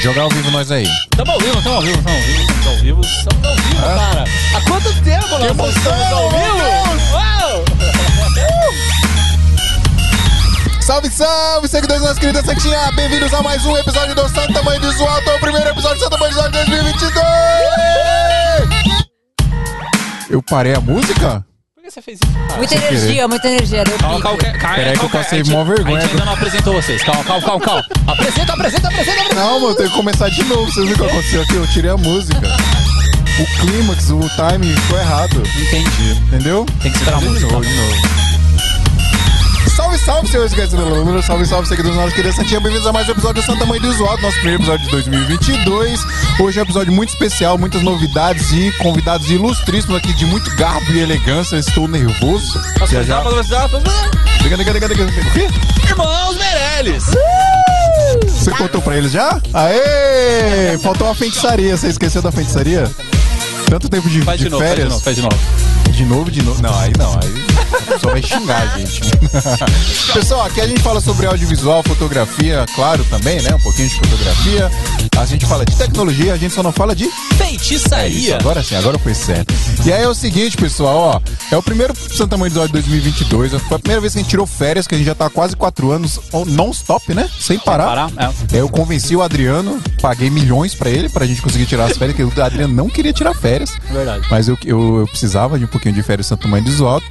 Jogar ao vivo nós aí. Tamo ao vivo, tamo ao vivo, tamo ao vivo, tamo ao vivo, estamos ao vivo, cara. Há quanto tempo nós não estamos ao vivo? Uau! Salve, salve, seguidores da nossa querida Santinha! Bem-vindos a mais um episódio do Santa Mãe do Alto, o primeiro episódio do Santa Mãe do Alto 2022! Eu parei a música? Que você fez isso, cara? Muita energia, muita energia. Deu Calma, pico. calma, calma. Peraí que eu calma, passei mó vergonha. A gente ainda não apresentou vocês. Calma, calma, calma, calma. Apresenta, apresenta, apresenta, apresenta. Não, mano, tem que começar de novo. Vocês viram o que aconteceu aqui? Eu tirei a música. O clímax, o time ficou errado. Entendi. Entendeu? Tem que esperar a de música. novo, de novo. Salve, salve, senhores. Salve, salve, seguidores da nossa querida Santinha. Bem-vindos a mais um episódio do Santa Mãe do Zoado, nosso primeiro episódio de 2022. Hoje é um episódio muito especial, muitas novidades e convidados ilustríssimos aqui de muito garbo e elegância. Estou nervoso. Posso Já, já. Diga, diga, diga, diga. O quê? Irmãos Meirelles. Você contou pra eles já? Aê! Faltou uma feitiçaria. Você esqueceu da feitiçaria? Tanto tempo de, Faz de de novo, faz de férias. novo, faz de novo. De novo, de novo. Não, aí não. Aí a pessoa vai xingar a gente. Pessoal, aqui a gente fala sobre audiovisual, fotografia, claro, também, né? Um pouquinho de fotografia. A gente fala de tecnologia, a gente só não fala de. É Feitiçaria. agora sim, agora foi certo. E aí é o seguinte, pessoal, ó. É o primeiro Santa Mãe do 2022. Foi a primeira vez que a gente tirou férias, que a gente já tá há quase quatro anos on- non-stop, né? Sem parar. Parar? É. É, Eu convenci o Adriano, paguei milhões pra ele, pra gente conseguir tirar as férias, que o Adriano não queria tirar férias. Verdade. Mas eu, eu, eu precisava de um pouquinho de férias Santo Mãe do Isoto.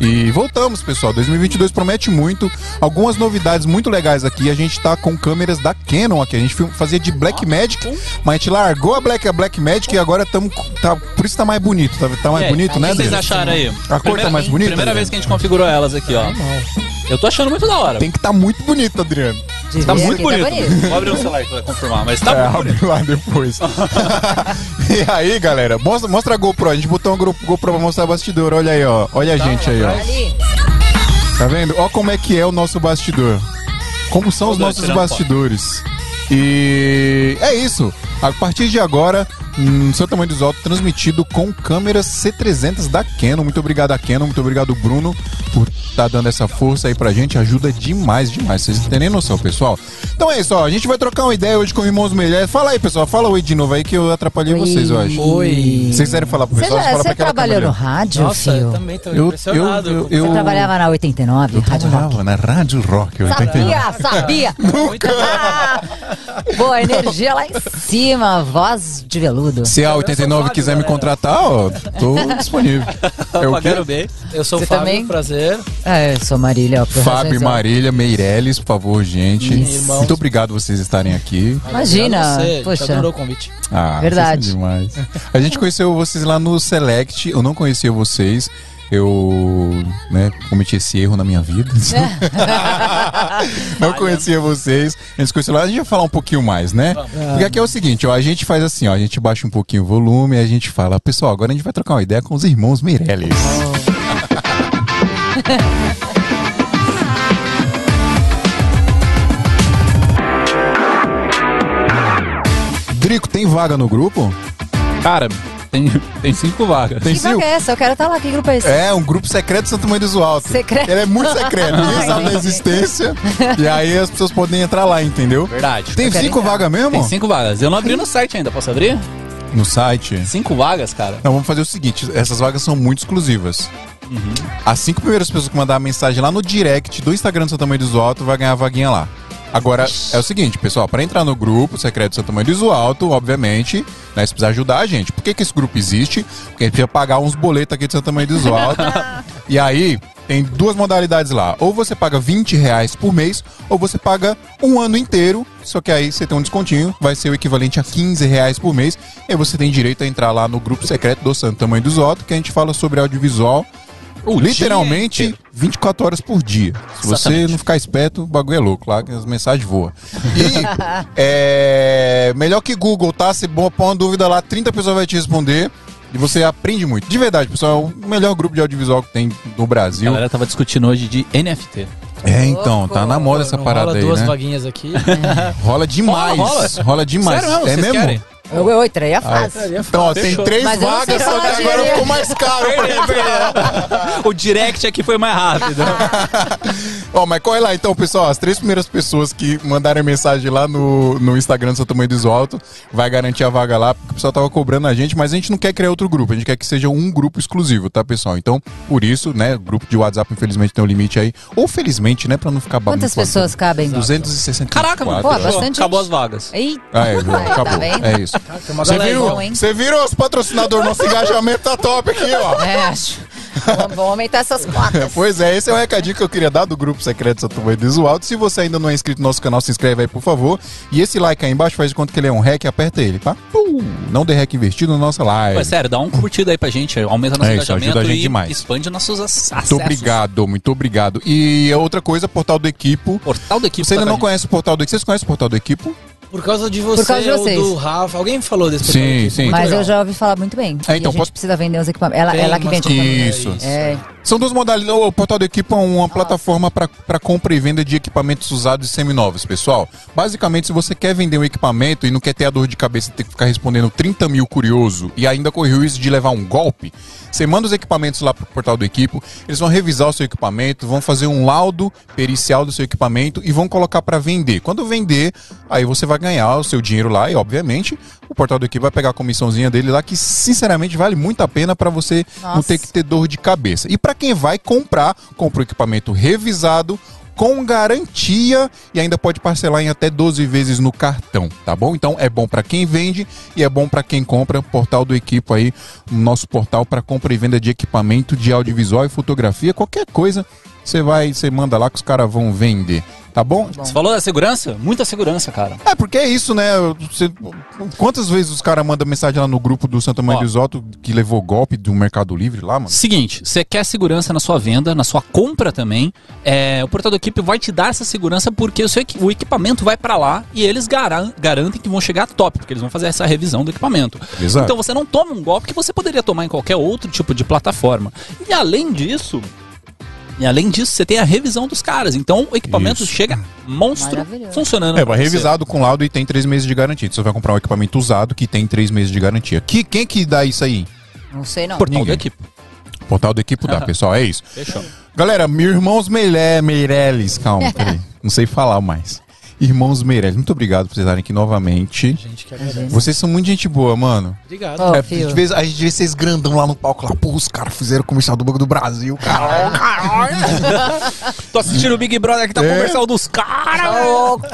E voltamos, pessoal. 2022 promete muito. Algumas novidades muito legais aqui. A gente tá com câmeras da Canon aqui. A gente fazia de Black Magic, mas a gente largou a Black, a Black Magic e agora estamos. Tá, por isso tá mais bonito. Tá, tá mais aí, bonito, o né, que vocês Adriano? acharam aí? A cor tá mais bonita, Primeira vez que a gente configurou elas aqui, ó. Eu tô achando muito da hora. Tem que tá muito bonito, Adriano. De Tá muito aqui, bonito. Vou abrir o celular pra confirmar, mas tá é, muito bonito. abre lá depois. e aí, galera, mostra, mostra a GoPro. A gente botou uma GoPro pra mostrar o bastidor. Olha aí, ó. Olha a gente aí, ó. Ali. Tá vendo? Ó como é que é o nosso bastidor. Como são os nossos bastidores. E é isso. A partir de agora, hum, seu tamanho do Alto transmitido com câmeras C300 da Canon. Muito obrigado a Canon, muito obrigado Bruno por estar dando essa força aí pra gente. Ajuda demais, demais. Vocês não têm nem noção, pessoal. Então é isso, ó. A gente vai trocar uma ideia hoje com o Irmãos Melhor. Fala aí, pessoal. Fala oi de novo aí que eu atrapalhei vocês, eu acho. Oi. Vocês querem falar pro Você, pessoal? já, fala pra você trabalhou no rádio, Nossa, filho? eu também tô Eu- impressionado. eu- com- eu- Você trabalhava na 89, Eu Rádio Rock. trabalhava na Rádio Rock. eu entendi. Sabia, sabia. Boa, energia lá em cima, voz de veludo. Se a Eu 89 sou quiser Fábio, me contratar, ó, tô disponível. É o Pagaram quê? bem. Eu sou Você o Fábio, também? prazer. É, eu sou Marília. ó, Fábio e Marília Meirelles, por favor, gente. Irmãos. Muito obrigado vocês estarem aqui. Imagina, Você, poxa. Adorou o convite. Ah, Verdade. demais. A gente conheceu vocês lá no Select, eu não conhecia vocês. Eu, né, cometi esse erro na minha vida. não conhecia vocês. A gente conheceu lá, a gente vai falar um pouquinho mais, né? Porque aqui é o seguinte, ó, a gente faz assim, ó, a gente baixa um pouquinho o volume, a gente fala, pessoal, agora a gente vai trocar uma ideia com os irmãos Meirelles. Drico, tem vaga no grupo? Cara, tem, tem cinco vagas. Tem Que vaga cinco? é essa? Eu quero estar lá. Que grupo é esse? É, um grupo secreto de Santo Mãe do Alto. Secreto? Ele é muito secreto, ninguém sabe da existência. E aí as pessoas podem entrar lá, entendeu? Verdade. Tem Eu quero cinco entrar. vagas mesmo? Tem cinco vagas. Eu não abri no site ainda. Posso abrir? No site. Cinco vagas, cara. Não, vamos fazer o seguinte: essas vagas são muito exclusivas. Uhum. As cinco primeiras pessoas que mandar a mensagem lá no direct do Instagram do Santo Mãe do Alto vai ganhar a vaguinha lá. Agora, é o seguinte, pessoal, para entrar no grupo secreto do Santo Mãe do Alto, obviamente, né, você precisa ajudar a gente. Por que, que esse grupo existe? Porque a gente precisa pagar uns boletos aqui de Santo Mãe do Alto. e aí, tem duas modalidades lá. Ou você paga 20 reais por mês, ou você paga um ano inteiro. Só que aí você tem um descontinho, vai ser o equivalente a 15 reais por mês. E aí você tem direito a entrar lá no grupo secreto do Santo Mãe do Alto, que a gente fala sobre audiovisual. O literalmente dia inteiro. 24 horas por dia. Se você Exatamente. não ficar esperto, o bagulho é louco lá, que as mensagens voam. E é melhor que Google, tá? Se pôr uma dúvida lá, 30 pessoas vai te responder. E você aprende muito. De verdade, pessoal, é o melhor grupo de audiovisual que tem no A Brasil. galera tava discutindo hoje de NFT. É, então, tá na moda essa Não parada rola aí, duas né? vaguinhas aqui. Rola demais. Rola, Rola, rola. demais. Sério mesmo? É Vocês mesmo? querem? Eu, eu entraria fácil. Então, ó, tem Fechou. três Mas eu não sei vagas, só que falar agora ficou mais caro. o direct aqui foi mais rápido. Ó, mas corre lá então, pessoal. As três primeiras pessoas que mandarem mensagem lá no, no Instagram do Seu Tamanho do Iso Alto vai garantir a vaga lá, porque o pessoal tava cobrando a gente, mas a gente não quer criar outro grupo, a gente quer que seja um grupo exclusivo, tá, pessoal? Então, por isso, né, o grupo de WhatsApp, infelizmente, tem um limite aí. Ou felizmente, né, pra não ficar Quantas babando. pessoas cabem? 264. Caraca, mano. Pô, fechou. bastante Acabou as vagas. Eita, Ah, é, tá acabou. vendo? é isso. Tem uma Você viu? hein? Você viram os patrocinadores? Nosso engajamento tá top aqui, ó. É, acho. Vamos, aumentar essas cotas. Pois é, esse é o recadinho que eu queria dar do grupo secreto Maria do Iso Alto. Se você ainda não é inscrito no nosso canal, se inscreve aí, por favor. E esse like aí embaixo faz de conta que ele é um hack, aperta ele, tá? Pum! Não dê hack investido na nossa live. Pô, sério, dá um curtido aí pra gente, aumenta nosso É isso, engajamento ajuda a gente e demais. expande nossos ac- acessos. Muito obrigado, muito obrigado. E outra coisa, portal do Equipo. Portal da equipe. Você ainda tá não conhece o portal do Equipo? Vocês conhecem o portal do Equipo? Por causa de você, Por causa de ou do Rafa. Alguém falou desse Sim, sim. Mas legal. eu já ouvi falar muito bem. É, então, a gente pode- precisa vender os equipamentos. Ela, Tem ela que umas vende coisas- equipamento. Isso. É. São duas modalidades. O portal do Equipo é uma plataforma para compra e venda de equipamentos usados e seminovos, pessoal. Basicamente, se você quer vender um equipamento e não quer ter a dor de cabeça de ter que ficar respondendo 30 mil curioso e ainda correu o risco de levar um golpe, você manda os equipamentos lá pro portal do Equipo, eles vão revisar o seu equipamento, vão fazer um laudo pericial do seu equipamento e vão colocar para vender. Quando vender, aí você vai ganhar o seu dinheiro lá e, obviamente, o portal do Equipo vai pegar a comissãozinha dele lá, que sinceramente vale muito a pena para você não Nossa. ter que ter dor de cabeça. E para quem vai comprar, compra o equipamento revisado com garantia e ainda pode parcelar em até 12 vezes no cartão, tá bom? Então é bom para quem vende e é bom para quem compra. Portal do Equipo aí, nosso portal para compra e venda de equipamento de audiovisual e fotografia, qualquer coisa, você vai, você manda lá que os caras vão vender, tá bom? Você falou da segurança? Muita segurança, cara. É, porque é isso, né? Você- quantas vezes os caras mandam mensagem lá no grupo do Santa Mãe Ó. do Isoto que levou golpe do Mercado Livre lá, mano? Seguinte, você quer segurança na sua venda, na sua compra também. é, o portal do equipe vai te dar essa segurança porque o, seu, o equipamento vai pra lá e eles garan- garantem que vão chegar top, porque eles vão fazer essa revisão do equipamento. Exato. Então você não toma um golpe que você poderia tomar em qualquer outro tipo de plataforma. E além disso, e além disso, você tem a revisão dos caras. Então o equipamento Isso. chega monstro funcionando. É, vai você. revisado com laudo e tem três meses de garantia. Você vai comprar um equipamento usado que tem três meses de garantia. Que, quem que dá isso aí? Não sei não. Portal Ninguém. da equipe. Portal do Equipo dá, pessoal. É isso. Fechou. Galera, meus irmãos Meire- Meirelles, calma, peraí. Não sei falar mais. Irmãos Meirelles, muito obrigado por vocês estarem aqui novamente. Gente, que agradece. Vocês são muito gente boa, mano. Obrigado. Ô, É, filho. de vez, a gente vê vocês grandão lá no palco lá. Pô, os caras fizeram o comercial do Banco do Brasil, cara. Tô assistindo o Big Brother que tá É. conversando dos caras.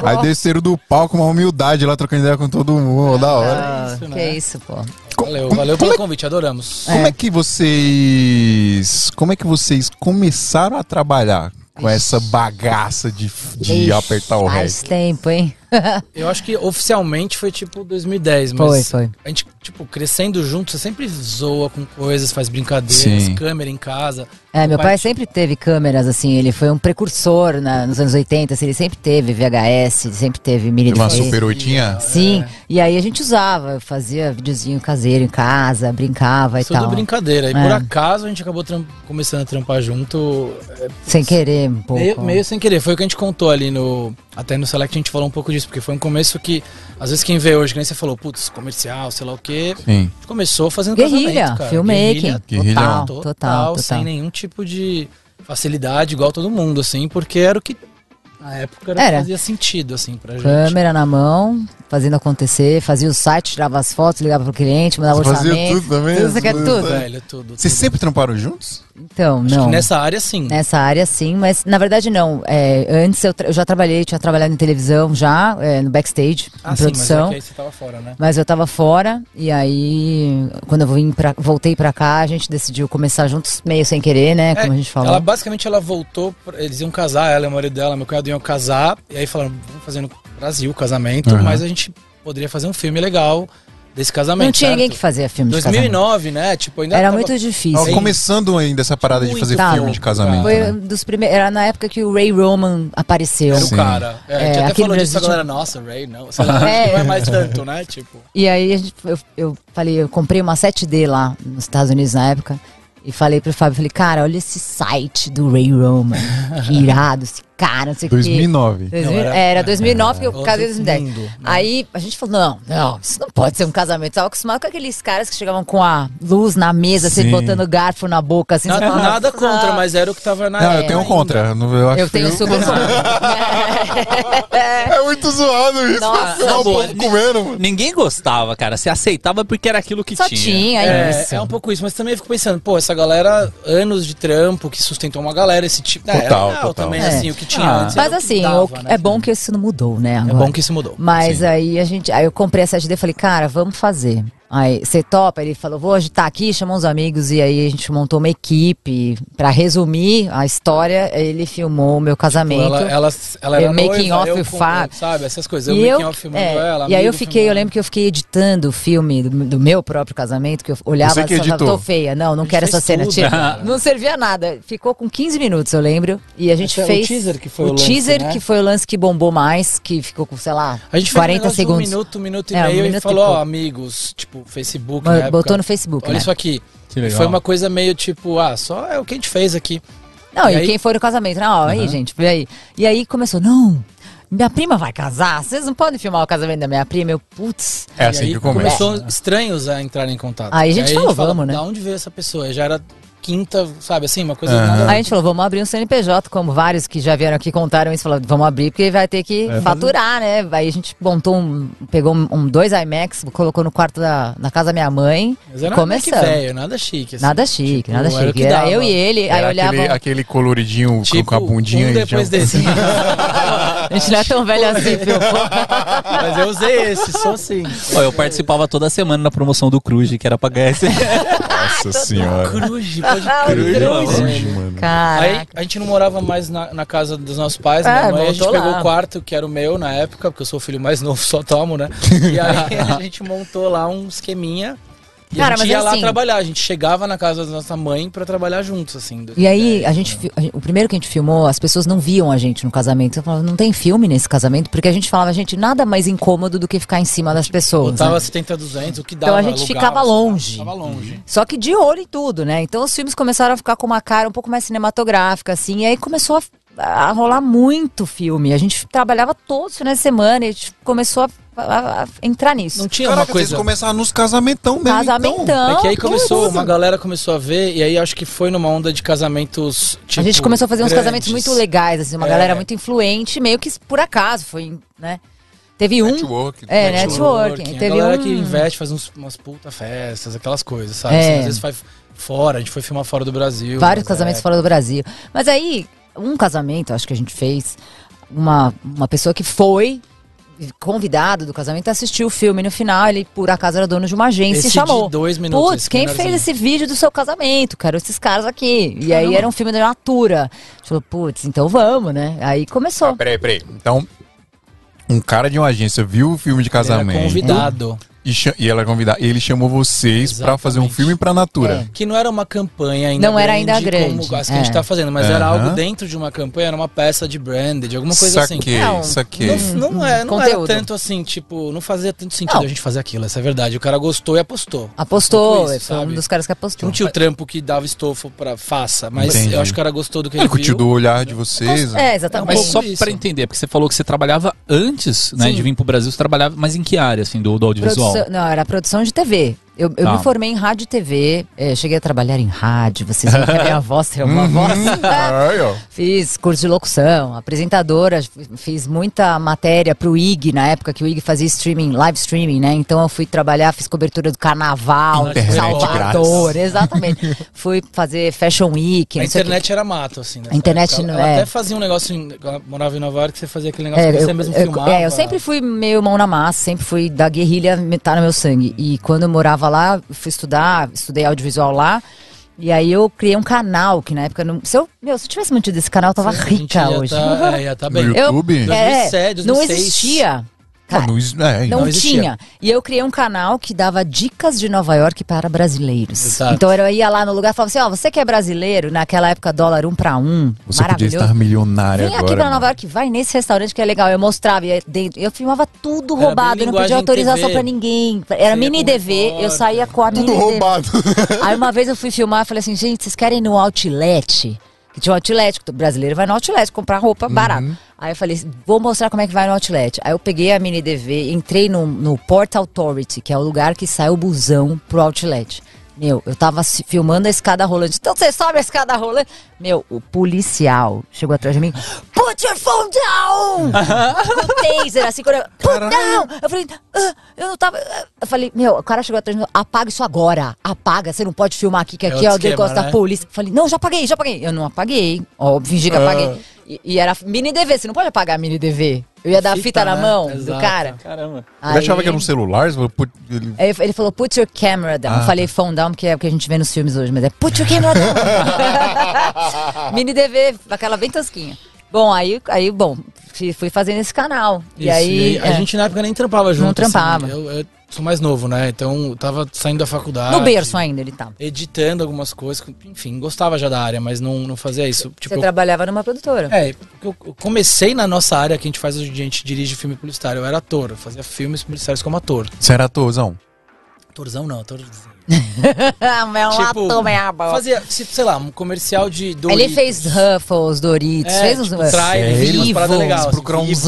Aí desceram do palco uma humildade lá, trocando ideia com todo mundo. Da hora. Ah, isso, que né? isso, pô. Valeu, Como- valeu como pelo é- convite, adoramos. Como é que vocês. Como é que vocês começaram a trabalhar com essa bagaça de, de Ixi, apertar o REC? Faz tempo, hein? Eu acho que oficialmente foi tipo 2010, mas Foi, foi. a gente, tipo, crescendo junto, você sempre zoa com coisas, faz brincadeiras, Sim. câmera em casa. É, meu Pai- pai sempre teve câmeras, assim, ele foi um precursor na- nos anos 80, assim, ele sempre teve VHS, sempre teve mini Uma super oitinha? Sim, e aí a gente usava, eu fazia videozinho caseiro em casa, brincava e Tudo tal. brincadeira. E É. por acaso a gente acabou começando a trampar junto. é, Sem querer um pouco. meio, meio sem querer. Foi o que a gente contou ali no. Até no Select a gente falou um pouco disso, porque foi um começo que, às vezes, quem vê hoje, que nem você falou, putz, comercial, sei lá o quê. Sim. Começou fazendo Guerrilha, casamento, cara. filmmaking. Guerrilha. Total, total, total, total. sem nenhum tipo de facilidade, igual todo mundo, assim, porque era o que na época era, Era. fazia sentido, assim, pra gente. Câmera na mão, fazendo acontecer, fazia o site, tirava as fotos, ligava pro cliente, mandava Você fazia orçamento. tudo também? Tudo, você quer tudo? Velho, tudo. Vocês tudo. sempre tramparam juntos? Então, Acho não. que nessa área, sim. Nessa área, sim, mas na verdade não. É, antes eu, eu já trabalhei, tinha trabalhado em televisão já, é, no backstage, Ah, em sim, mas produção. é que aí você tava fora, né? Mas eu tava fora e aí quando eu vim pra, voltei pra cá, a gente decidiu começar juntos meio sem querer, né? Como É, a gente falou. Ela basicamente ela voltou, pra- eles iam casar, ela e o marido dela, meu cunhado iam casar, e aí falaram, vamos fazer no Brasil o casamento, Uhum. mas a gente poderia fazer um filme legal desse casamento. Não tinha certo? ninguém que fazia filme de casamento. 2009, né? Tipo, ainda Era tava- muito difícil. Tava começando ainda essa parada de Muito fazer tava. filme de casamento. Foi né? um dos primeiros. Era na época que o Ray Roman apareceu. Era o Sim. cara. É, a gente É, até falou disso, a galera, nossa, Ray, não. Sei lá, É. não é mais tanto, né? Tipo, E aí a gente- eu, eu falei, eu comprei uma 7D lá nos Estados Unidos na época. E falei pro Fábio, falei, cara, olha esse site do Ray Roman. Que irado, esse cá, não sei o quê. 2009. 2000, Não, era- era, 2009 que eu Outro casei em 2010. mundo, né? Aí a gente falou: não, não, isso não pode ser um casamento. Tava acostumado com aqueles caras que chegavam com a luz na mesa, assim, Sim. botando garfo na boca, assim. Nada, fala, nada contra, "Não". mas era o que tava na Não, eu época tenho um contra. não- Eu, acho Eu tenho feio. super. É muito zoado isso. Nossa, Tá o boa. comendo, mano. Ninguém gostava, cara. Você aceitava porque era aquilo que Só tinha. tinha É, isso. é um pouco isso, mas também eu fico pensando, pô, essa galera, anos de trampo, que sustentou uma galera, esse tipo. É, era Total, legal total. também, É. assim, o que tinha Ah. antes. Mas era o que assim, dava, o- né? é bom que isso não mudou, né? É agora. bom que isso mudou. Mas Sim. aí a gente. Aí eu comprei a 7D e falei, cara, vamos fazer. Aí você topa, ele falou, vou agitar aqui, chamou uns amigos e aí a gente montou uma equipe. Pra resumir a história, ele filmou o meu casamento. Tipo, ela, ela, ela Eu era making noiva, off eu com-. Sabe, essas coisas. Eu E making eu, off filmando é, ela, e aí eu fiquei, eu filmando. lembro que eu fiquei editando o filme do, do meu próprio casamento, que eu olhava Você que e tô feia, não, não quero essa fez cena. Tira. Não servia nada. Ficou com 15 minutos, eu lembro. E a gente Esse é o fez. teaser que foi o o lance, teaser né? que foi o lance que bombou mais, que ficou com, sei lá, A gente fez 40 um negócio segundos. um minuto, um minuto e É, um meio minuto e e falou, ó, amigos, tipo, Facebook época. botou no Facebook, Olha né? isso aqui. Que legal. foi uma coisa meio tipo, ah, só é o que a gente fez aqui. Não, E e, aí- quem foi no casamento? Não, aí, gente, foi aí. E aí começou, não, minha prima vai casar, vocês não podem filmar o casamento da minha prima. Eu, putz. É e assim aí que começa. começou estranhos a entrar em contato. Aí a gente E falou, fala, vamos, né? Da onde veio essa pessoa? E Já era quinta, sabe, assim, uma coisa... Nada a. Aí gente falou, vamos abrir um CNPJ, como vários que já vieram aqui contaram isso, falaram, vamos abrir porque vai ter que É, faturar, né? Aí a gente montou um, pegou um, dois IMAX, colocou no quarto da na casa da minha mãe Mas era começamos. nada velho, nada chique. assim. Nada chique, Tipo, nada era chique. que Era dava. eu e ele, aí Era olhava. aquele, aquele coloridinho Tipo, com a bundinha. um e depois já- desse. A gente não é tão velho assim, viu? Mas eu usei esse, sou assim. Ó, eu participava toda semana na promoção do Cruz, que era pra ganhar esse. Nossa senhora. Cruz, pode Ah, crer. Mano. Aí a gente não morava mais na, na casa dos nossos pais, É, minha mãe, a gente montou pegou lá. o quarto que era o meu na época, porque eu sou o filho mais novo, só tomo, né? E aí a gente montou lá um esqueminha. E Cara, a gente ia lá assim- trabalhar, a gente chegava na casa da nossa mãe pra trabalhar juntos, assim. E aí, é, a gente, o primeiro que a gente filmou, as pessoas não viam a gente no casamento. Eu falava, não tem filme nesse casamento, porque a gente falava, gente, nada mais incômodo do que ficar em cima das pessoas. Botava né? 70, 200, o que dava. Então a gente alugava, ficava lá, longe. Ficava longe. Só que de olho em tudo, né? Então os filmes começaram a ficar com uma cara um pouco mais cinematográfica, assim, e aí começou a, a rolar muito filme. A gente trabalhava todos os finais de semana e a gente começou a, a- a entrar nisso. Não tinha Caraca, uma coisa... vocês começaram nos casamentão mesmo. Casamentão. Então. É que aí começou, uma galera começou a ver, e aí acho que foi numa onda de casamentos. Tipo, a gente começou a fazer uns grandes. casamentos muito legais, assim, uma É. galera muito influente, meio que por acaso, foi, né? Teve um. Network. É, network. networking. A Teve galera um- que investe, faz uns, umas puta festas, aquelas coisas, sabe? É. Assim, às vezes faz fora, a gente foi filmar fora do Brasil. Vários mas casamentos é. fora do Brasil. Mas aí, um casamento, acho que a gente fez, uma, uma pessoa que foi convidado do casamento assistiu o filme no final, ele por acaso era dono de uma agência Esse e chamou. de dois minutos, Putz, quem fez esse vídeo do seu casamento? Quero esses caras aqui. E aí era um filme da Natura. A gente falou, putz, então vamos, né? Aí começou. Ah, peraí, peraí. Então, um cara de uma agência viu o filme de Ele era casamento. convidado. E, e ela convidar. Ele chamou vocês pra fazer um filme pra Natura. Que não era uma campanha ainda Não era ainda grande grande, como as que a gente é. tá fazendo, mas era algo dentro de uma campanha, era uma peça de branded, alguma coisa assim. saquei, saquei. Não, não, é, não era tanto assim, tipo, não fazia tanto sentido Não. a gente fazer aquilo, essa é a verdade. O cara gostou e apostou. Apostou, Um pouco isso, foi um dos caras que apostou. Não tinha o trampo que dava estofo pra faça, mas Entendi. eu acho que o cara gostou do que Ele ele curtiu viu. do olhar de vocês. É, exatamente. Mas só pra entender, porque você falou que você trabalhava antes né, Sim. de vir pro Brasil, você trabalhava, mas em que área, assim, do, do audiovisual? Produção- não, era produção de TV. Eu, eu Tá. me formei em rádio e TV, eh, cheguei a trabalhar em rádio, vocês viram que a minha voz tem uma voz. Ai, ó. Fiz curso de locução, apresentadora, fiz muita matéria pro IG na época que o IG fazia streaming, live streaming, né? Então eu fui trabalhar, fiz cobertura do carnaval, Internet Salvador, exatamente. fui fazer Fashion Week, A internet era mato, assim. A internet época. não é. até fazia um negócio, em, morava em Nova York, você fazia aquele negócio É, que você eu, mesmo eu- filmava. é, eu sempre fui meio mão na massa, sempre fui da guerrilha, tá no meu sangue. E quando eu morava lá, eu fui estudar, estudei audiovisual lá. E aí eu criei um canal que na época não. Se eu, meu, se eu tivesse mantido esse canal, eu tava gente rica ia hoje. Tá, é, tá bem. No Eu- YouTube? É, 2007, não 2006. existia. Cara, não, is- é, não, não tinha. E eu criei um canal que dava dicas de Nova York para brasileiros. Exato. Então eu ia lá no lugar e falava assim: ó, você que é brasileiro, naquela época dólar um para um, Você podia maravilhoso. estar milionário Vem agora. aqui pra mano. Nova York, vai nesse restaurante que é legal. Eu mostrava, ia dentro. Eu filmava tudo Era roubado, eu não pedia autorização pra ninguém. Era Você mini com DV, eu saía com a Tudo mini roubado. DV. Aí uma vez eu fui filmar e falei assim, gente, vocês querem ir no outlet? Que tinha um outlet, que o brasileiro vai no outlet comprar roupa barata. Aí eu falei, vou mostrar como é que vai no outlet. Aí eu peguei a mini DV, entrei no, no Port Authority, que é o lugar que sai o busão pro outlet. Meu, eu tava filmando a escada rolante. Então você sobe a escada rolante. Meu, o policial chegou atrás de mim. Put your phone down! Com o taser, assim, quando eu. Put down! Eu falei, "Ah, eu não tava. Eu falei, meu, o cara chegou atrás de mim. Apaga isso agora. Apaga, você não pode filmar aqui, que É aqui é, o negócio da né? polícia. Eu falei, não, já apaguei, já apaguei. Eu não apaguei. Ó, fingi que apaguei. E, e era mini DV, você não pode apagar mini DV. Eu ia dar a Fita, fita na né? mão do Exato. cara. Caramba. Ele achava Aí- que era um celular, você falou, put- ele- Aí ele falou, put your camera down. Ah, Eu falei phone down, porque é o que a gente vê nos filmes hoje, mas é put your camera down. Mini DV, aquela bem tosquinha. Bom, aí, aí bom, fui fui fazendo esse canal. e Isso, aí. a é, gente na época nem trampava junto. trampava. assim. eu, eu sou mais novo, né? Então eu tava saindo da faculdade. no berço ainda ele tava. Editando algumas coisas. Enfim, gostava já da área, mas não, não fazia isso. Tipo, Você trabalhava numa produtora. É, porque eu eu comecei na nossa área que a gente faz hoje em dia, a gente dirige filme publicitário. Eu era ator, eu fazia filmes publicitários como ator. Você era atorzão. Atorzão não, ator. é um Tipo, ator meia boca. Fazia, se- sei lá, um comercial de Doritos. Ele fez Ruffles, Doritos, É, fez uns. tipo, trailer, Sério? umas paradas Vivo. legais. Procurar uns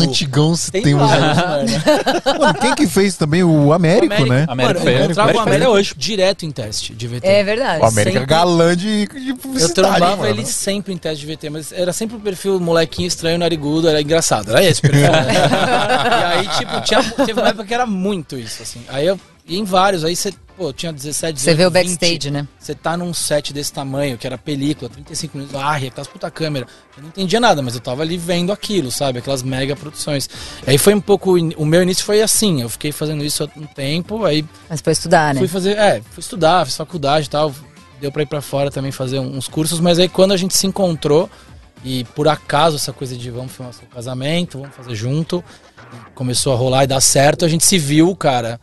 se tem, Tem uns. mano. Mano, quem que fez também o Américo, América- né? Américo Mano, fez, eu encontrava o Américo Américo hoje. direto em teste de VT. É verdade. O América sempre- galã de, de Eu trombava mano. ele sempre em teste de VT, mas era sempre o perfil molequinho estranho, narigudo, era engraçado. Era esse o perfil. e aí, tipo, tinha, teve uma época que era muito isso, assim. Aí eu ia em vários, aí você, pô, tinha 17, 18, Você vê o 20, backstage, né? Você tá num set desse tamanho, que era película, 35 minutos, ah, aquelas puta câmera. Eu não entendia nada, mas eu tava ali vendo aquilo, sabe? Aquelas mega produções. Aí foi um pouco. O meu início foi assim, eu fiquei fazendo isso há um tempo, aí Mas foi estudar, né? Fui fazer, é, fui estudar, fiz faculdade e tal. Deu pra ir pra fora também fazer uns cursos, mas aí quando a gente se encontrou, e por acaso essa coisa de vamos filmar seu casamento, vamos fazer junto, e começou a rolar e dar certo, a gente se viu, cara,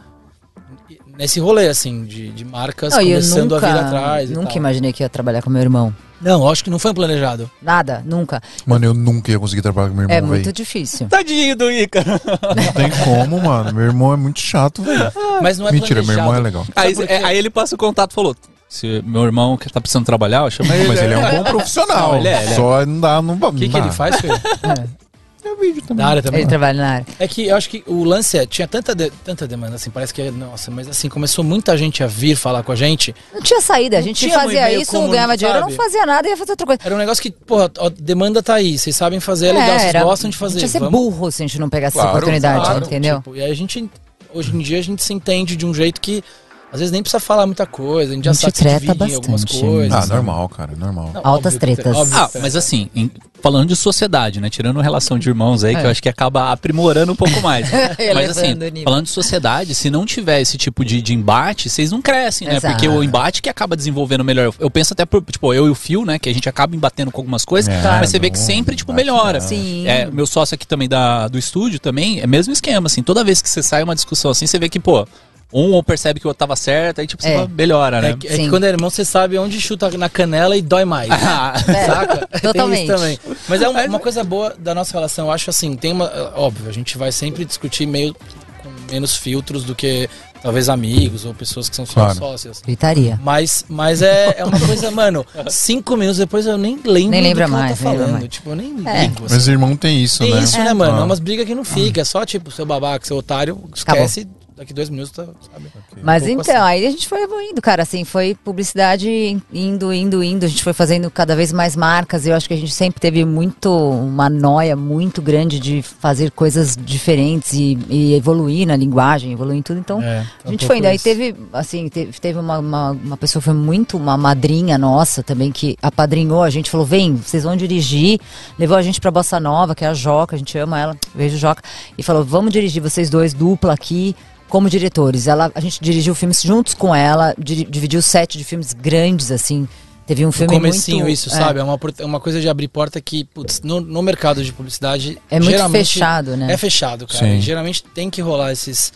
nesse rolê, assim, de, de marcas Não, começando nunca, a vir atrás. nunca tal. imaginei que ia trabalhar com meu irmão. Não, acho que não foi planejado. Nada, nunca. Mano, eu nunca ia conseguir trabalhar com meu irmão, é muito difícil. Tadinho do Ícaro. Não tem como, mano. Meu irmão é muito chato, velho. Mas não é Mentira, meu irmão é planejado. legal. Aí, é, aí ele passa o contato e falou: se meu irmão que tá precisando trabalhar, eu chamo ele. Mas ele é um bom profissional. Não, ele é, ele é. Só não dá, não, O que, que ele faz, Fê? É vídeo também. Da área também? Ele trabalha na área. É que eu acho que o lance é, tinha tanta, de- tanta demanda, assim, parece que, nossa, mas assim, começou muita gente a vir falar com a gente. Não tinha saída, a Não gente tinha fazia isso, como, ganhava dinheiro, sabe? não fazia nada e ia fazer outra coisa. Era um negócio que, porra, a demanda tá aí, vocês sabem fazer, é legal, vocês era- gostam de fazer. ia ser vamos- burro se a gente não pegasse essa Claro, oportunidade, claro. entendeu? Tipo, e aí a gente, hoje em dia, a gente se entende de um jeito que, às vezes, nem precisa falar muita coisa, a gente já A gente sabe se treta em algumas bastante. coisas. Ah, sabe? normal, cara, normal. Não, Altas óbvio que- tretas. óbvio Ah, que- mas assim, em- falando de sociedade, né? Tirando relação de irmãos aí, que É. eu acho que acaba aprimorando um pouco mais. mas assim, Elevando o nível. falando de sociedade, se não tiver esse tipo de, de embate, vocês não crescem, né? Exato. Porque o embate que acaba desenvolvendo melhor. Eu, eu penso até, por, tipo, eu e o Fio, né? Que a gente acaba embatendo com algumas coisas, É, mas você vê que sempre, tipo, melhora. Sim. É, meu sócio aqui também da, do estúdio também, é o mesmo esquema, assim. Toda vez que você sai uma discussão assim, você vê que, pô, um ou percebe que o outro tava certo, aí tipo, você É. melhora, né? É, que, é que quando é irmão, você sabe onde chuta na canela e dói mais. Ah, É, Saca? Tem totalmente. isso também. Mas é uma, uma coisa boa da nossa relação, eu acho assim, tem uma. Óbvio, a gente vai sempre discutir meio com menos filtros do que talvez amigos ou pessoas que são só Claro. sócias. Gritaria. Mas, mas é, é uma coisa, mano, cinco minutos depois eu nem lembro Nem lembra do que ela mais, tá falando. mais. Tipo, eu nem É. ligo. assim. Mas irmão tem isso, Tem né? isso, né, mano? Ah. É umas brigas que não fica. É só, tipo, seu babaca, seu otário, esquece, daqui dois minutos, tá, sabe? Mas pouco então, assim. aí a gente foi evoluindo, cara, assim, foi publicidade indo, indo, indo, a gente foi fazendo cada vez mais marcas, eu acho que a gente sempre teve muito, uma noia muito grande de fazer coisas diferentes e, e evoluir na linguagem, evoluir em tudo, então É, a gente foi indo, aí teve, assim, teve, teve uma, uma, uma pessoa que foi muito, uma madrinha nossa também, que apadrinhou a gente, falou, vem, vocês vão dirigir, levou a gente pra Bossa Nova, que é a Joca, a gente ama ela, beijo Joca, e falou, vamos dirigir vocês dois, dupla aqui, como diretores. Ela, a gente dirigiu filmes juntos com ela, di- dividiu sete de filmes grandes, assim, teve um No filme comecinho muito... isso, é, sabe? É uma, é uma coisa de abrir porta que, putz, no, no mercado de publicidade... É muito geralmente fechado, né? É fechado, cara. Sim. E geralmente tem que rolar esses,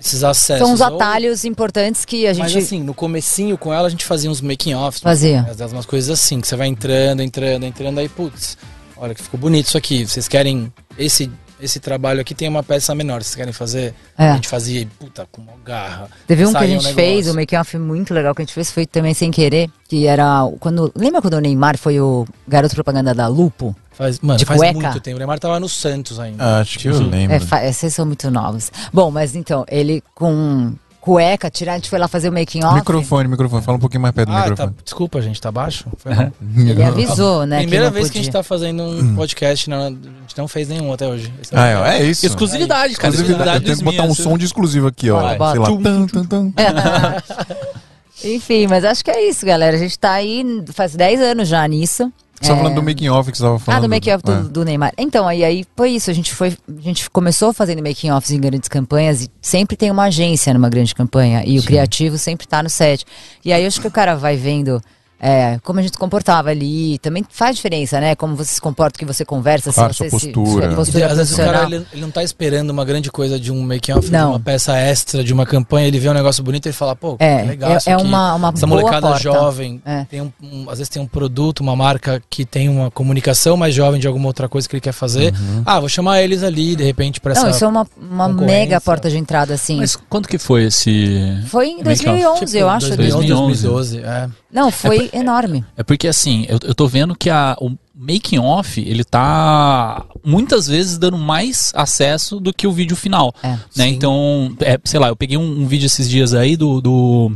esses acessos. São os Ou- atalhos importantes que a Mas gente assim, no comecinho com ela a gente fazia uns making-offs. fazia. Umas, umas coisas assim, que você vai entrando, entrando, entrando, aí, putz, olha que ficou bonito isso aqui. Vocês querem esse esse trabalho aqui tem uma peça menor. Vocês querem fazer? É. A gente fazia, puta, com uma garra. Teve um que a gente fez, negócio. o make off muito legal que a gente fez, foi também sem querer, que era quando, lembra quando o Neymar foi o garoto propaganda da Lupo? Faz, mano, De faz cueca? muito tempo. O Neymar tava no Santos ainda. Ah, Acho que eu lembro. É, fa- vocês são muito novos. Bom, mas então, ele com cueca, tirar, a gente foi lá fazer o making off. Microfone, microfone. Fala um pouquinho mais perto do Ah, tá. microfone. Desculpa, gente, tá baixo? Ele avisou, né? Primeira vez que a gente podia. tá fazendo um podcast, não, a gente não fez nenhum até hoje. É Ah, primeiro. é, é isso. Exclusividade, cara. Exclusividade. Tenho que botar um som de exclusivo aqui, ó. Vai, Sei lá. Tum, tan, tan. Enfim, mas acho que é isso, galera. A gente tá aí faz 10 anos já nisso. Você É. falando do making off que você tava falando. Ah, do make off do, É. do Neymar. Então, aí, aí foi isso. A gente foi. A gente começou fazendo making offs em grandes campanhas e sempre tem uma agência numa grande campanha. E o criativo sempre tá no set. E aí acho que o cara vai vendo. É, como a gente se comportava ali, também faz diferença, né? Como você se comporta, o que você conversa, Claro, se você sua se- postura. sua E, postura às vezes o cara ele, ele não tá esperando uma grande coisa de um make-off, de Não. uma peça extra, de uma campanha, ele vê um negócio bonito e fala, pô, É, que legal é- isso é aqui. uma- uma Essa boa molecada porta. jovem, É. tem um, um- às vezes tem um produto, uma marca que tem uma comunicação mais jovem de alguma outra coisa que ele quer fazer. Uhum. Ah, vou chamar eles ali, de repente, pra Não, essa... isso é uma, uma mega porta de entrada, assim. Mas quando que foi esse. Foi em Make-off? 2011, tipo, eu acho. 2011, 2011. 2012, é. Não, foi enorme. É porque assim, eu, eu tô vendo que a, o making off, ele tá muitas vezes dando mais acesso do que o vídeo final. É. né? Sim. Então, é, sei lá, eu peguei um, um vídeo esses dias aí do, do,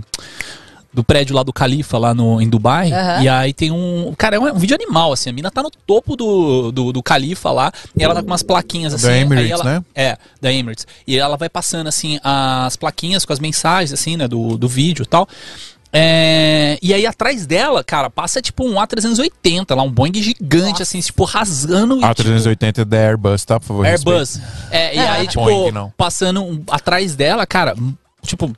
do prédio lá do Califa, lá no, em Dubai. Aham. E aí tem um. Cara, é um, um vídeo animal, assim. A mina tá no topo do, do, do Califa lá. E ela tá com umas plaquinhas assim. Da aí Emirates, ela- né? É, da Emirates. E ela vai passando, assim, as plaquinhas com as mensagens, assim, né? Do, do vídeo e tal. É, e aí atrás dela, cara, passa tipo um A380 lá, um Boeing gigante, assim, tipo, rasgando. e, A tipo, 380 é da Airbus, tá? Por favor. Airbus. É, e aí, tipo, Boeing, não. passando um- atrás dela, cara, um, tipo,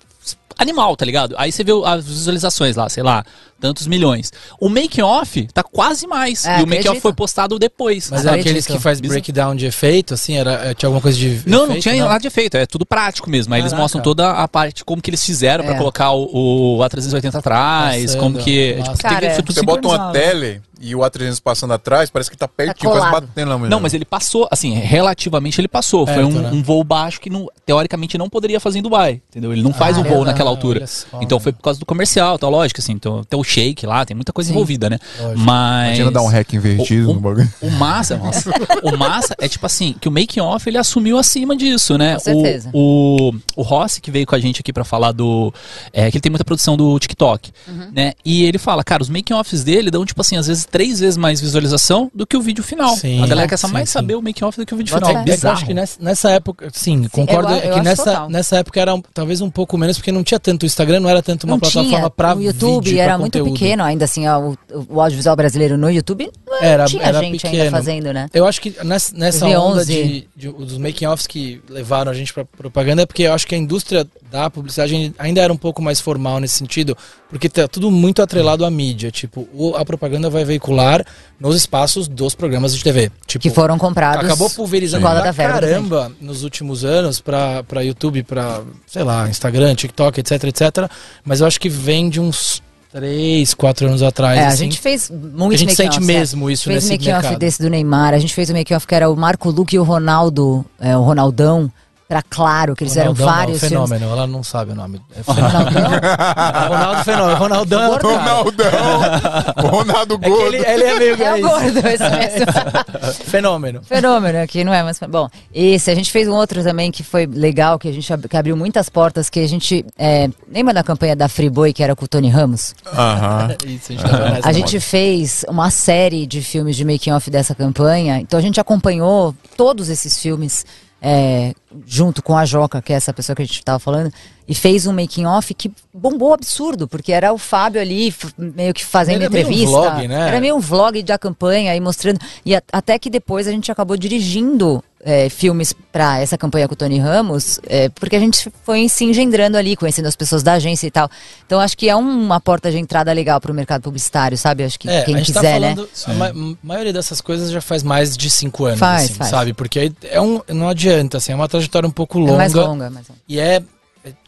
animal, tá ligado? Aí você vê as visualizações lá, sei lá, tantos milhões. O make-off tá quase mais. É, e o make-off foi postado depois. Mas é aqueles que faz breakdown de efeito, assim, era, é, tinha alguma coisa de Não, não efeito, tinha nada de efeito, é tudo prático mesmo. Aí eles Caraca. mostram toda a parte, como que eles fizeram pra É. colocar o, o A380 atrás, como que. Nossa. Tipo, tem que Cara, foi tudo Você bota uma tele e o A300 passando atrás, parece que tá pertinho, quase colado. batendo na mulher. Não, mas ele passou, assim, relativamente ele passou. Foi um, né? um voo baixo que não- teoricamente não poderia fazer em Dubai, entendeu? Ele não faz o Caramba. voo naquela altura. Olha só, Então né? foi por causa do comercial, tá lógico, assim. Então tem o shake lá, tem muita coisa Sim. envolvida, né? Lógico. Mas. Imagina dar um hack invertido O- no bagulho. O massa, nossa, o massa é tipo assim, que o making off ele assumiu acima disso, né? Com certeza. O, o, o Rossi que veio com a gente aqui pra falar do é, que ele tem muita produção do TikTok, Uhum. né? E ele fala, cara, os making offs dele dão tipo assim, às vezes três vezes mais visualização do que o vídeo final. Sim, a galera quer só sim, mais sim. saber o making off do que o vídeo final. É que eu acho bizarro. que nessa, nessa época, sim, concordo eu- eu é que acho nessa, total. nessa época era um- talvez um pouco menos, porque não tinha tanto, o Instagram não era tanto uma não plataforma tinha. pra o YouTube vídeo, era pra muito conteúdo. pequeno ainda, assim, ó, o, o audiovisual brasileiro no YouTube não Era, tinha era gente ainda pequeno. fazendo, né? Eu acho que nessa, nessa 2011. onda de, de- dos making-offs que levaram a gente pra propaganda é porque eu acho que a indústria da publicidade ainda era um pouco mais formal nesse sentido, porque tá tudo muito atrelado à mídia. Tipo, a propaganda vai veicular nos espaços dos programas de TV. Tipo, Que foram comprados. Acabou pulverizando da verba caramba nos últimos anos pra, pra YouTube, pra, sei lá, Instagram, TikTok, etc, etc. Mas eu acho que vem de uns 3, 4 anos atrás, É, a assim. gente fez muito a gente sente né? mesmo isso fez o nesse making-off mercado. desse do Neymar, a gente fez o making-off que era o Marco Luque e o Ronaldo, é, o Ronaldão, pra Claro, que eles eram Ronaldão, vários não, filmes. fenômeno, ela não sabe o nome. É fenômeno. Ronaldão? Ronaldo Fenômeno. Ronaldão é. Ronaldão! Ronaldo É Gordo! ele, ele é meio É é isso. gordo, esse mesmo. Fenômeno. Fenômeno aqui, não é? Mas, bom, esse, a gente fez um outro também que foi legal, que a gente ab- que abriu muitas portas, que a gente, é, lembra da campanha da Friboi, que era com o Tony Ramos? Aham. Isso, a gente tá A gente fez uma série de filmes de making off dessa campanha, então a gente acompanhou todos esses filmes é, junto com a Joca, que é essa pessoa que a gente estava falando, e fez um making off que bombou absurdo, porque era o Fábio ali meio que fazendo Era meio um entrevista. vlog, né? Era meio um vlog da campanha e mostrando. E a- até que depois a gente acabou dirigindo é, filmes para essa campanha com o Tony Ramos, é, porque a gente foi se engendrando ali, conhecendo as pessoas da agência e tal. Então acho que é uma porta de entrada legal para o mercado publicitário, sabe? Acho que É, quem a gente quiser, tá né? falando, a ma- maioria dessas coisas já faz mais de cinco anos, Faz, assim, faz. sabe? Porque aí é um, não adianta, assim, é uma trajetória um pouco É longa. mais longa, E é é,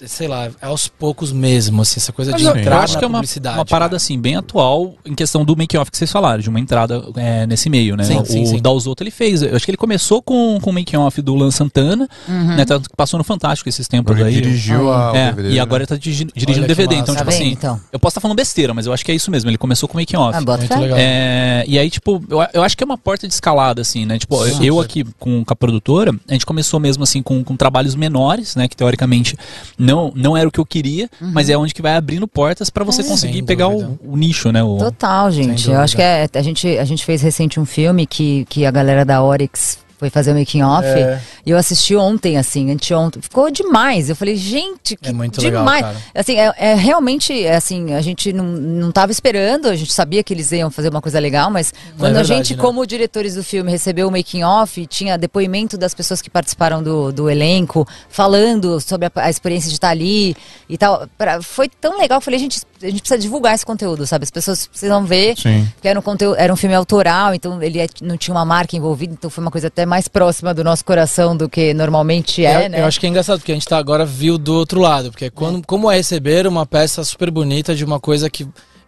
sei lá, é aos poucos mesmo, assim, essa coisa Mas de eu, entrar eu acho na que é uma, publicidade. uma parada cara. assim, bem atual em questão do make-off que vocês falaram, de uma entrada é, nesse meio, né? Sim, o sim, sim. Dalzotto ele fez. Eu acho que ele começou com, com o make-off do Lan Santana, Uhum. né? Tanto que passou no Fantástico esses tempos Ele aí. dirigiu a, É, DVD, e né? agora ele tá dirigi- dirigindo DVD. massa. Então, Tá tipo vendo, assim, então? eu posso estar falando besteira, mas eu acho que é isso mesmo. Ele começou com making-off. Ah, bota Muito fé. legal. É, e aí, tipo, eu, eu acho que é uma porta de escalada, assim, né? Tipo, eu aqui com, com a produtora, a gente começou mesmo, assim, com, com trabalhos menores, né? Que teoricamente não, não era o que eu queria, Uhum. mas é onde que vai abrindo portas pra você conseguir Sem pegar o, o nicho, né? O, Total, gente. Eu acho que é, a, gente, a gente fez recente um filme que, que a galera da Oryx foi fazer o making off. É. E eu assisti ontem, assim, anteontem. Ficou demais. Eu falei, gente, que É muito legal, demais. cara. Assim, é, é realmente, é assim, a gente não, não tava esperando, a gente sabia que eles iam fazer uma coisa legal, mas quando a verdade, gente, né? como diretores do filme, recebeu o making off, tinha depoimento das pessoas que participaram do, do elenco, falando sobre a, a experiência de estar ali e tal. Pra- foi tão legal, eu falei, gente, a gente precisa divulgar esse conteúdo, sabe? As pessoas precisam ver. Sim. Porque era um, conteúdo, era um filme autoral, então ele é- não tinha uma marca envolvida, então foi uma coisa até mais próxima do nosso coração do que normalmente é, eu, né? eu acho que é engraçado, porque a gente tá agora viu do outro lado. Porque quando, como é receber uma peça super bonita de uma coisa que.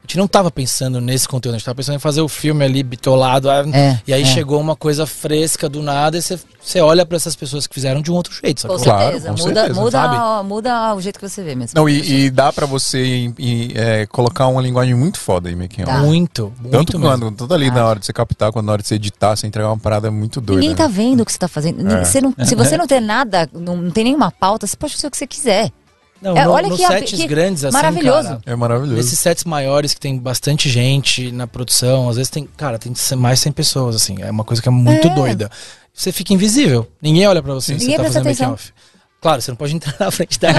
A gente não tava pensando nesse conteúdo, a gente tava pensando em fazer o filme ali bitolado. ah, É, e aí é. chegou uma coisa fresca do nada e você- você olha pra essas pessoas que fizeram de um outro jeito, Com sacou? Claro, certeza, com muda, certeza, muda, sabe? muda o jeito que você vê mesmo. Não, e, e dá pra você em, é, colocar uma linguagem muito foda making off. Tá. Muito, muito Tanto mesmo. quando, tanto ali na hora de você captar, quando na hora de você editar, você entregar uma parada muito doida. Ninguém né? tá vendo o que você tá fazendo. É. você não- se você não tem nada, não, não tem nenhuma pauta, você pode fazer o que você quiser. Não, É, no, olha nos que sets que grandes, assim, maravilhoso. cara, É maravilhoso. Nesses sets maiores que tem bastante gente na produção, às vezes tem, cara, tem mais 100 pessoas, assim, é uma coisa que é muito É. doida. Você fica invisível, ninguém olha pra você, Ninguém você tá fazendo making off. Claro, você não pode entrar na frente da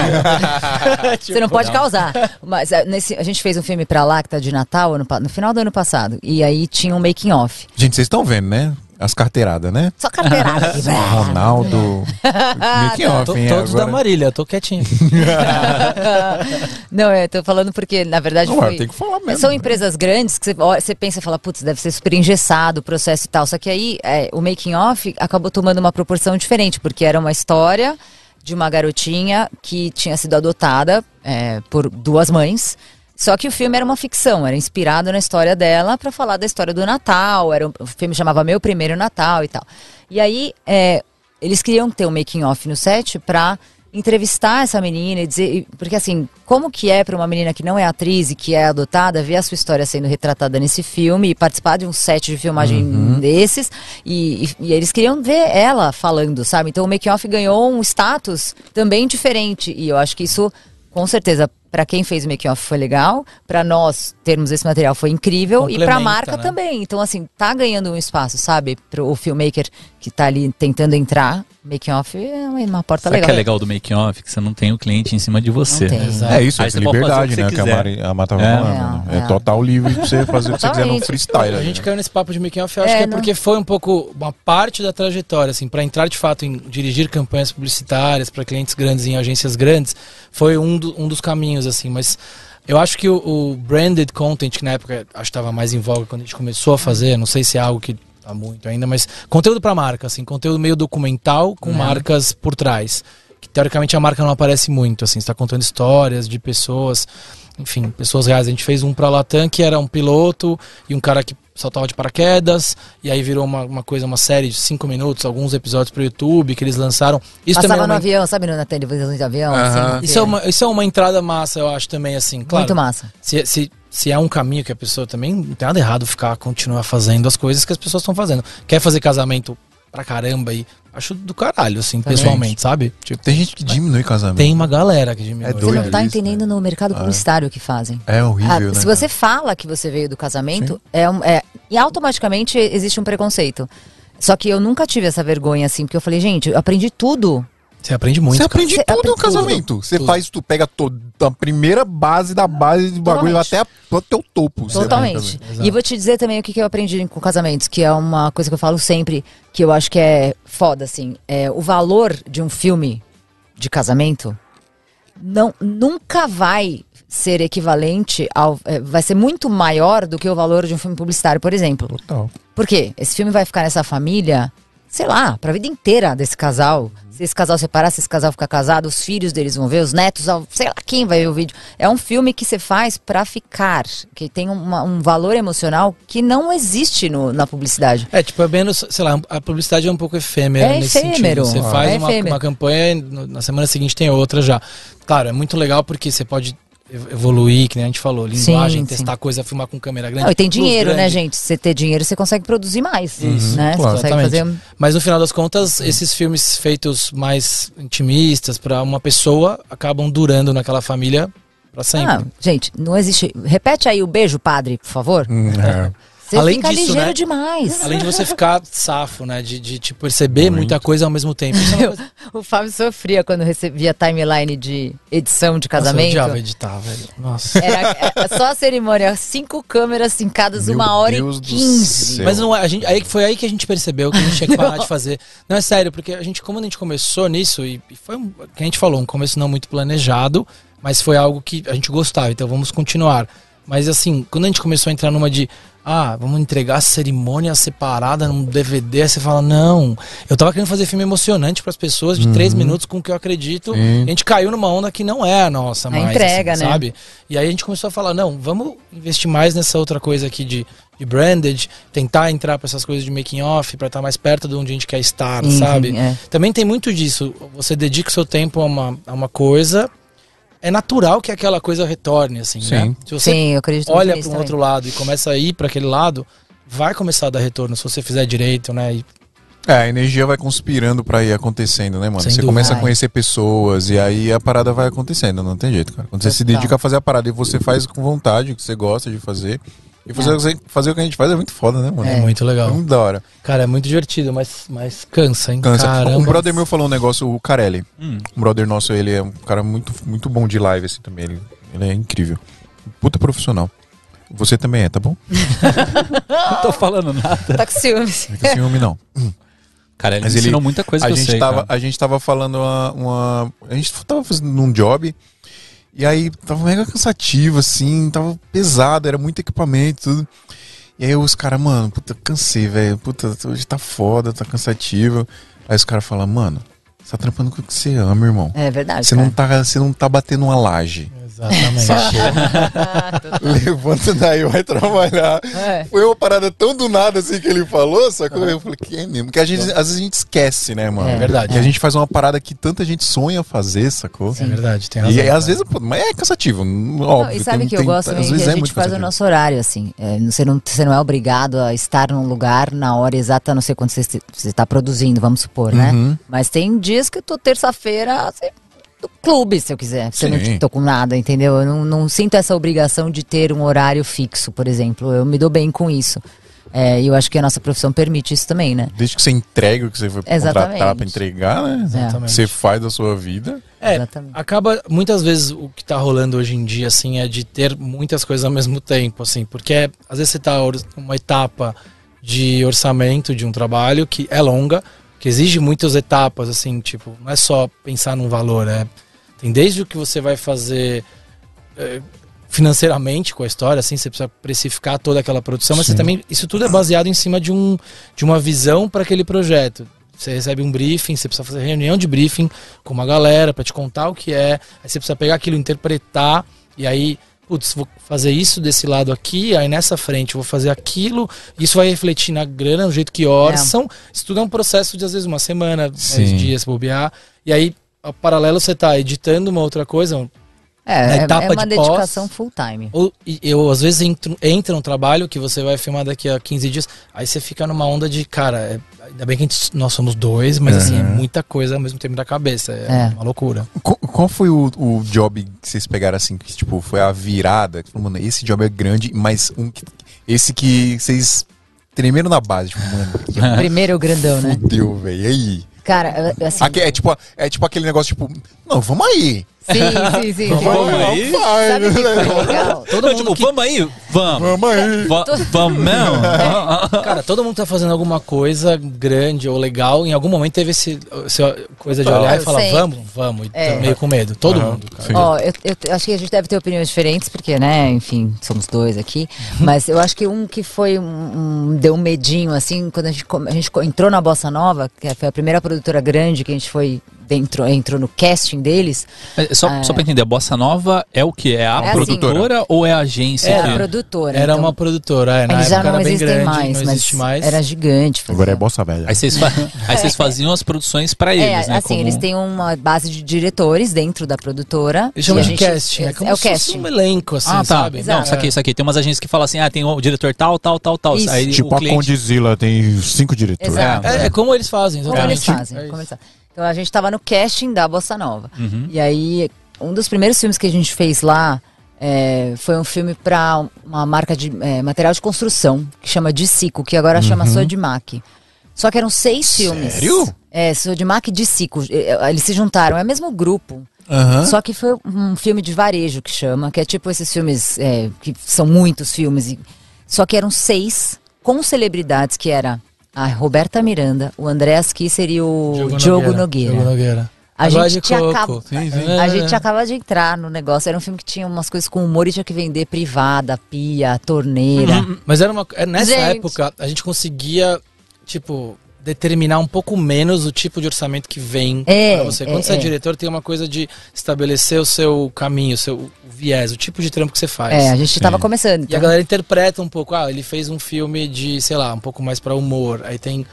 Tipo, Você não pode causar. Mas é, nesse, a gente fez um filme pra lá, que tá de Natal, ano no final do ano passado. E aí tinha um making off. Gente, vocês estão vendo, né? As carteiradas, né? Só carteirada aqui. Ronaldo. making off, To- hein? Todos da Agora... Marília, tô quietinho. Não, eu tô falando porque, na verdade, Não, foi... tem que falar mesmo. São empresas grandes que você pensa e fala, putz, deve ser super engessado o processo e tal. Só que aí é, o making off acabou tomando uma proporção diferente, porque era uma história de uma garotinha que tinha sido adotada é, por duas mães. Só que o filme era uma ficção, era inspirado na história dela para falar da história do Natal. Era um, o filme chamava Meu Primeiro Natal e tal. E aí é, eles queriam ter um making off no set pra entrevistar essa menina e dizer, porque assim, como que é para uma menina que não é atriz e que é adotada ver a sua história sendo retratada nesse filme e participar de um set de filmagem desses e, e- e eles queriam ver ela falando, sabe? Então o making off ganhou um status também diferente e eu acho que isso com certeza para quem fez o making off foi legal, para nós termos esse material foi incrível e para a marca né? também. Então assim, tá ganhando um espaço, sabe? Pro o filmmaker que tá ali tentando entrar, making off é uma, porta Sabe o legal. que é legal do make off? Que você não tem o cliente em cima de você. Não tem. Exato. É isso, é liberdade, né? que Que a, Mari, a Mata tava É. falando. né? É, É, é. total livre pra você fazer o que você quiser no freestyle. A né? gente caiu nesse papo de making off, eu acho É, que é não- porque foi um pouco uma parte da trajetória, assim, para entrar de fato em dirigir campanhas publicitárias para clientes grandes em agências grandes, foi um, do- um dos caminhos, assim, mas eu acho que o, o branded content, que na época acho que estava mais em voga quando a gente começou a fazer, não sei se é algo que tá muito ainda, mas conteúdo para marca, assim, conteúdo meio documental com marcas por trás. Que teoricamente a marca não aparece muito, assim, está contando histórias de pessoas, enfim, pessoas reais. A gente fez um pra Latam que era um piloto e um cara que saltava de paraquedas, e aí virou uma, uma coisa, uma série de cinco minutos, alguns episódios pro YouTube que eles lançaram. Isso Passava também é no uma, avião, sabe, na televisão de avião? Assim, isso, é uma, isso é uma entrada massa, eu acho também, assim, claro. Muito massa. Se, se, se é um caminho que a pessoa também não tem nada errado ficar, continuar fazendo as coisas que as pessoas estão fazendo. Quer fazer casamento pra caramba e acho do caralho, assim, Também. pessoalmente, sabe? Tipo, Tem gente que diminui casamento. tem uma galera que diminui. É Você doido não tá isso, entendendo no mercado Ah. publicitário o que fazem. É horrível, Ah, né? Se você fala que você veio do casamento, é, um- é- e automaticamente existe um preconceito. Só que eu nunca tive essa vergonha assim, porque eu falei, gente, eu aprendi tudo. Você aprende muito. Você cara. aprende Você tudo no aprende tudo. casamento. Você Tudo. faz, tu pega todo, a primeira base da base do bagulho Totalmente. até a- até o topo. Totalmente. E vou te dizer também o que, que eu aprendi com casamentos, que é uma coisa que eu falo sempre, que eu acho que é foda, assim. É, o valor de um filme de casamento não, nunca vai ser equivalente ao. é, vai ser muito maior do que o valor de um filme publicitário, por exemplo. Total. Por quê? Esse filme vai ficar nessa família sei lá, pra vida inteira desse casal. Se esse casal separar, se esse casal ficar casado, os filhos deles vão ver, os netos, sei lá quem vai ver o vídeo. É um filme que você faz pra ficar, que tem uma- um valor emocional que não existe no- na publicidade. É, tipo, é menos, sei lá, a publicidade é um pouco efêmera É nesse efêmero. sentido. Você faz É uma, uma campanha, na semana seguinte tem outra já. Claro, é muito legal porque você pode evoluir, que nem a gente falou, linguagem, Sim, testar coisa, filmar com câmera grande. Não, e tem dinheiro, né, grande. gente? Se você ter dinheiro, você consegue produzir mais. Isso, né? claro. Você consegue Exatamente. fazer. Mas no final das contas, esses filmes feitos mais intimistas pra uma pessoa acabam durando naquela família pra sempre. Ah, gente, não existe. Repete aí o beijo, padre, por favor. Hum, é. Você Além fica disso, ligeiro né? demais. Além de você ficar safo, né? De, de, tipo, perceber muita coisa ao mesmo tempo. Isso é O Fábio sofria quando recebia timeline de edição de Nossa, eu casamento. odiava editar, velho. Nossa. Era é, só a cerimônia, cinco câmeras sincadas, Meu uma hora Deus e quinze. Mas não é, a gente, aí foi aí que a gente percebeu que a gente tinha que parar de fazer. Não é sério, porque a gente, como a gente começou nisso, e, e foi um, que a gente falou, um começo não muito planejado, mas foi algo que a gente gostava, então vamos continuar. Mas assim, quando a gente começou a entrar numa de ah, vamos entregar a cerimônia separada num DVD, aí você fala, não, eu tava querendo fazer filme emocionante para as pessoas de três minutos com o que eu acredito. Sim. A gente caiu numa onda que não é a nossa A mais, entrega, assim, né? sabe? E aí a gente começou a falar, não, vamos investir mais nessa outra coisa aqui de, de branded, tentar entrar para essas coisas de making off, para estar mais perto de onde a gente quer estar, Sim, sabe? sim, é. Também tem muito disso. Você dedica o seu tempo a uma, a uma coisa, é natural que aquela coisa retorne, assim, Sim. né? Se você Sim, eu acredito olha para um também. outro lado e começa a ir para aquele lado, vai começar a dar retorno se você fizer direito, né? E É, a energia vai conspirando pra ir acontecendo, né, mano? Sem você dúvida. começa a conhecer pessoas e aí a parada vai acontecendo, não tem jeito, cara. Quando você se Total. dedica a fazer a parada e você faz com vontade, o que você gosta de fazer. E fazer, fazer o que a gente faz é muito foda, né, mano? é, muito É legal. muito da hora. Cara, é muito divertido, mas, mas cansa, hein? Cansa. Caramba. Um brother meu falou um negócio, o Carelli. Hum. Um brother nosso, ele é um cara muito, muito bom de live, assim, também. Ele, ele é incrível. Puta profissional. Você também é, tá bom? Não tô falando nada. Tá com ciúmes. Não tem ciúme, não. Cara, ele Mas me ele- ensinou muita coisa a que eu gente sei, tava, cara. A gente tava falando uma, uma- A gente tava fazendo um job. E aí tava mega cansativo, assim, tava pesado, era muito equipamento, tudo. E aí os caras, mano, puta, cansei, velho. Puta, hoje tá foda, tá cansativo. Aí os caras falam, mano, você tá trampando com o que você ama, irmão. É verdade. Você cara. não, tá, você não tá batendo uma laje. Exatamente. Levanta daí, vai trabalhar. É. Foi uma parada tão do nada assim que ele falou, só que eu falei, que é mesmo? Porque a gente, às vezes a gente esquece, né, mano? É verdade. E a gente faz uma parada que tanta gente sonha fazer, sacou? É verdade, tem razão. E aí, às vezes, pô, mas é cansativo, Não, óbvio. e sabe tem- que eu tem- gosto às também? Que vezes a é gente faz o nosso horário, assim. É, você, não, você não é obrigado a estar num lugar na hora exata, não sei quando você está produzindo, vamos supor, né? Uhum. Mas tem dias que eu tô terça-feira assim, do clube, se eu quiser. Se eu não tô com nada, entendeu? Eu não, não sinto essa obrigação de ter um horário fixo, por exemplo. Eu me dou bem com isso. É, E eu acho que a nossa profissão permite isso também, né? Desde que você entrega o que você foi Exatamente. contratar pra entregar, né? Exatamente. Você faz da sua vida. É, Exatamente. acaba muitas vezes o que tá rolando hoje em dia assim é de ter muitas coisas ao mesmo tempo, assim, porque é- às vezes você tá numa etapa de orçamento de um trabalho que é longa, que exige muitas etapas, assim, tipo, não é só pensar num valor, é tem desde o que você vai fazer é, financeiramente com a história, assim, você precisa precificar toda aquela produção, mas você Sim. também isso tudo é baseado em cima de um de uma visão para aquele projeto. Você recebe um briefing, você precisa fazer reunião de briefing com uma galera para te contar o que é. Aí você precisa pegar aquilo, interpretar e aí, putz, vou fazer isso desse lado aqui, aí nessa frente eu vou fazer aquilo. Isso vai refletir na grana, no jeito que orçam. Isso tudo é um processo de às vezes uma semana, Sim. dez dias, bobear. E aí, ao paralelo, você tá editando uma outra coisa, É, Na é, etapa é uma de pós- dedicação full time. ou eu, às vezes, entro, entra um trabalho que você vai filmar daqui a 15 dias, aí você fica numa onda de, cara, é- ainda bem que a gente- nós somos dois, mas assim, é Uhum. muita coisa ao mesmo tempo da cabeça. É, É. uma loucura. Qual, qual foi o, o job que vocês pegaram assim, que tipo, foi a virada? Mano, esse job é grande, mas um que- esse que vocês tremeram na base, tipo, mano, Primeiro o grandão, né? fudeu, velho, e aí? Cara, assim, Aque- é, tipo, é tipo aquele negócio, tipo, não, vamos aí. Sim, sim, sim. Vamos aí. Sabe o que foi legal? Todo mundo tipo, que- vamos aí? Vamos. Vamos aí. Va- Vamos mesmo? Cara, todo mundo tá fazendo alguma coisa grande ou legal. Em algum momento teve esse, essa coisa de olhar e falar, vamos, vamos. E É. tá meio com medo. Todo Aham, mundo. Ó, eu, eu acho que a gente deve ter opiniões diferentes, porque, né, enfim, somos dois aqui. Mas eu acho que um que foi um, um- deu um medinho, assim, quando a gente, a gente entrou na Bossa Nova, que foi a primeira produtora grande que a gente foi dentro, entrou no casting deles, É, Só, só pra entender, a Bossa Nova é o que? É a É assim. produtora ou é a agência? era que- a produtora. Era então, uma produtora, é, na Eles já não era bem existem grande, mais, não mas existe mais. era gigante. fazia- Agora é bossa velha. Aí vocês, fa- aí vocês faziam as produções pra eles, É, né? assim, como- eles têm uma base de diretores dentro da produtora. Eles chamam de casting, é como é o se casting. um elenco, assim, Ah, tá. sabe? Não, isso aqui, isso aqui. Tem umas agências que falam assim, ah, tem o diretor tal, tal, tal, tal. Aí Tipo a. Condizila tem cinco diretores. É, é como eles fazem, Como eles fazem. Então a gente estava no casting da Bossa Nova. Uhum. E aí, um dos primeiros filmes que a gente fez lá é, foi um filme para uma marca de é, material de construção, que chama Dicico, que agora chama Sodimac. Só que eram seis filmes. Sério? É, Sodimac e Dicico. É, Eles se juntaram, é o mesmo grupo. Aham. Só que foi um filme de varejo que chama, que é tipo esses filmes é, que são muitos filmes. e- só que eram seis com celebridades, que era a Roberta Miranda, o Andréas Kisser e o Diogo, Nogueira. Diogo Nogueira. A gente de tinha coco. acab- Sim, sim. A gente acabava de entrar no negócio. Era um filme que tinha umas coisas com humor e tinha que vender privada, pia, torneira. Mas era uma. é, Nessa Gente. época, a gente conseguia, tipo, determinar um pouco menos o tipo de orçamento que vem É, pra você. Quando é, você é, é. diretor, tem uma coisa de estabelecer o seu caminho, o seu viés, o tipo de trampo que você faz. É, a gente Sim. tava começando. E a então- galera interpreta um pouco, ah, ele fez um filme de, sei lá, um pouco mais pra humor. Aí tem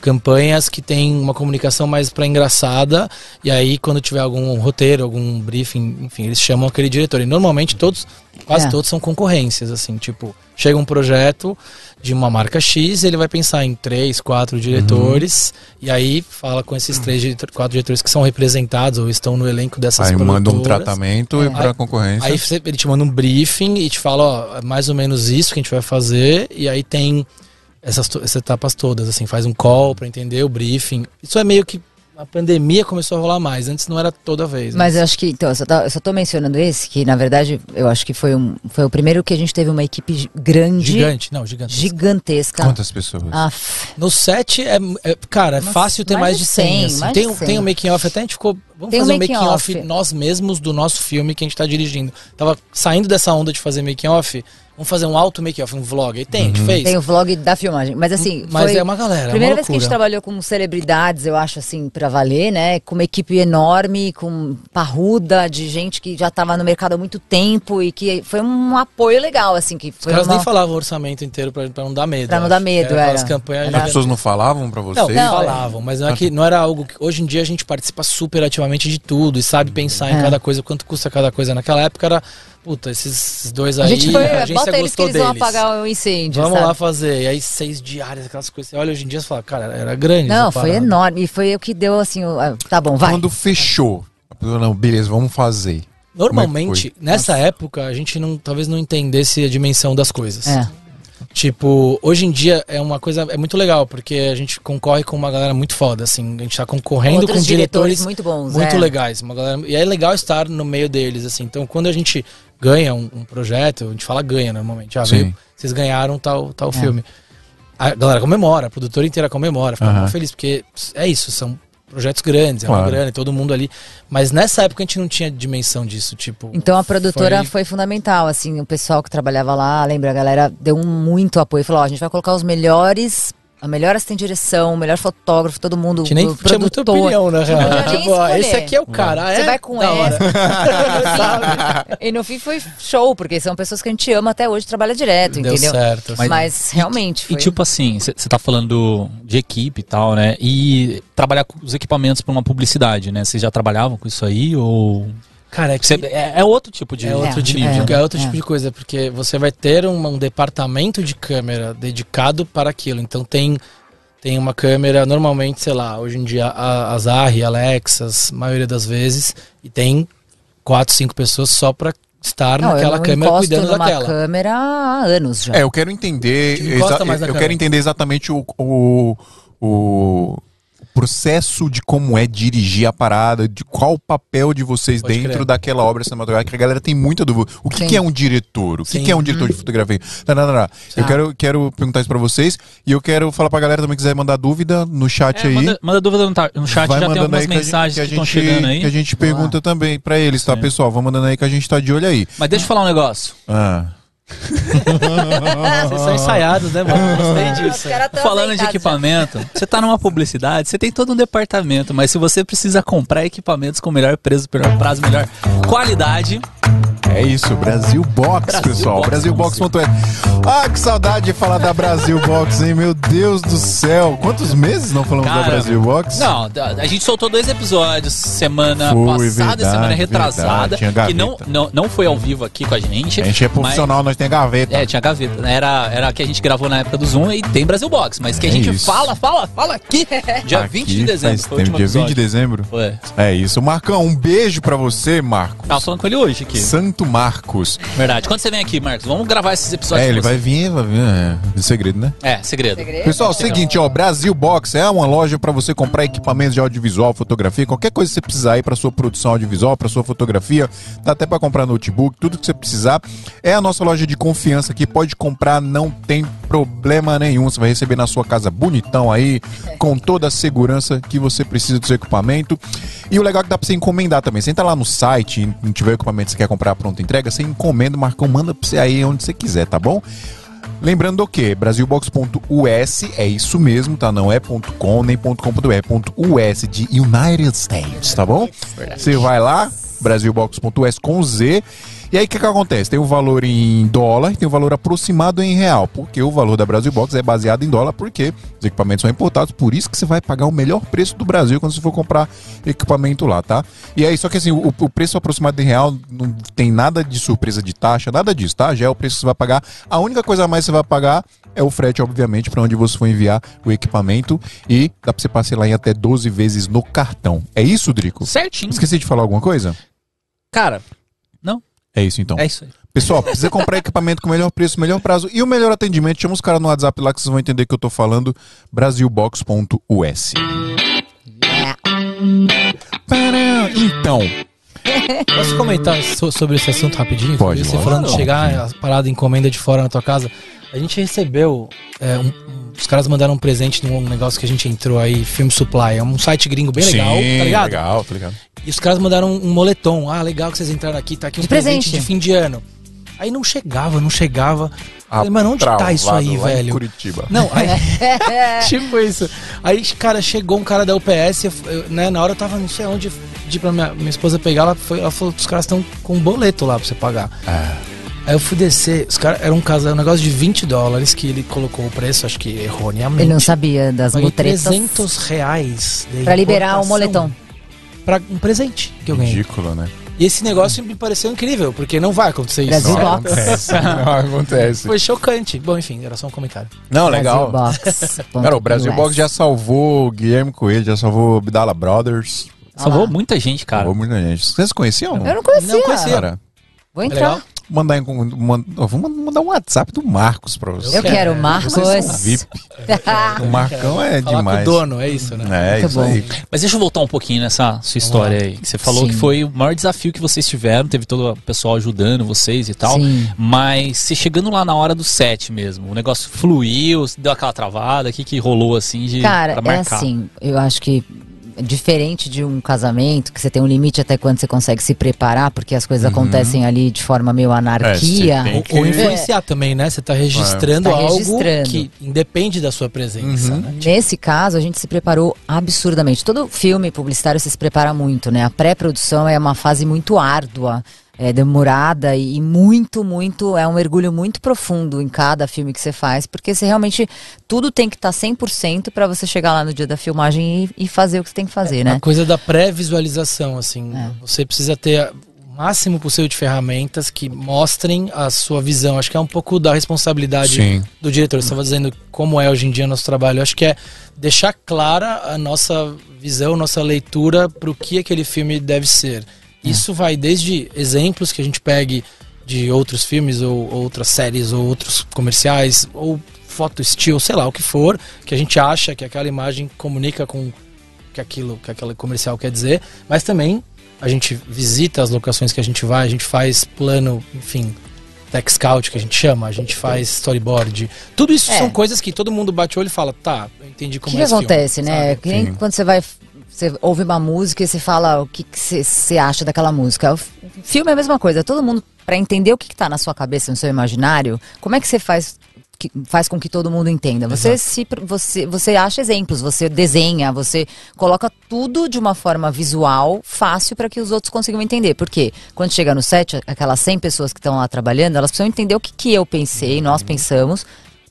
campanhas que tem uma comunicação mais pra engraçada. E aí, quando tiver algum roteiro, algum briefing, enfim, eles chamam aquele diretor. E normalmente todos, quase É. todos são concorrências, assim, tipo, chega um projeto de uma marca X, ele vai pensar em três, quatro diretores, e aí fala com esses três, diretor- quatro diretores que são representados ou estão no elenco dessas Aí manda um tratamento e pra concorrência. Aí ele te manda um briefing e te fala, ó, é mais ou menos isso que a gente vai fazer, e aí tem essas, essas etapas todas, assim, faz um call pra entender o briefing. Isso é meio que a pandemia começou a rolar mais, antes não era toda vez. né? Mas eu acho que, então, eu só, tá- eu só tô mencionando esse, que na verdade eu acho que foi, um, foi o primeiro que a gente teve uma equipe grande, Gigante, não, gigante. gigantesca. Quantas pessoas? Aff, No set, é, é- cara, é Mas fácil ter mais mais, de de 100. 100, assim. mais Tem, de um- 100. tem um making off, até a gente ficou. Vamos Tem fazer um making making off off. nós mesmos do nosso filme que a gente tá dirigindo. Tava saindo dessa onda de fazer making off. Vamos fazer um alto making off, um vlog. Aí tem, gente fez. tem o vlog da filmagem. Mas assim, Mas foi é uma galera. a primeira é uma vez que a gente trabalhou com celebridades, eu acho assim, pra valer, né? Com uma equipe enorme, com parruda, de gente que já tava no mercado há muito tempo e que foi um apoio legal, assim, que Os foi caras uma... nem falavam o orçamento inteiro pra, pra não dar medo. Pra não dar medo, Era era. aquelas campanhas Era- As pessoas não falavam pra Não, vocês? Não, falavam, mas não, é que, não era algo que. Hoje em dia a gente participa super ativamente de tudo e sabe pensar em É. cada coisa, quanto custa cada coisa. Naquela época era, puta, esses dois aí, A gente foi, a agência bota eles que eles vão deles. apagar o incêndio, Vamos sabe? lá fazer. E aí, seis diárias, aquelas coisas. Você olha hoje em dia e fala, cara, era grande. Não, foi parada. enorme. E foi o que deu assim, o- tá bom, vai. Quando fechou, a pessoa, não, beleza, vamos fazer. Normalmente, Como é nessa época, a gente não, talvez não entendesse a dimensão das coisas. É. Tipo, hoje em dia é uma coisa, é muito legal, porque a gente concorre com uma galera muito foda, assim, a gente tá concorrendo Outros com diretores, muito bons, muito é. legais, uma galera, e é legal estar no meio deles, assim, então quando a gente ganha um, um projeto, a gente fala ganha normalmente, ah, veio, vocês ganharam tal, tal É. filme. A galera comemora, a produtora inteira comemora, fica muito feliz, porque é isso, são projetos grandes, é Claro. uma grana, todo mundo ali, mas nessa época a gente não tinha dimensão disso, tipo... Então a produtora foi- foi... fundamental, assim, o pessoal que trabalhava lá, lembra, a galera deu muito apoio, falou, ó, a gente vai colocar os melhores, a melhor assistente de direção, o melhor fotógrafo, todo mundo, A gente nem tinha muita opinião, na real. nem Tipo, ó, esse aqui é o cara. Você é? vai com essa. e no fim foi show, porque são pessoas que a gente ama até hoje, trabalha direto, Deu entendeu? certo. assim. Mas, realmente foi. E tipo assim, você tá falando de equipe e tal, né? E trabalhar com os equipamentos pra uma publicidade, né? Vocês já trabalhavam com isso aí ou... Cara, é que Cê- é, é outro tipo de... é outro, É, tipo, é, de, é outro é. tipo de coisa, porque você vai ter um, um departamento de câmera dedicado para aquilo. Então tem, tem uma câmera, normalmente, sei lá, hoje em dia a, a Alexas, maioria das vezes, e tem quatro, cinco pessoas só para estar Não, naquela eu não câmera cuidando numa daquela. câmera há anos já. É, eu quero entender. Eu câmera. quero entender exatamente o, o, o processo de como é dirigir a parada, de qual o papel de vocês Pode dentro crer. daquela obra cinematográfica. A galera tem muita dúvida. O que, que é um diretor? O que, que é um diretor de fotografia? Tá, tá, tá, tá. Eu Tá. quero, quero perguntar isso pra vocês e eu quero falar pra galera também que quiser mandar dúvida no chat É, aí. manda, manda dúvida no, no chat, Vai já tem mandando algumas aí que a gente- mensagens que a estão gente- chegando aí. Que a gente pergunta também pra eles, tá, Sim. pessoal? Vão mandando aí que a gente tá de olho aí. Mas deixa eu falar um negócio. Ah. Vocês são ensaiados, né, mano? Gostei disso. Falando de já. equipamento, você tá numa publicidade, você tem todo um departamento, mas se você precisa comprar equipamentos com melhor preço, melhor prazo, melhor qualidade, É isso, Brasil Box, Brasil pessoal. Box, Brasilbox.es. Ah, que saudade de falar da Brasil Box, hein? Meu Deus do céu. Quantos meses não falamos da Cara, Brasil Box? Não, a a gente soltou dois episódios semana Foi, passada verdade, semana retrasada. verdade, tinha que não, não, não foi ao vivo aqui com a gente. A gente é profissional, nós tem gaveta. Mas, é, tinha gaveta. né? Era, era a que a gente gravou na época do Zoom e tem Brasil Box. Mas que a É gente isso. fala, fala, fala aqui. Dia Aqui 20 de dezembro. Foi tempo, dia 20 de episódio. dezembro. Foi. É isso. Marcão, um beijo pra você, Marcos. Tava falando com ele hoje aqui. Santo Marcos. Verdade. Quando você vem aqui, Marcos, vamos gravar esses episódios. É, ele vai vir, vai vir. É, de segredo, né? É, segredo. Segredo? Pessoal, seguinte, ó, Brasil Box é uma loja pra você comprar equipamentos de audiovisual, fotografia, qualquer coisa que você precisar aí pra sua produção audiovisual, pra sua fotografia, dá até pra comprar notebook, tudo que você precisar. É a nossa loja de confiança aqui, pode comprar, não tem problema nenhum. Você vai receber na sua casa bonitão aí, com toda a segurança que você precisa do seu equipamento. E o legal é que dá pra você encomendar também. Você entra lá no site, e não tiver equipamento que você quer comprar pronta entrega, você encomenda, o Marcão manda pra você aí onde você quiser, tá bom? Lembrando o que? Brasilbox.us é isso mesmo, tá? Não é .com nem .com.br, é .us de United States, tá bom? Você vai lá, brasilbox.us com Z. E aí o que, que acontece? Tem o valor em dólar e tem o valor aproximado em real, porque o valor da Brasil Box é baseado em dólar, porque os equipamentos são importados, por isso que você vai pagar o melhor preço do Brasil quando você for comprar equipamento lá, tá? E aí, só que assim, o, o preço aproximado em real não tem nada de surpresa de taxa, nada disso, tá? Já é o preço que você vai pagar. A única coisa a mais que você vai pagar é o frete, obviamente, para onde você for enviar o equipamento e dá pra você parcelar em até 12 vezes no cartão. É isso, Drico? Certinho. Esqueci de falar alguma coisa? Cara. É isso então. É isso aí. Pessoal, precisa comprar equipamento com melhor preço, melhor prazo e o melhor atendimento. Chama os caras no WhatsApp lá que vocês vão entender que eu tô falando. Brasilbox.us. Pará. Então, Posso comentar so- sobre esse assunto rapidinho? Pode, Você falando de chegar, a parada encomenda de fora na tua casa. A gente recebeu. é, um- os caras mandaram um presente num negócio que a gente entrou aí, Film Supply. É um site gringo bem legal, sim, tá ligado? legal, tá ligado. E os caras mandaram um, um moletom. Ah, legal que vocês entraram aqui, tá aqui um De presente. presente. de fim de ano. Aí não chegava, não chegava. Ah, Falei, mano, onde tá isso aí, velho? Curitiba. Não, aí. tipo isso. Aí, cara, chegou um cara da UPS, eu, né, na hora eu tava não sei onde, pedi pra minha, minha esposa pegar, ela, foi, ela falou, os caras estão com um boleto lá pra você pagar. Ah. Aí eu fui descer, os caras, era um caso, um negócio de 20 dólares que ele colocou o preço, acho que erroneamente. Ele não sabia das Paguei mutretas 300 reais de pra liberar o moletom. Pra um presente que eu ganhei. Ridículo, né? E esse negócio me pareceu incrível, porque não vai acontecer isso. Brasil Não Box. acontece. Não acontece. Foi chocante. Bom, enfim, era só um comentário. Não, legal. Brasilbox. Cara, o Brasil Box já salvou Guilherme Coelho, já salvou Bidala Brothers. Salvou muita gente, cara. Salvou muita gente. Vocês conheciam? Eu não conhecia. Não conhecia. Cara, Vou entrar. legal? Mandar, vou mandar um WhatsApp do Marcos pra vocês. Eu quero. quero Marcos. Vocês são VIP. O Marcão é Falar demais. com o dono, é isso, né? É, Muito isso bom. aí. Mas deixa eu voltar um pouquinho nessa sua história aí. que Você falou Sim. que foi o maior desafio que vocês tiveram, teve todo o pessoal ajudando vocês e tal. Sim. Mas você chegando lá na hora do set mesmo, o negócio fluiu, deu aquela travada, o que, que rolou assim de Cara, pra é marcar? assim, eu acho que diferente de um casamento, que você tem um limite até quando você consegue se preparar, porque as coisas acontecem ali de forma meio anarquia. Uhum. É, tem Ou, que- ou influenciar também, né? Você tá registrando Tá algo registrando. que independe da sua presença, Uhum. né? Nesse caso, a gente se preparou absurdamente. Todo filme publicitário se prepara muito, né? A pré-produção é uma fase muito árdua, é demorada e e muito, muito, é um mergulho muito profundo em cada filme que você faz, porque você realmente, tudo tem que estar 100% para você chegar lá no dia da filmagem e, e fazer o que você tem que fazer, A né? coisa da pré-visualização, assim. É. Você precisa ter o máximo possível de ferramentas que mostrem a sua visão. Acho que é um pouco da responsabilidade Sim. do diretor. Você estava dizendo como é hoje em dia nosso trabalho. Acho que é deixar clara a nossa visão, nossa leitura para o que aquele filme deve ser. Isso vai desde exemplos que a gente pegue de outros filmes ou outras séries ou outros comerciais ou foto estilo, sei lá o que for, que a gente acha que aquela imagem comunica com que aquilo que aquele comercial quer dizer, mas também a gente visita as locações que a gente vai, a gente faz plano, enfim, tech scout que a gente chama, a gente faz storyboard. Tudo isso É. são coisas que todo mundo bate o olho e fala, tá, eu entendi como que, é que esse filme", acontece, né? quando você vai. Você ouve uma música e você fala o que você acha daquela música. O filme é a mesma coisa. Todo mundo, pra entender o que, que tá na sua cabeça, no seu imaginário, como é que você faz. que faz com que todo mundo entenda. Você se você você acha exemplos, você desenha, você coloca tudo de uma forma visual, fácil para que os outros consigam entender. Porque quando chega no set, aquelas 100 pessoas que estão lá trabalhando, elas precisam entender o que que eu pensei, nós pensamos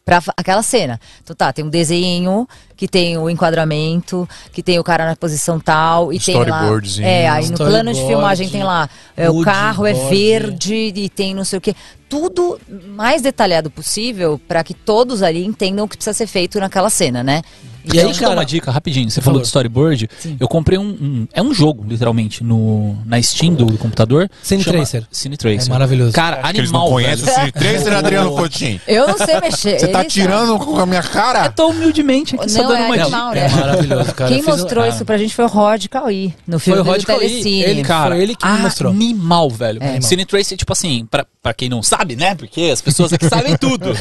pra fa- aquela cena. Então tá, tem um desenho que tem o enquadramento, que tem o cara na posição tal e tem lá. É, aí no plano de filmagem tem lá, é, o carro é verde e tem não sei o quê. Tudo mais detalhado possível pra que todos ali entendam o que precisa ser feito naquela cena, né? E aí, Deixa eu dar cara, uma dica rapidinho. Você falou de storyboard. Eu comprei um, um- É um jogo, literalmente, no, na Steam do, do computador. Cine Chama Tracer. Cine Tracer. É maravilhoso. Cara, Acho que eles não animal. conhecem velho. o Cine 3, Adriano Coutinho? Eu não sei mexer. Você tá tirando com a minha cara? Eu tô humildemente aqui só Não, dando é uma animal, dica. né? É maravilhoso, cara. Quem fiz um- mostrou ah. isso pra gente foi o Rod Cauí, no filme Foi o do Rod Cauí, Telecine. ele- Cara, Foi ele que me mostrou. Animal, velho. Animal. Cine Tracer, tipo assim, pra, pra quem não sabe, né? Porque as pessoas aqui sabem tudo.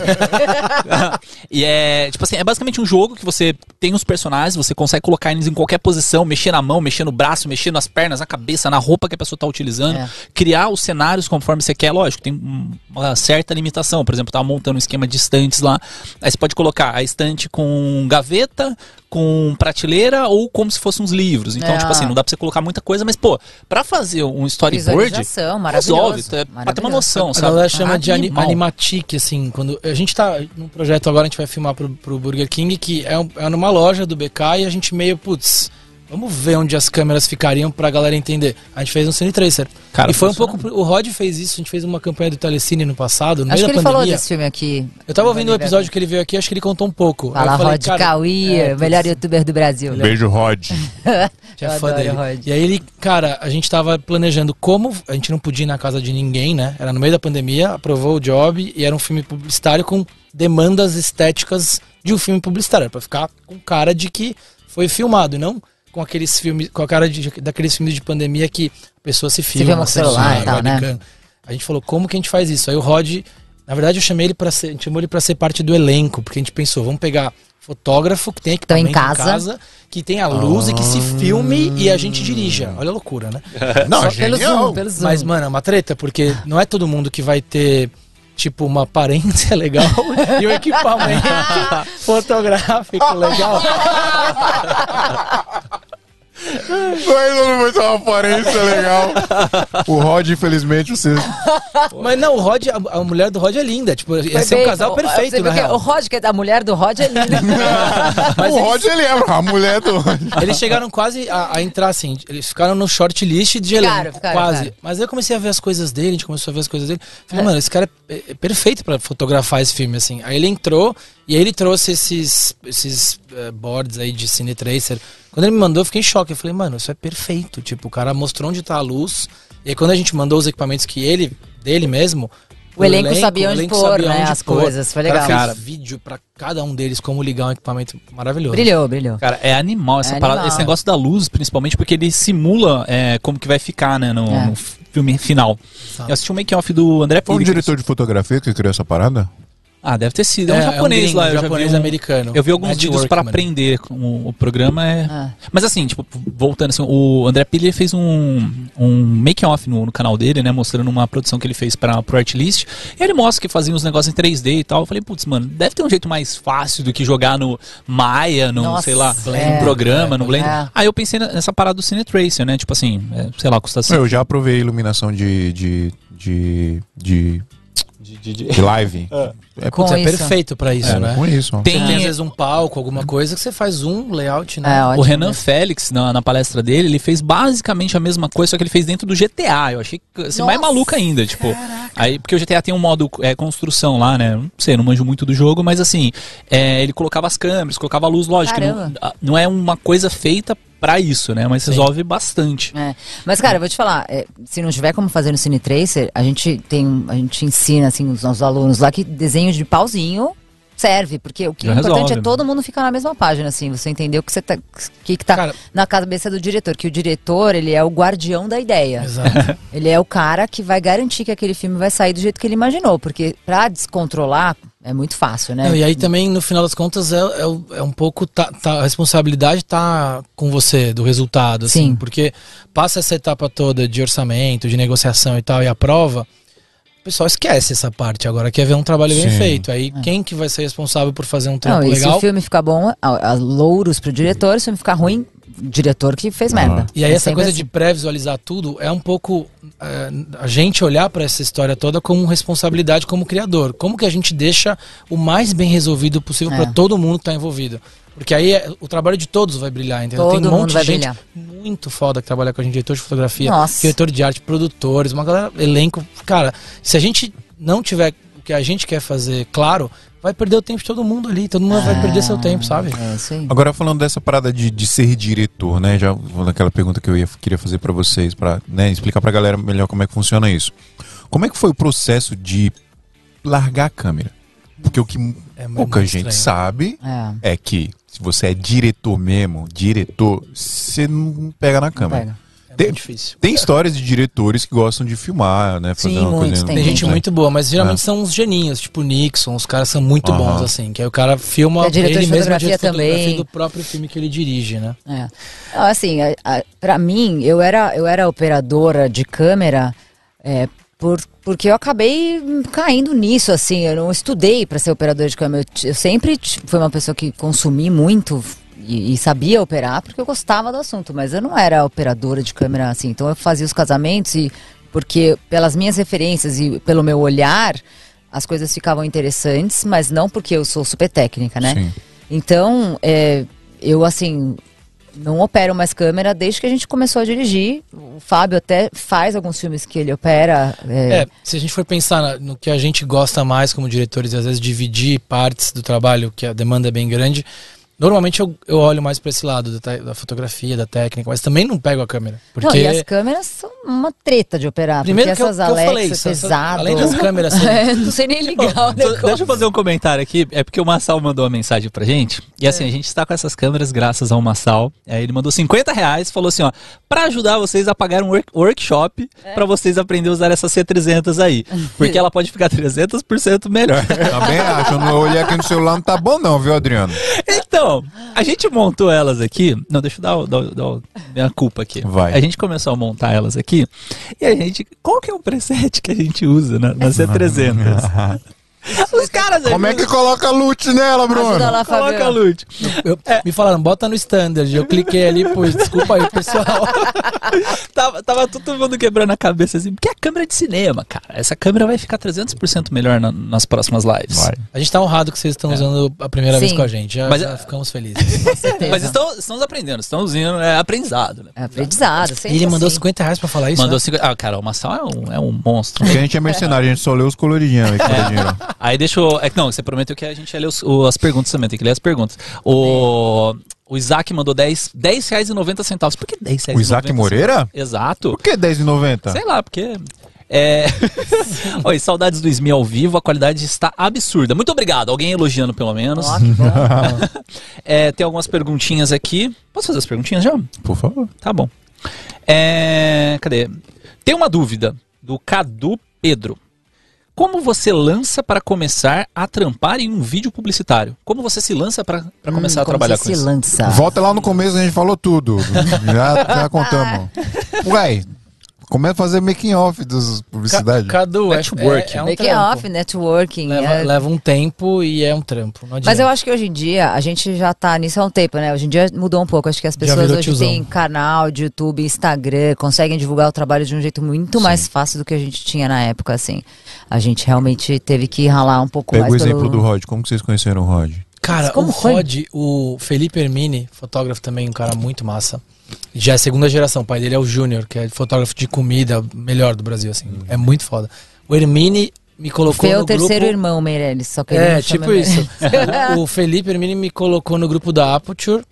e é, tipo assim, é basicamente um jogo que você tem os personagens, você consegue colocar eles em qualquer posição, mexer na mão, mexer no braço, mexer nas pernas, na cabeça, na roupa que a pessoa tá utilizando. É. Criar os cenários conforme você quer, lógico, tem um- uma certa limitação. Por exemplo, tava montando um esquema de estantes lá. Aí você pode colocar a estante com gaveta, com prateleira ou como se fossem uns livros. Então, É. tipo assim, não dá pra você colocar muita coisa, mas, pô, pra fazer um storyboard, resolve. É, pra ter uma noção, A sabe? galera chama de ani Animal. animatic, assim, quando a gente tá num projeto agora, a gente vai filmar pro, pro Burger King, que é, um- é numa loja do BK e a gente meio, putz, vamos ver onde as câmeras ficariam pra galera entender. A gente fez um Cine Tracer. Cara, e foi um pouco, o Rod fez isso, a gente fez uma campanha do Telecine no passado, no Acho que meio ele da falou pandemia. desse filme aqui. Eu tava ouvindo o episódio que ele veio aqui, acho que ele contou um pouco. Aí Fala eu falei, Rod cara, Cauí, é, melhor youtuber do Brasil. Beijo, Rod. fã adoro dele. Rod. E aí ele, cara, a gente tava planejando como a gente não podia ir na casa de ninguém, né? Era no meio da pandemia, aprovou o job e era um filme publicitário com demandas estéticas de um filme publicitário, era pra ficar com cara de que foi filmado, e não com aqueles filmes, com a cara de, daqueles filmes de pandemia que a pessoa se filma, o celular sem e tal, né? A gente falou, como que a gente faz isso? Aí o Rod, na verdade eu chamei ele para ser, a gente chamou ele para ser parte do elenco, porque a gente pensou, vamos pegar fotógrafo que tem Então, em equipamento casa. que tem a luz e que se filme e a gente dirija. Olha a loucura, né? Não, Só é pelo genial. Zoom, pelo Zoom. Mas, mano, é uma treta, porque não é todo mundo que vai ter, tipo, uma aparência legal e um equipamento fotográfico legal. Mas não vai ter uma aparência legal. O Rod, infelizmente, você. Mas não, o Rod, a, a mulher do Rod é linda. Tipo, ia ser um Bem, casal o- perfeito, na real. O Rod, que é a mulher do Rod é linda. Mas o eles- Rod, ele é a mulher do Rod. Eles chegaram quase a, a entrar assim, eles ficaram no shortlist de elenco, Ficaram, ficaram, quase. ficaram. Mas aí eu comecei a ver as coisas dele, a gente começou a ver as coisas dele. Falei, mano, esse cara é, é perfeito pra fotografar esse filme, assim. Aí ele entrou e aí ele trouxe esses, esses eh, boards aí de Cine Tracer. Quando ele me mandou, eu fiquei em choque. Eu falei, mano, isso é perfeito. Tipo, o cara mostrou onde tá a luz. E aí quando a gente mandou os equipamentos que ele, dele mesmo. O elenco sabia onde pôr, né, as pôr. coisas, foi O cara legal. fez vídeo pra cada um deles, como ligar um equipamento maravilhoso. brilhou, brilhou. Cara, é animal essa É parada, animal. esse negócio da luz, principalmente porque ele simula é, como que vai ficar, né, no, É. no filme final. Exato. Eu assisti um make-off do André Foi um diretor de fotografia que criou essa parada? Ah, deve ter sido. É um É, é um japonês gringo, lá. Eu já japonês um- americano. Eu vi alguns Matt vídeos pra Workman. aprender com o, o programa. É... Ah. Mas assim, tipo, voltando assim, o André Pili fez um, um make-off no, no canal dele, né? Mostrando uma produção que ele fez para pro Artlist. E ele mostra que fazia uns negócios em 3D e tal. Eu falei, putz, mano, deve ter um jeito mais fácil do que jogar no Maya, no, Nossa, sei lá, é. no programa, no Blender. É. Aí eu pensei nessa parada do Cine Tracer, né? Tipo assim, é, sei lá, custa assim. Eu já aprovei a iluminação de. de. de. de, de live. É, Com Putz, é perfeito pra isso, é, né? com isso. Tem- tem às vezes um palco, alguma coisa que você faz um layout, né? É, O ótimo. Renan Félix, na, na palestra dele, ele fez basicamente a mesma coisa, só que ele fez dentro do GTA. Eu achei que assim, mais maluco ainda, tipo. Aí, porque o GTA tem um modo é, construção lá, né? Não sei, não manjo muito do jogo, mas assim, é, ele colocava as câmeras, colocava a luz, lógico. Não, não é uma coisa feita pra isso, né? Mas resolve bastante. É. Mas, cara, eu vou te falar, é, se não tiver como fazer no Cine Tracer, a gente tem. A gente ensina assim, os nossos alunos lá que desenhos de pauzinho serve, porque o que Já é importante resolve, é todo mundo ficar na mesma página, assim, você entendeu que você tá, que, que tá Cara- na cabeça do diretor, que o diretor, ele é o guardião da ideia. Exato. Ele é o cara que vai garantir que aquele filme vai sair do jeito que ele imaginou, porque pra descontrolar é muito fácil, né? Não, e aí também, no final das contas, é, é, é um pouco. Tá, tá- a responsabilidade tá com você, do resultado, assim. Sim. Porque passa essa etapa toda de orçamento, de negociação e tal, e a prova. O pessoal esquece essa parte agora, quer ver um trabalho bem Sim. feito. Aí quem que vai ser responsável por fazer um trampo É. Não, e se legal? o filme ficar bom, a, a louros pro diretor, se o filme ficar ruim, diretor que fez merda. E aí É essa coisa assim. de pré-visualizar tudo é um pouco é, a gente olhar para essa história toda como responsabilidade como criador. Como que a gente deixa o mais bem resolvido possível É. para todo mundo que tá envolvido. Porque aí é- o trabalho de todos vai brilhar, entendeu? Tem Todo um mundo monte vai de gente brilhar. muito foda que trabalha com a gente, diretor de fotografia, Nossa. diretor de arte, produtores, uma galera, elenco. Cara, se a gente não tiver o que a gente quer fazer claro, vai perder o tempo de todo mundo ali. Todo mundo vai perder seu tempo, sabe? É isso aí. Agora falando dessa parada de, de ser diretor, né? Já vou naquela pergunta que eu ia, queria fazer pra vocês, pra né, explicar pra galera melhor como é que funciona isso. Como é que foi o processo de largar a câmera? Porque o que É pouca gente estranho. sabe É, é que se você é diretor mesmo, diretor, você não pega na câmera. pega. É Tem- muito difícil. Tem histórias de diretores que gostam de filmar, né? Fazer Sim, uma muitos, coisa tem Tem gente Entendi. muito boa, mas geralmente É. são uns geninhos, tipo Nixon, os caras são muito Aham. bons, assim, que aí o cara filma é diretor ele de mesmo é fotografia diretor também. do próprio filme que ele dirige, né? É. Não, Assim, a, a, pra mim, eu era, eu era operadora de câmera é, por, porque eu acabei caindo nisso, assim. Eu não estudei para ser operadora de câmera. Eu, eu sempre fui uma pessoa que consumi muito e, e sabia operar porque eu gostava do assunto, mas eu não era operadora de câmera, assim. Então eu fazia os casamentos e porque pelas minhas referências e pelo meu olhar as coisas ficavam interessantes, mas não porque eu sou super técnica, né? Sim. Então, é, eu assim, não opero mais câmera desde que a gente começou a dirigir. O Fábio até faz alguns filmes que ele opera. é, É, se a gente for pensar no que a gente gosta mais como diretores, às vezes dividir partes do trabalho, que a demanda é bem grande, normalmente eu, eu olho mais para esse lado da, da fotografia, da técnica, mas também não pego a câmera. Não, Porque e as câmeras são uma treta de operar. Primeiro porque que essas eu Alexa falei isso, essa- pesado. além das câmeras serem- É, não sei nem ligar o Ô, negócio. Deixa eu fazer um comentário aqui. É porque o Massal mandou uma mensagem pra gente. E assim, a gente está com essas câmeras graças ao Massal. Aí ele mandou 50 reais falou assim: ó, pra ajudar vocês a pagar um work- workshop pra vocês aprenderem a usar essa C300 aí. Porque ela pode ficar 300% melhor. Também acho. Eu, não, eu olhei aqui no celular, não tá bom não, viu, Adriano? Então, a gente montou elas aqui. Não, deixa eu dar, dar, dar minha culpa aqui. Vai. A gente começou a montar elas aqui. E a gente. Qual que é o preset que a gente usa na, na C300? Os caras Como é que coloca loot nela, Bruno? Ajuda lá, Coloca Fábio. lute. eu- me falaram, bota no standard. Eu cliquei ali, pois desculpa aí, pessoal. tava, tava todo mundo quebrando a cabeça assim, porque é câmera de cinema, cara. Essa câmera vai ficar 300% melhor na- nas próximas lives. Vai. A gente tá honrado que vocês estão usando a primeira vez Sim. com a gente. Já, Mas- já ficamos felizes. Mas estão, estamos aprendendo, estamos indo, é aprendizado, né? É aprendizado. E ele mandou assim. 50 reais pra falar isso? Mandou né? 50. Ah, cara, o Massal é um, é um monstro. Porque a gente é mercenário, a gente só lê os coloridinhos aí, coloridinho. Aí deixa eu. É que não, você prometeu que a gente ia ler os- o- as perguntas também, tem que ler as perguntas. O, o Isaac mandou 10, 10 reais e 90 centavos. Por que 10 reais O e Isaac 90 Moreira? centavos? Exato. Por que 10,90? Sei lá, porque. É. Oi, saudades do Ismi ao vivo, a qualidade está absurda. Muito obrigado, alguém elogiando pelo menos. Bom. É, tem algumas perguntinhas aqui. Posso fazer as perguntinhas já? Por favor. Tá bom. É, cadê? Tem uma dúvida do Cadu Pedro. Como você lança para começar a trampar em um vídeo publicitário? Como você se lança para para começar Hum, a como trabalhar você com se isso? lança. Volta lá no começo, a gente falou tudo. Já, já contamos. Ué, começa a fazer making off dos Ca- publicidade. Cadu, é, Networking. é, é um Making trampo. off, networking. Leva, é- leva um tempo e é um trampo. Não Mas eu acho que hoje em dia, a gente já tá nisso há um tempo, né? Hoje em dia mudou um pouco. Acho que as pessoas hoje tiozão. têm canal de YouTube, Instagram, conseguem divulgar o trabalho de um jeito muito mais fácil do que a gente tinha na época, assim. A gente realmente teve que ralar um pouco Pega o mais exemplo pelo... do Rod. Como que vocês conheceram o Rod? Cara, Como o foi? Rod, o Felipe Hermini, fotógrafo também, um cara muito massa. Já é segunda geração, o pai dele é o Júnior, que é fotógrafo de comida, melhor do Brasil, assim. É muito foda. O Hermini me colocou Fê é no o terceiro grupo... irmão, Meirelles, só que ele É, tipo Meirelles. isso. o, o Felipe Hermini me colocou no grupo da Aperture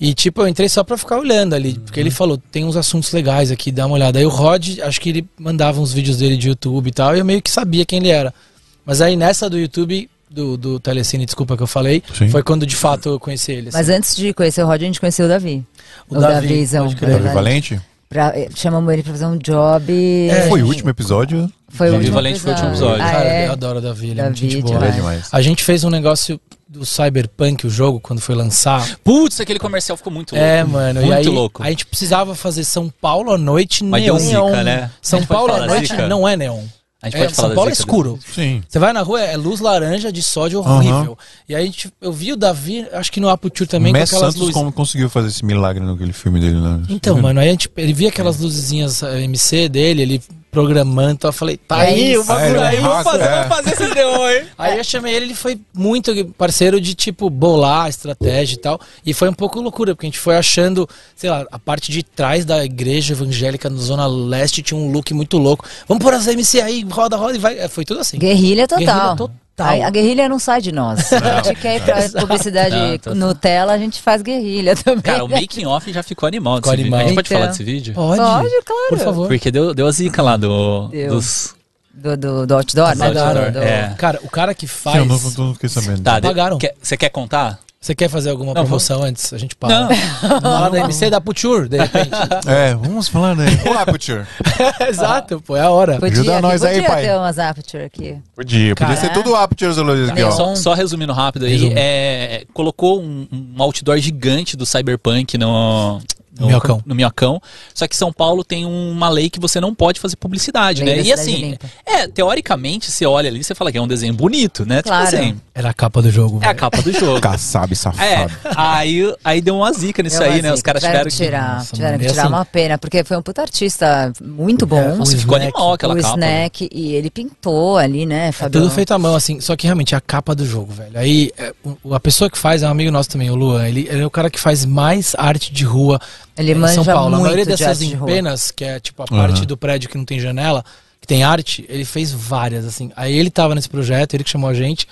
e, tipo, eu entrei só pra ficar olhando ali, porque ele falou, tem uns assuntos legais aqui, dá uma olhada. Aí o Rod, acho que ele mandava uns vídeos dele de YouTube e tal, e eu meio que sabia quem ele era. Mas aí nessa do YouTube do, do Telecine, desculpa que eu falei, Sim. foi quando de fato eu conheci ele. Mas assim. antes de conhecer o Rod, a gente conheceu o Davi. O Davi, Davizão, Davi verdade. Valente? Pra, eh, chamamos ele pra fazer um job. É, Foi o último episódio. Foi o Davi último Valente foi o último episódio. Ah, Cara, é? eu adoro o Davi, ele é muito Davi, gente boa. demais. É demais. A gente fez um negócio do Cyberpunk, o jogo, quando foi lançar. Putz, aquele comercial ficou muito louco. É, mano. Muito e aí, louco. A gente precisava fazer São Paulo à noite Mas neon. deu zica, né? São Paulo à noite zica? não é neon. A gente É, pode falar São da Paulo é escuro. Sim. Você vai na rua, é luz laranja de sódio horrível. E aí a gente, eu vi o Davi, acho que no Aputure também, Mess com aquelas Santos luzes. como conseguiu fazer esse milagre naquele filme dele lá. Então, mano, aí a gente, ele via aquelas luzezinhas eh, MC dele, ele programando, então eu falei, tá É aí, o bagulho ele é aí, vamos fazer, é. fazer esse neon aí. Aí eu chamei ele, ele foi muito parceiro de, tipo, bolar estratégia e tal. E foi um pouco loucura, porque a gente foi achando, sei lá, a parte de trás da igreja evangélica na Zona Leste tinha um look muito louco. Vamos pôr as MC aí, roda, roda e vai. É, Foi tudo assim. Guerrilha total. Guerrilha total. A, a guerrilha não sai de nós. A gente quer ir pra Exato. publicidade Não, Nutella, a gente faz guerrilha também. Cara, o making off já ficou animal Ficou vídeo. A gente animal. pode Então. falar desse vídeo? Pode? Pode, claro. Por favor. Porque deu, deu a zica lá do, dos... Do, do, do outdoor, né? Do Do- outdoor, do- é. Cara, o cara que Sim, faz. eu não, não fiquei sabendo. Tá, Pagaram. quer- Você quer contar? Você quer fazer alguma Não, promoção antes? A gente para. Não. Na hora da MC da Puture, de repente. É, vamos falar, né? O Aperture. Exato, pô, é a hora. Podia, Ajuda aqui, nós aí, podia pai. ter umas aperture aqui. Podia, podia Cara, ser é. tudo Aperture Zoológico aqui, ó. Só, só resumindo rápido aí, é, colocou um, um outdoor gigante do Cyberpunk no, no, Minhocão. no Minhocão. Só que São Paulo tem uma lei que você não pode fazer publicidade, Lei né? E assim, limpa. é, teoricamente, você olha ali, você fala que é um desenho bonito, né? Claro. Tipo assim, Era a capa do jogo. é a capa do jogo. Kassab É, safado. aí, aí deu uma zica nisso Deu aí, né? Os caras tiveram tiveram que tirar. Nossa, tiveram que e tirar assim- uma pena, porque foi um puta artista muito bom. Nossa, O ficou Snack, animal aquela o capa. Snack, e ele pintou ali, né, É Fabio? tudo feito à mão, assim. Só que realmente é a capa do jogo, velho. Aí é, a pessoa que faz é um amigo nosso também, o Luan. Ele, ele é o cara que faz mais arte de rua Ele em manja São Paulo. A maioria de dessas arte de empenas, que é tipo a parte do prédio que não tem janela, que tem arte, ele fez várias, assim. Aí ele tava nesse projeto, ele que chamou a gente.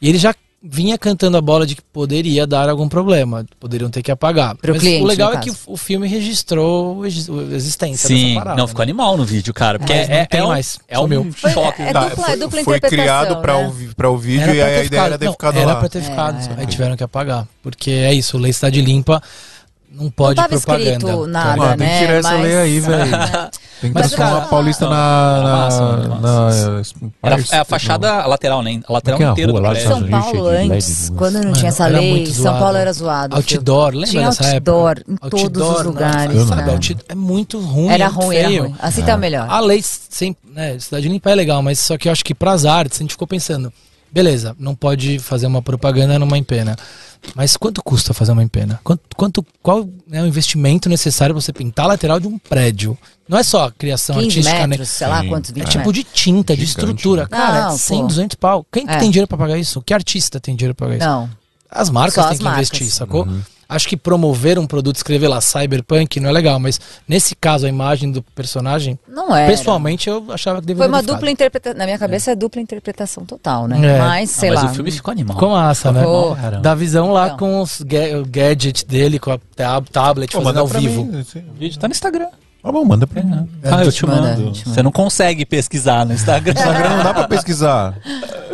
E ele já vinha cantando a bola de que poderia dar algum problema. Poderiam ter que apagar. Pro Mas cliente, o legal é que o, o filme registrou a exi- a existência Sim, dessa parada. não, ficou né? animal no vídeo, cara. Porque é, não tem é um, mais, é um sumiu. choque. É Tá, dupla- foi, dupla foi criado pra, né? o, vi- pra o vídeo Era e aí a ideia era ter não, ficado era lá. pra ter ficado. É, Aí tiveram que apagar. Porque é isso, lei cidade limpa, não pode não tava propaganda. escrito nada, Mano, tem que né? tirar essa mas- lei aí, velho. Tem que Mas, transformar cara, a Paulista não, na. na, massa, na, massa. Era, é a fachada lateral, né? A lateral é é inteira do prédio. São Paulo antes, né? quando não tinha essa lei, São. Paulo era zoado. Outdoor, lembra Tinha dessa outdoor época? em todos os lugares. sabe, é muito ruim. Era é ruim, era ruim. Assim tá melhor. A lei sempre, né, cidade limpa é legal, mas só que eu acho que pras artes a gente ficou pensando, beleza, não pode fazer uma propaganda numa empena. Mas quanto custa fazer uma empena? Quanto, quanto qual é o investimento necessário pra você pintar a lateral de um prédio? Não é só a criação 15 artística, metros, né? sei lá Sim. quantos, É 20 tipo de tinta, de Gigante, estrutura. né? Cara, Não, é 100, pô. 200 pau. Quem que É. tem dinheiro pra pagar isso? Que artista tem dinheiro pra pagar isso? Não. As marcas Só têm as que marcas. investir, sacou? Acho que promover um produto, escrever lá cyberpunk não é legal, mas nesse caso a imagem do personagem, Não é. pessoalmente eu achava que deveria Foi uma dupla interpretação. Na minha cabeça é dupla interpretação total, né? É. Mas, Ah, sei mas lá. o filme ficou animal. Com massa, né? Ficou. Caramba. Da visão lá Então. com os ga o gadget dele, com a tab tablet, Pô, fazendo ao vivo. mim. O vídeo tá no Instagram. Ah, bom, manda pra mim. Ah, eu te manda, mando. a gente Você não consegue pesquisar no Instagram. Instagram não dá pra pesquisar.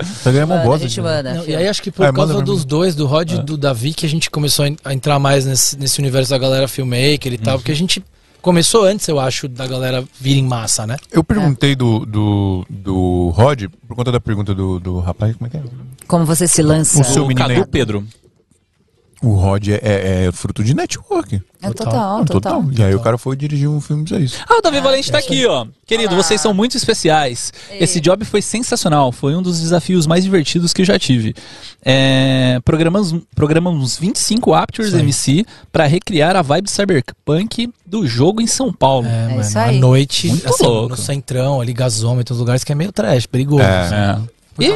Instagram é uma Manda, a bosta. manda. E aí acho que por É, manda causa dos mim. dois, do Rod e do Davi, que a gente começou a en- a entrar mais nesse, nesse universo da galera filmmaker e tal, porque a gente começou antes, eu acho, da galera vir em massa, né? Eu perguntei do, do, do Rod, por conta da pergunta do, do rapaz, como é que é? Como você se lança. O seu o menino Cadu aí. Pedro. O Rod é, é- é fruto de network. É Total. total, total. E aí o cara foi dirigir um filme pra isso. Ah, o Davi Valente tá aqui, ó. Querido, Olá. vocês são muito especiais. Esse job foi sensacional. Foi um dos desafios mais divertidos que eu já tive. É, programamos, programamos 25 Aptures aí. MC pra recriar a vibe cyberpunk do jogo em São Paulo. É, mano, isso à aí. noite, Muito assim, louco. no centrão, ali, gasômetro, os lugares que é meio trash, perigoso. É. É. E,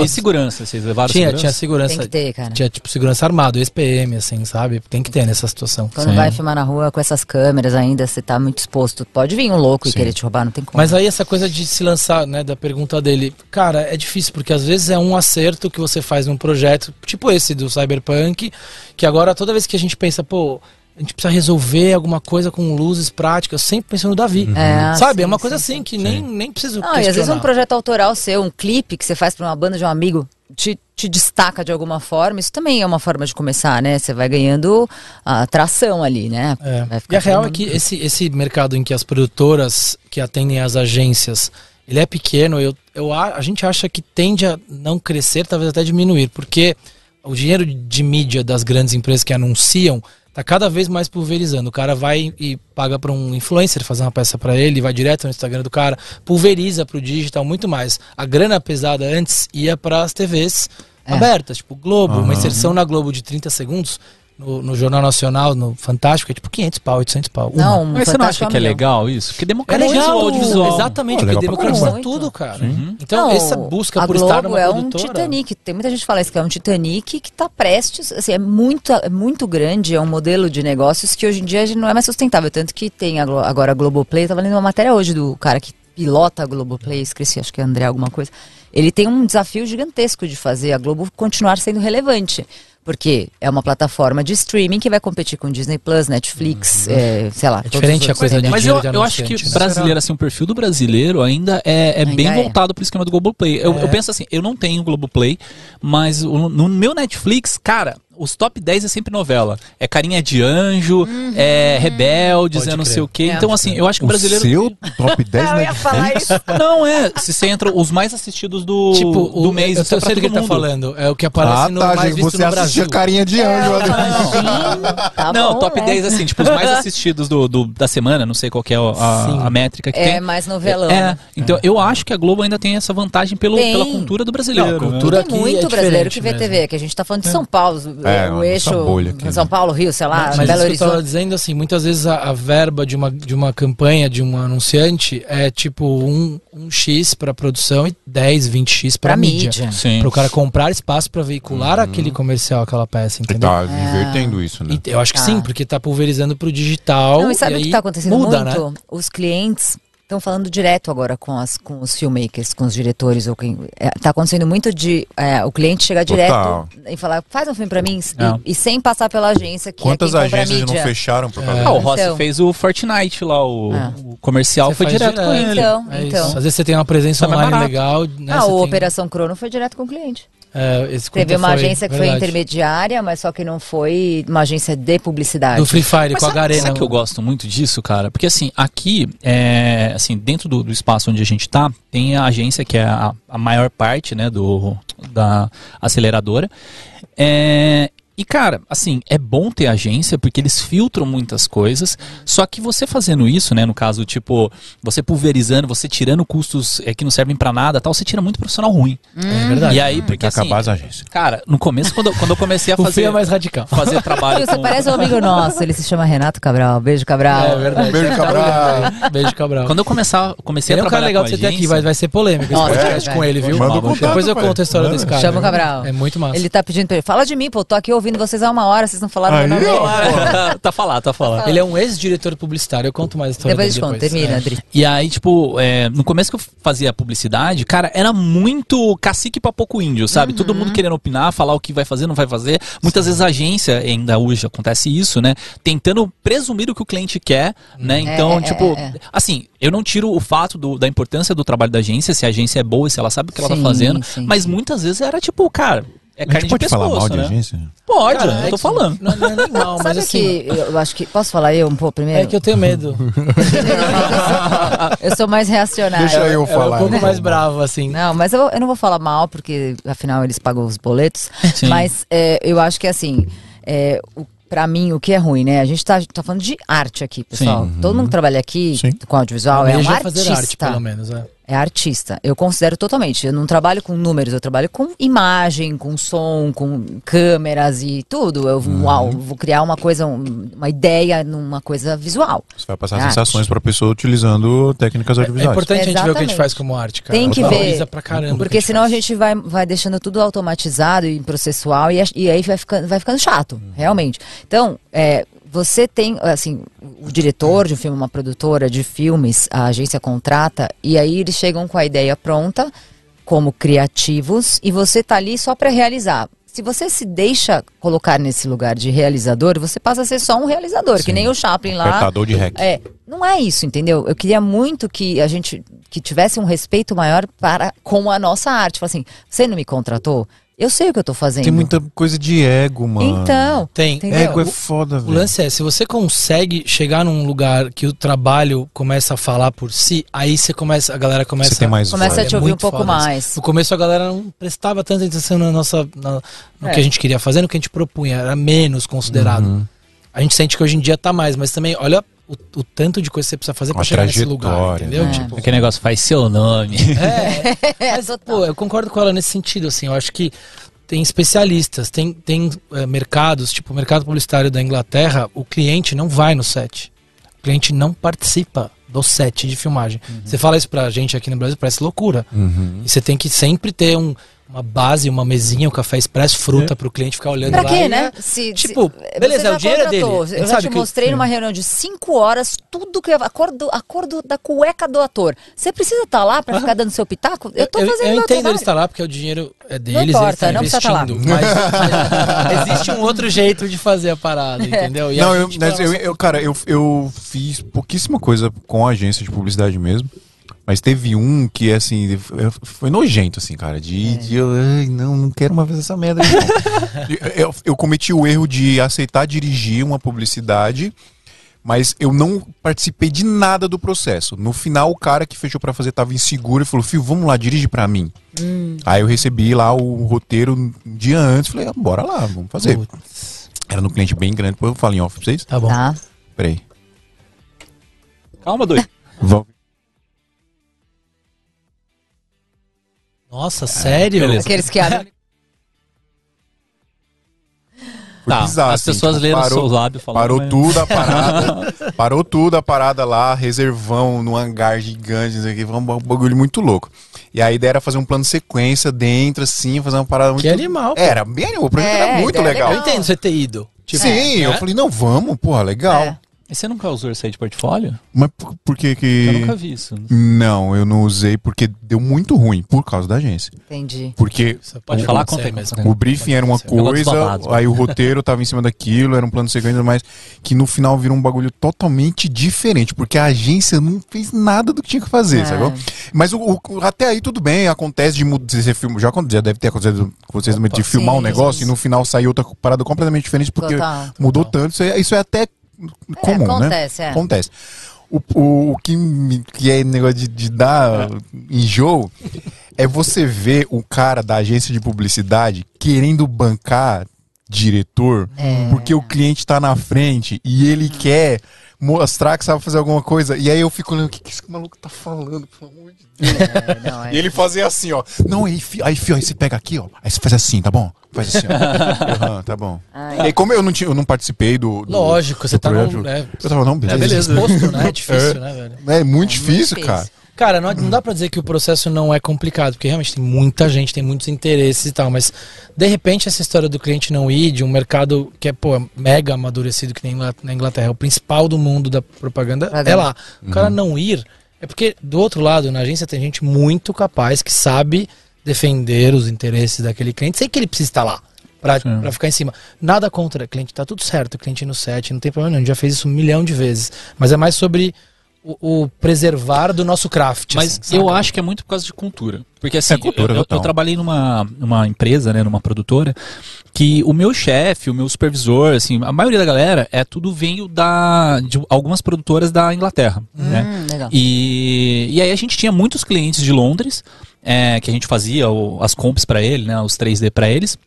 e- e segurança, vocês levaram Tinha, segurança? tinha segurança. Tem que ter, cara. Tinha, tipo, segurança armado, ex-PM, assim, sabe? Tem que ter nessa situação. Quando Sim. vai filmar na rua com essas câmeras ainda, você tá muito exposto. Pode vir um louco e Sim. querer te roubar, não tem como. Mas aí essa coisa de se lançar, né, da pergunta dele, cara, é difícil, porque às vezes é um acerto que você faz num projeto, tipo esse do Cyberpunk, que agora toda vez que a gente pensa, pô, a gente precisa resolver alguma coisa com luzes práticas, eu sempre penso no Davi. É, Sabe? sim, é uma sim, coisa sim. assim que nem, nem preciso Não, e às vezes um questionar. projeto autoral seu, um clipe que você faz pra uma banda de um amigo, te, te destaca de alguma forma, isso também é uma forma de começar, né? Você vai ganhando a atração ali, né? É. Vai E a real é que esse, esse mercado em que as produtoras que atendem as agências, ele é pequeno, eu, eu, a, a gente acha que tende a não crescer, talvez até diminuir, porque o dinheiro de mídia das grandes empresas que anunciam tá cada vez mais pulverizando. O cara vai e paga para um influencer fazer uma peça para ele, vai direto no Instagram do cara, pulveriza pro digital muito mais. A grana pesada antes ia para as TVs É. abertas, tipo Globo, uma Aham. inserção na Globo de 30 segundos. No, no Jornal Nacional, no Fantástico, é tipo 500 pau, 800 pau. Uma. Não, um Mas você não acha que é um milhão. legal isso? Porque É democratiza legal, o audiovisual. Exatamente, Pô, porque legal pra democratiza caramba. tudo, cara. Uhum. Então, Não, essa busca a por Globo estar numa é um produtora... Titanic. Tem muita gente que fala isso, que é um Titanic que está prestes, assim, é muito, é muito grande, é um modelo de negócios que hoje em dia não é mais sustentável. Tanto que tem agora a Globoplay, eu tava lendo uma matéria hoje do cara que pilota a Globoplay, esqueci, acho que é André alguma coisa. Ele tem um desafio gigantesco de fazer a Globo continuar sendo relevante. Porque é uma plataforma de streaming que vai competir com Disney Plus, Netflix, é, sei lá. É diferente a coisa de? Mas eu, eu acho que né? brasileiro, assim, o perfil do brasileiro ainda é, é Ainda bem é. voltado pro esquema do Globoplay. Eu, É. eu penso assim, eu não tenho Globoplay, mas no meu Netflix, cara, os top 10 é sempre novela. É Carinha de Anjo, é Rebeldes, Pode é não crer. sei o quê. É. então, assim, eu acho que o O brasileiro. seu top 10 Eu ia falar isso. Não, é. Se você entra os mais assistidos do, Tipo, do o, mês, eu, é eu sei do que ele tá falando. É o que aparece Ah, no tá, mais gente. visto Você no assistia Brasil. carinha de anjo. Adri. Sim, tá não, bom, top né? 10, assim, tipo, os mais assistidos do, do- da semana, não sei qual que é a, a métrica que É tem. mais novelão. É, então eu acho que a Globo ainda tem essa vantagem pelo, Tem. pela cultura do brasileiro. Não, a né? cultura- Tem muito é brasileiro que vê. TV, que a gente tá falando de São Paulo, É, o uma eixo bolha aqui, né? São Paulo, Rio, sei lá, Mas Belo isso que eu tava Horizonte. dizendo, assim, muitas vezes a, a verba de uma, de uma campanha, de um anunciante, é tipo um, um X pra produção e 10, 20X pra, Pra mídia. mídia. Sim. Para o cara comprar espaço pra veicular aquele comercial, aquela peça, Ele entendeu? tá invertendo isso, né? E eu acho que Tá. sim, porque tá pulverizando pro digital. Não, e sabe o que aí tá acontecendo muda, muito? Né? Os clientes estão falando direto agora com, as, com os filmmakers, com os diretores. Ou quem, é, tá acontecendo muito de é, o cliente chegar Total. direto e falar, faz um filme pra mim, É. e, e sem passar pela agência que Quantas é compra a agências não fecharam por causa É. Ah, o? Rossi Então. fez o Fortnite lá, o, Ah. o comercial Você foi faz direto com direto. ele. Então, É então. Às vezes você tem uma presença Tá mais online barato. legal. Né? Ah, o tem- Operação Crono foi direto com o cliente. é, esse Teve uma foi- agência que foi verdade. intermediária, mas só que não foi uma agência de publicidade. Do Free Fire Mas com a sabe, Garena. sabe que eu gosto muito disso, cara? Porque assim, aqui, é, assim, dentro do, do espaço onde a gente tá, tem a agência que é a, a maior parte, né, do, da aceleradora. É, e, cara, assim, é bom ter agência porque eles filtram muitas coisas. Só que você fazendo isso, né, no caso, tipo, você pulverizando, você tirando custos é, que não servem pra nada tal, você tira muito profissional ruim. É verdade. E aí, Tem porque que assim, acabar as agências. cara, no começo, quando, eu- quando eu comecei a fazer, é mais radical. fazer trabalho Você com- parece um amigo nosso, ele se chama Renato Cabral. Beijo, Cabral. É verdade. Beijo, Cabral. Beijo, Cabral. Quando eu começar, comecei Ele é a um cara trabalhar legal com de você ter aqui, vai, vai ser polêmico esse podcast vai, com ele, viu? Manda o contato, Depois eu conto a história desse cara. Chama o? Cabral. É muito massa. Ele tá pedindo pra ele. Fala de mim, pô. Tô aqui ouvindo vocês há uma hora, vocês não falaram Aí, meu nome. ó. tá falado, tá falado. Ele é um ex-diretor publicitário, eu conto mais a história Depois dele depois. termina, É. Adri. E aí, tipo, é, no começo que eu fazia publicidade, cara, era muito cacique pra pouco índio, sabe? Uhum. Todo mundo querendo opinar, falar o que vai fazer, não vai fazer. Muitas vezes a agência, ainda hoje acontece isso, né? Tentando presumir o que o cliente quer, né? Então, É, é, tipo, é, é. assim, eu não tiro o fato do- da importância do trabalho da agência, se a agência é boa, se ela sabe o que ela tá Sim, fazendo, sim, mas sim. muitas vezes era tipo, cara, é A carne gente de pode pescoço, falar mal de né? agência? Pode, Cara, eu é tô que- falando. Não, não é nem mal, mas Sabe assim. que eu acho que. Posso falar eu um pouco primeiro? É que eu tenho medo. Eu sou mais reacionária. Deixa eu É falar. um pouco né? mais bravo, assim. Não, mas eu, eu não vou falar mal, porque afinal eles pagam os boletos. Sim. Mas é, eu acho que assim, é, o, pra mim, o que é ruim, né? A gente tá, tá falando de arte aqui, pessoal. Todo mundo que trabalha aqui Sim. com audiovisual é um Planeja artista. fazer arte, pelo menos. É. É artista. Eu considero totalmente. Eu não trabalho com números, eu trabalho com imagem, com som, com câmeras e tudo. Eu Uhum. uau, vou criar uma coisa, um- uma ideia numa coisa visual. Você vai passar Arte. sensações pra pessoa utilizando técnicas É audiovisuais. importante a gente ver o que a gente Exatamente. faz como arte, cara. Tem que ver. pra caramba. Porque que senão a gente vai, vai deixando tudo automatizado e processual e, e aí vai ficando, vai ficando chato, realmente. Então, é, você tem, assim, o diretor de um filme, uma produtora de filmes, a agência contrata, e aí eles chegam com a ideia pronta, como criativos, e você tá ali só para realizar. Se você se deixa colocar nesse lugar de realizador, você passa a ser só um realizador, que nem o Chaplin lá. Apertador de rec. É, não é isso, entendeu? Eu queria muito que a gente, que tivesse um respeito maior para com a nossa arte. Fala assim, você não me contratou? Eu sei o que eu tô fazendo. Tem muita coisa de ego, mano. Então, Tem. entendeu? Ego é o- foda, O velho. lance é, se você consegue chegar num lugar que o trabalho começa a falar por si, aí você começa, a galera começa Você tem mais começa a te ouvir um muito pouco foda mais. No começo a galera não prestava tanta atenção na nossa, na- no É. que a gente queria fazer, no que a gente propunha, era menos considerado. Uhum. A gente sente que hoje em dia tá mais, mas também olha o, o tanto de coisa que você precisa fazer Uma pra chegar nesse lugar, trajetória, entendeu? né? Tipo, Aquele negócio faz seu nome. é, É, mas, pô, eu concordo com ela nesse sentido, assim, eu acho que tem especialistas, tem, tem eh, mercados, tipo o mercado publicitário da Inglaterra, o cliente não vai no set. O cliente não participa do set de filmagem. Você fala isso pra gente aqui no Brasil, parece loucura. Uhum. E você tem que sempre ter um- uma base, uma mesinha, um café expresso, fruta pro cliente ficar olhando Pra lá. quê, e- né? Se, Tipo, se- beleza, é o dinheiro contratou, dele. Eu já sabe te que- mostrei é. numa reunião de cinco horas tudo que a cor do, a cor do- da cueca do ator. Você precisa estar lá pra ficar dando seu pitaco? Eu tô eu, fazendo eu meu entendo ele estar lá porque o dinheiro é deles, importa, ele não tá precisa tá lá. investindo. Mas, mas existe um outro jeito de fazer a parada, entendeu? E a Não, eu, eu, nossa eu- cara, eu, eu fiz pouquíssima coisa com a agência de publicidade mesmo. Mas teve um que, assim, foi- nojento, assim, cara. De, de eu, ai, não, não quero mais fazer essa merda. aí, não." eu, eu cometi o erro de aceitar dirigir uma publicidade, mas eu não participei de nada do processo. No final, o cara que fechou pra fazer tava inseguro e falou: Fio, vamos lá, dirige pra mim. Aí eu recebi lá o roteiro um dia antes. Falei: ah, bora lá, vamos fazer. Putz, Era num cliente bem grande, depois eu falo em off pra vocês. Tá bom. Tá. Peraí. Calma, doido. Vamos. Nossa, sério? beleza. Aqueles que abrem. Foi Tá, bizarro, as assim, pessoas tipo, leram parou, seus lábios falando. Parou mas- tudo a parada. parou tudo a parada lá, reservão no hangar gigante, não sei o que, foi um bagulho muito louco. E a ideia era fazer um plano de sequência dentro, assim, fazer uma parada muito. Que animal. pô. Era bem animal, o projeto É, era muito ideia legal. Eu entendo você ter ido. Tipo, Sim, eu né? falei, não, vamos, porra, legal. É. E você nunca usou isso aí de portfólio? Mas por, por que que. Eu nunca vi isso. Não, eu não usei porque deu muito ruim por causa da agência. Entendi. Porque Isso Pode pode falar, conta aí, mesmo. O briefing era uma coisa, babados. aí o roteiro tava em cima daquilo, era um plano de sequência, mas que no final virou um bagulho totalmente diferente, porque a agência não fez nada do que tinha que fazer, É. sacou? Mas o, o- até aí tudo bem, acontece de mudar, você filma, já, já deve ter acontecido com vocês de filmar sim, um negócio sim. e no final sair outra parada completamente diferente, porque Total. mudou tanto, isso é, isso é até comum, né? acontece, é. Acontece. O, o, o que, que é negócio de, de dar enjoo é você ver o cara da agência de publicidade querendo bancar diretor É. porque o cliente tá na frente e ele quer mostrar que sabe fazer alguma coisa. E aí eu fico olhando, o que, que esse maluco tá falando? Pelo amor de Deus. É, não, é. E ele fazia assim, ó. Não, aí, fi- aí, fio, aí você pega aqui, ó. Aí você faz assim, tá bom? Faz assim, ó. Aham, tá bom. Ai. E aí, como eu não, tinha, eu não participei do. do- Lógico, você do tá projeto, no. É, Eu tava, não, beleza. é beleza. exposto, né? É difícil, né, velho? É muito difícil, difícil. cara. Cara, não, não dá pra dizer que o processo não é complicado, porque realmente tem muita gente, tem muitos interesses e tal, mas de repente essa história do cliente não ir, de um mercado que é, pô, mega amadurecido que nem lá na Inglaterra, o principal do mundo da propaganda Pra é lá. O cara não ir, é porque do outro lado, na agência tem gente muito capaz que sabe defender os interesses daquele cliente, sem que ele precise estar lá. Pra ficar em cima. Nada contra, cliente tá tudo certo, cliente no set, não tem problema não, a gente já fez isso um milhão de vezes. Mas é mais sobre o, o preservar do nosso craft. Mas assim, eu acho que é muito por causa de cultura. Porque assim, É cultura eu, eu- eu trabalhei numa, numa empresa, né, numa produtora, que o meu chefe, o meu supervisor, assim, a maioria da galera é tudo veio da de algumas produtoras da Inglaterra, né? Hum, legal. E, e aí a gente tinha muitos clientes de Londres, é, que a gente fazia o- as comps pra ele, né, os 3D pra eles.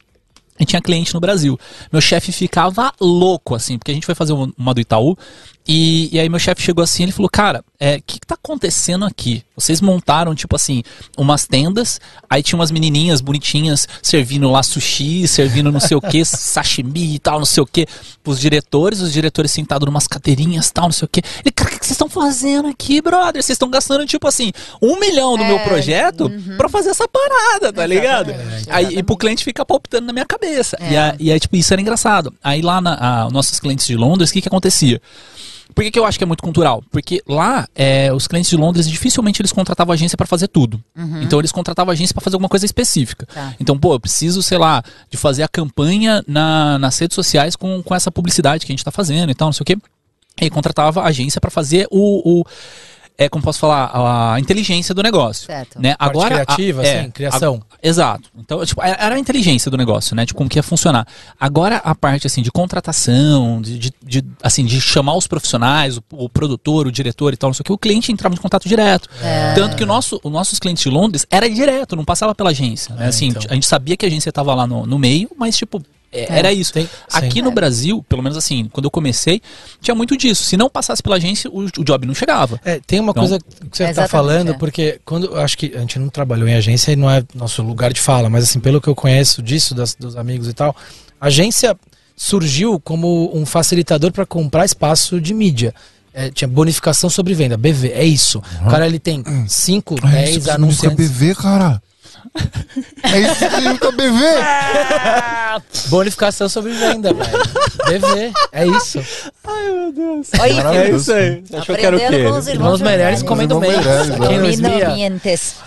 E tinha cliente no Brasil. Meu chefe ficava louco, assim, porque a gente foi fazer um- uma do Itaú. E, e aí meu chefe chegou assim, ele falou, cara, o que, que tá acontecendo aqui? Vocês montaram, tipo assim, umas tendas, aí tinha umas menininhas bonitinhas servindo lá sushi, servindo não sei o que, sashimi e tal, não sei o que, pros diretores, os diretores sentados numas cadeirinhas tal, não sei o que. Ele, cara, o que vocês estão fazendo aqui, brother? Vocês estão gastando, tipo assim, um milhão do meu projeto pra fazer essa parada, tá ligado? Aí, e pro cliente fica palpitando na minha cabeça. E, a- e aí, tipo, isso era engraçado. Aí lá, na, a- nossos clientes de Londres, o que que acontecia? Por que, que eu acho que é muito cultural? Porque lá, é, os clientes de Londres, dificilmente eles contratavam agência pra fazer tudo. Então eles contratavam agência pra fazer alguma coisa específica. Tá. Então, pô, eu preciso, sei lá, de fazer a campanha na, nas redes sociais com, com essa publicidade que a gente tá fazendo e tal, não sei o quê. E contratava agência pra fazer o, o- é, como posso falar, a inteligência do negócio. Certo. Né? Parte Agora, criativa, a- é, assim, criação. a- exato. Então, tipo, era era a inteligência do negócio, né? De como que ia funcionar. Agora, a parte, assim, de contratação, de, de, de, assim, de chamar os profissionais, o, o produtor, o diretor e tal, não sei o que, o cliente entrava em contato direto. É. Tanto que o nosso, os nossos clientes de Londres era direto, não passava pela agência. Né? É, assim, então. a gente sabia que a agência estava lá no, no meio, mas, tipo, é, era isso. Tem- Aqui sim. no Brasil, pelo menos assim, quando eu comecei, tinha muito disso. Se não passasse pela agência, o, o job não chegava. É, tem uma Então- coisa que você É, está falando, é. porque quando eu acho que a gente não trabalhou em agência e não é nosso lugar de fala, mas assim, pelo que eu conheço disso, das- dos amigos e tal, a agência surgiu como um facilitador para comprar espaço de mídia. É, tinha bonificação sobre venda, BV, é isso. O cara ele tem 5, É 10 isso que significa anunciantes. BV, cara. É isso que significa BV. Bonificação sobre venda, velho. BV, é isso. Olha, Maravilhoso. Achou que era o aprendendo quê? Irmãos Meirelles Os comendo. Meirelles, Aqui é.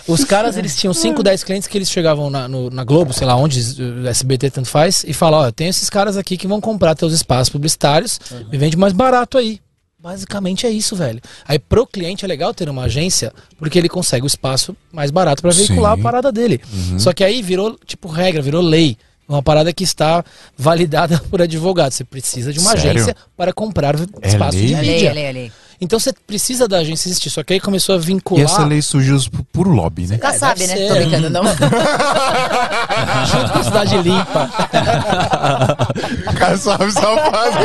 Os caras, eles tinham 5, 10 clientes que eles chegavam na, no- na Globo, sei lá onde, eh, SBT tanto faz, e falam, ó, eu tenho esses caras aqui que vão comprar teus espaços publicitários, me vende mais barato aí. Basicamente é isso, velho. Aí pro cliente é legal ter uma agência, porque ele consegue o espaço mais barato pra veicular Sim. a parada dele. Só que aí virou, tipo, regra, virou lei. Uma parada que está validada por advogado. Você precisa de uma Sério? agência para comprar É espaço lei? de mídia. ali, ali. Então você precisa da agência existir. Só que aí começou a E vincular. essa lei surgiu por puro lobby, né? Já É, sabe, né? ser. Tô brincando, não. Junto com Cidade Limpa. O cara sabe safado.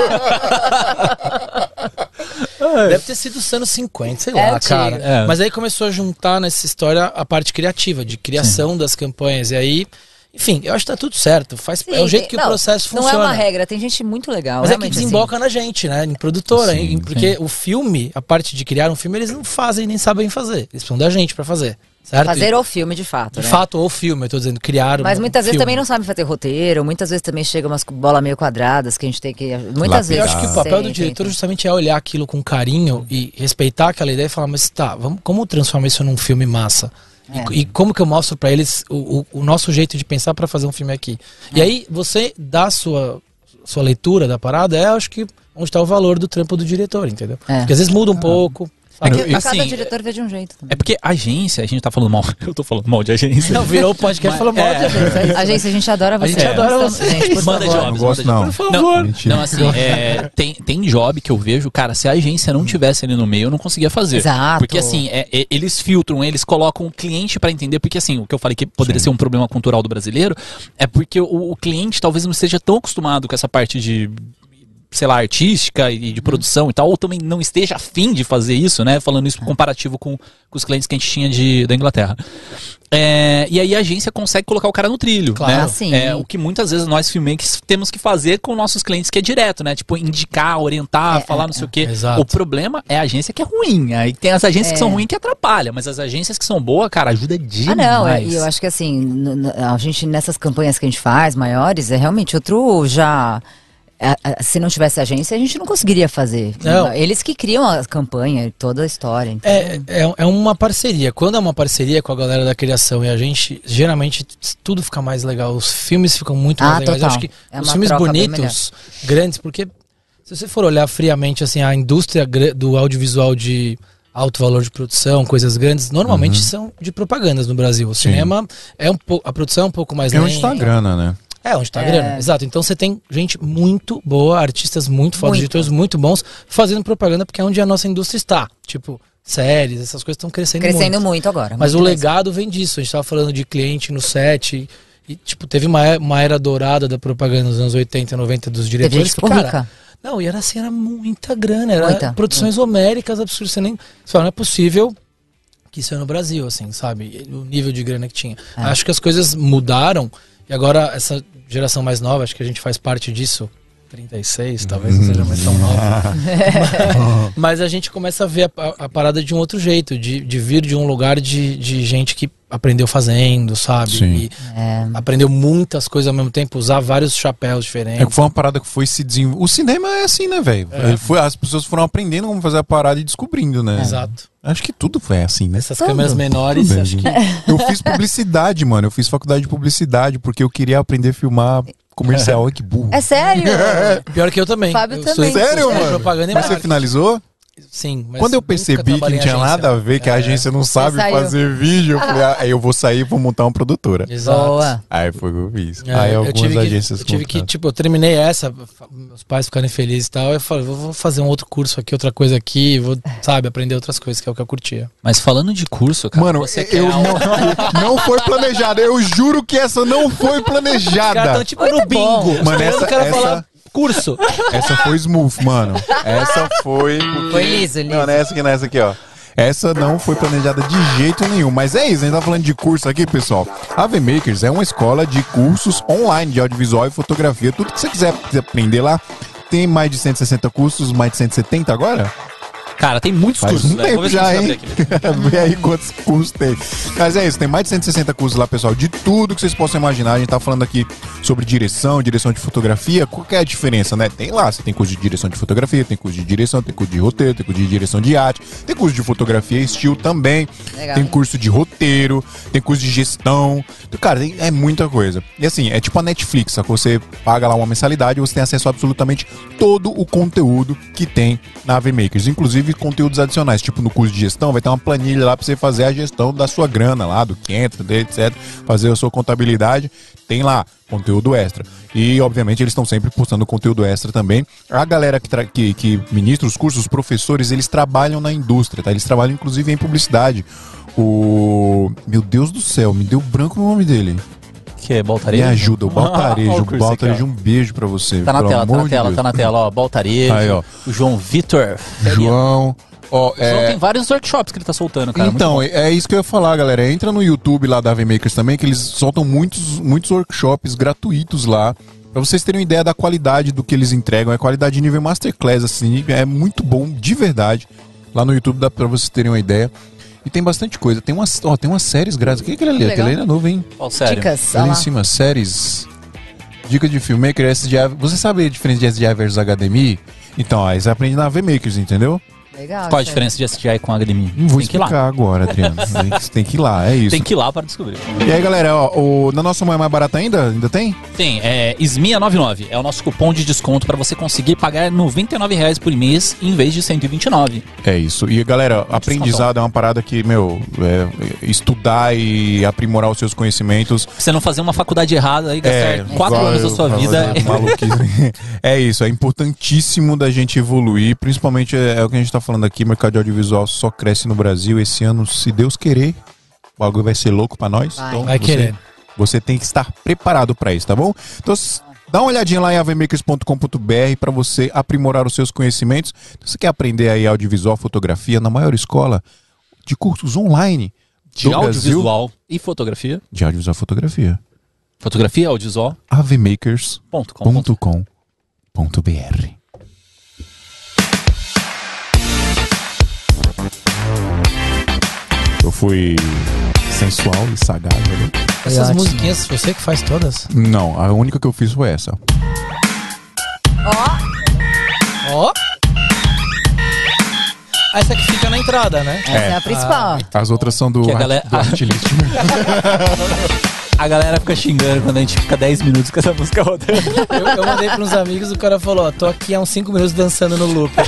Deve ter sido os anos 50, sei É lá, antigo. cara. É. Mas aí começou a juntar nessa história a parte criativa, de criação das campanhas. E aí, enfim, eu acho que tá tudo certo. Faz, é o jeito que Não, o processo Não funciona. é uma regra, tem gente muito legal. Mas é que realmente, assim. desemboca na gente, né? Em produtora. Sim, em- porque o filme, a parte de criar um filme, eles não fazem nem sabem fazer. Eles precisam da gente pra fazer. Certo? Fazer o filme, de fato. De né? fato, ou filme, eu tô dizendo, criar Mas um muitas vezes filme. também não sabem fazer roteiro, muitas vezes também chegam umas bolas meio quadradas que a gente tem que. Muitas Lapidar. Eu vezes. acho que o papel do Sim, diretor sim. justamente é olhar aquilo com carinho e respeitar aquela ideia e falar, mas tá, vamos, como transformar isso num filme massa? E- É. E, como que eu mostro pra eles o, o- o nosso jeito de pensar pra fazer um filme aqui? E aí, você dá a sua, sua leitura da parada, é acho que onde tá o valor do trampo do diretor, entendeu? É. Porque às vezes muda um pouco. É sabe? que- Cada assim, diretor vê de um jeito também. É porque agência, a gente tá falando mal. Eu tô falando mal de agência. Não, virou o podcast falando mal de É. agência. é isso. A gente, a gente adora você. gente adora Estamos- você. Gente, por Manda favor. jobs, Não gosto, manda não. jobs. Por Não, favor. Não, assim, é, tem, tem job que eu vejo, cara, se a agência não tivesse ali no meio, eu não conseguia fazer. Exato. Porque assim, é, é, eles filtram, eles colocam o cliente pra entender, porque assim, o que eu falei que poderia ser um problema cultural do brasileiro, é porque o, o cliente talvez não esteja tão acostumado com essa parte de sei lá, artística e de produção e tal, ou também não esteja afim de fazer isso, né? Falando isso comparativo com, com os clientes que a gente tinha de, da Inglaterra. É, e aí a agência consegue colocar o cara no trilho, Claro. né? Ah, sim. É, o que muitas vezes nós filmmakers temos que fazer com nossos clientes que é direto, né? Tipo, indicar, orientar, É, falar é, não sei o quê. Exato. O problema é a agência que é ruim. Aí tem as agências que É. são ruins que atrapalham, mas as agências que são boas, cara, ajuda Ah, demais. não, é, e eu acho que assim, a gente nessas campanhas que a gente faz, maiores, é realmente outro já. A- a- se não tivesse agência, a gente não conseguiria fazer. Não. Eles que criam a campanha, toda a história. entendeu? É, é, é uma parceria. Quando é uma parceria com a galera da criação e a gente, geralmente tudo fica mais legal. Os filmes ficam muito Ah, mais legais. Total. acho que É os filmes bonitos, grandes, porque se você for olhar friamente assim, a indústria do audiovisual de alto valor de produção, coisas grandes, normalmente são de propagandas no Brasil. O Sim. cinema é um pouco, a produção é um pouco mais É onde tá a lenta. grana, né? É, onde tá a É. grana. Exato. Então você tem gente muito boa, artistas muito fodas, Muito. diretores muito bons, fazendo propaganda porque é onde a nossa indústria está. Tipo, séries, essas coisas estão crescendo, Crescendo muito. muito, agora. Mas o muito mesmo. legado vem disso. A gente tava falando de cliente no set. E, tipo, teve uma, é- uma era dourada da propaganda nos anos 80, 90 dos Teve diretores. gente que, ficou cara, não, e era assim, era muita grana. Era Muita, produções homéricas absurdas. Você nem. Só não é possível que isso é no Brasil, assim, sabe? O nível de grana que tinha. É. Acho que as coisas mudaram. E agora, essa geração mais nova, acho que a gente faz parte disso. 36, talvez não seja mais tão nova. Mas a gente começa a ver a, a parada de um outro jeito, de, de vir de um lugar de, de gente que aprendeu fazendo, sabe? Sim. E É. aprendeu muitas coisas ao mesmo tempo, usar vários chapéus diferentes. É que foi uma parada que foi se desenvolvendo. O cinema é assim, né, velho? Foi- As pessoas foram aprendendo como fazer a parada e descobrindo, né? Exato. Acho que tudo foi assim, né? Essas Tudo. câmeras menores, Tudo, acho que. Eu fiz publicidade, mano. Eu fiz faculdade de publicidade porque eu queria aprender a filmar comercial. Olha que burro. É sério? Pior que eu também. Fábio eu também. Sério, mano? propaganda e Mas você marketing. finalizou? Sim, mas Quando eu percebi que não tinha agência. nada a ver, que a É, agência não sabe saiu. fazer vídeo, eu falei, ah, aí eu vou sair e vou montar uma produtora. Exato. Boa. Aí foi o que eu fiz. É, aí eu algumas que, agências eu tive que, tipo, eu terminei essa, meus pais ficarem felizes e tal. Eu falei, vou vou fazer um outro curso aqui, outra coisa aqui, vou, sabe, aprender outras coisas, que é o que eu curtia. Mas falando de curso, cara, Mano, você quer eu algo- não, não foi planejado. Eu juro que essa não foi Os caras planejada. tão tipo Muito no bom. bingo. Mano, esperando essa- o cara essa- falar curso. Essa foi smooth, mano. Essa foi. Foi liso, liso. Não, nessa aqui, nessa aqui, ó. Essa não foi planejada de jeito nenhum. Mas é isso, a gente tá falando de curso aqui, pessoal. A V-Makers é uma escola de cursos online de audiovisual e fotografia. Tudo que você quiser aprender lá. Tem mais de 160 cursos, mais de 170 agora? Cara, tem muitos Faz cursos, um né? tempo já, hein? Vê aí quantos cursos tem. Mas é isso, tem mais de 160 cursos lá, pessoal, de tudo que vocês possam imaginar. A gente tá falando aqui sobre direção, direção de fotografia. Qual que é a diferença, né? Tem lá, você tem curso de direção de fotografia, tem curso de direção, tem curso de roteiro, tem curso de direção de arte, tem curso de fotografia e estilo também. Legal. Tem curso de roteiro, tem curso de gestão. Cara, tem- é muita coisa. E assim, é tipo a Netflix, sacou? Você paga lá uma mensalidade e você tem acesso a absolutamente todo o conteúdo que tem na VMakers, inclusive conteúdos adicionais. Tipo, no curso de gestão, vai ter uma planilha lá pra você fazer a gestão da sua grana lá, do que entra, etc. Fazer a sua contabilidade. Tem lá conteúdo extra. E, obviamente, eles estão sempre postando conteúdo extra também. A galera que, que, que ministra os cursos, os professores, eles trabalham na indústria, tá? Eles trabalham, inclusive, em publicidade. O. Meu Deus do céu, me deu branco no nome dele. Que é Me Baltarejo? ajuda, o Baltarejo. O Baltarejo, um beijo pra você. Tá na tela, tá na tela, Deus. tá na tela, ó. Baltarejo, Aí, ó. o João Vitor. João. Ó, O João é, tem vários workshops que ele tá soltando, cara. então, é é isso que eu ia falar, galera. Entra no YouTube lá da VMakers também, que eles soltam muitos, muitos workshops gratuitos lá. Pra vocês terem uma ideia da qualidade do que eles entregam. É qualidade de nível Masterclass, assim. É muito bom, de verdade. Lá no YouTube dá pra vocês terem uma ideia. E tem bastante coisa. Tem umas, ó, tem umas séries grátis. O que é aquele ali? Legal. Aquele ali é novo, hein? Ó, sério. Dicas. Ali em cima, séries. Dica de filmmaker, SDI. Você sabe a diferença de SDI versus HDMI? Então, ó, aí você aprende na VMakers, entendeu? Legal. Qual a aí. diferença de SDI com HDMI? Não vou tem que ir lá. explicar agora, Adriano. Você tem que ir lá, é isso. Tem que ir lá para descobrir. E aí, galera, ó, o, na nossa moeda mais barata ainda? Ainda tem? Tem, é SMIA99. É o nosso cupom de desconto para você conseguir pagar 99 reais por mês em vez de 129. É isso. E, galera, aprendizado é uma parada que, meu, é, estudar e aprimorar os seus conhecimentos. Você não fazer uma faculdade errada e É, gastar quatro igual anos da sua vida. é isso, é importantíssimo da gente evoluir, principalmente é, é o que a gente tá falando aqui, mercado de audiovisual só cresce no Brasil esse ano, se Deus querer, o bagulho vai ser louco pra nós. Vai. Então, Vai você, querer. Você tem que estar preparado pra isso, tá bom? Então, dá uma olhadinha lá em avmakers.com.br pra você aprimorar os seus conhecimentos. Se você quer aprender aí audiovisual, fotografia na maior escola de cursos online De do Brasil audiovisual e fotografia. de audiovisual e fotografia. Fotografia, audiovisual. avmakers.com.br. Eu fui sensual e sagaz ali. Essas musiquinhas, você que faz todas? Não, a única que eu fiz foi essa. Ó. Ah, Essa que fica na entrada, né? Essa é, a principal. As outras são do, Que a galera- do Artlist. A galera fica xingando quando a gente fica 10 minutos com essa música rodando. Eu, eu mandei para uns amigos, o cara falou, ó, tô aqui há uns 5 minutos dançando no loop.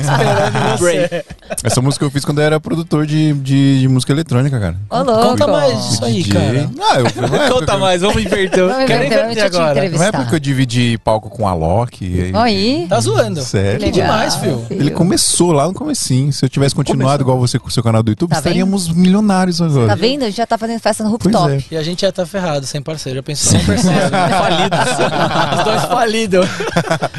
Esperando você. Essa música eu fiz quando eu era produtor de, de, de música eletrônica, cara. Ô, louco. Conta mais disso aí, cara. Ah, eu fui época Conta mais, vamos inverter. Vamos Quero inverter, agora. Numa época que entrevistar. eu dividi palco com a Loki. e- Aí. Tá zoando. Sério? Que demais, filho. Ele começou lá no comecinho. Se eu tivesse continuado igual você com o seu canal do YouTube, Tá estaríamos milionários agora. Tá vendo? A gente já tá fazendo festa no Pois rooftop. é. E a gente já tá ferrado, sem parceiro. Já pensou? Sem Falidos. Os dois falidos.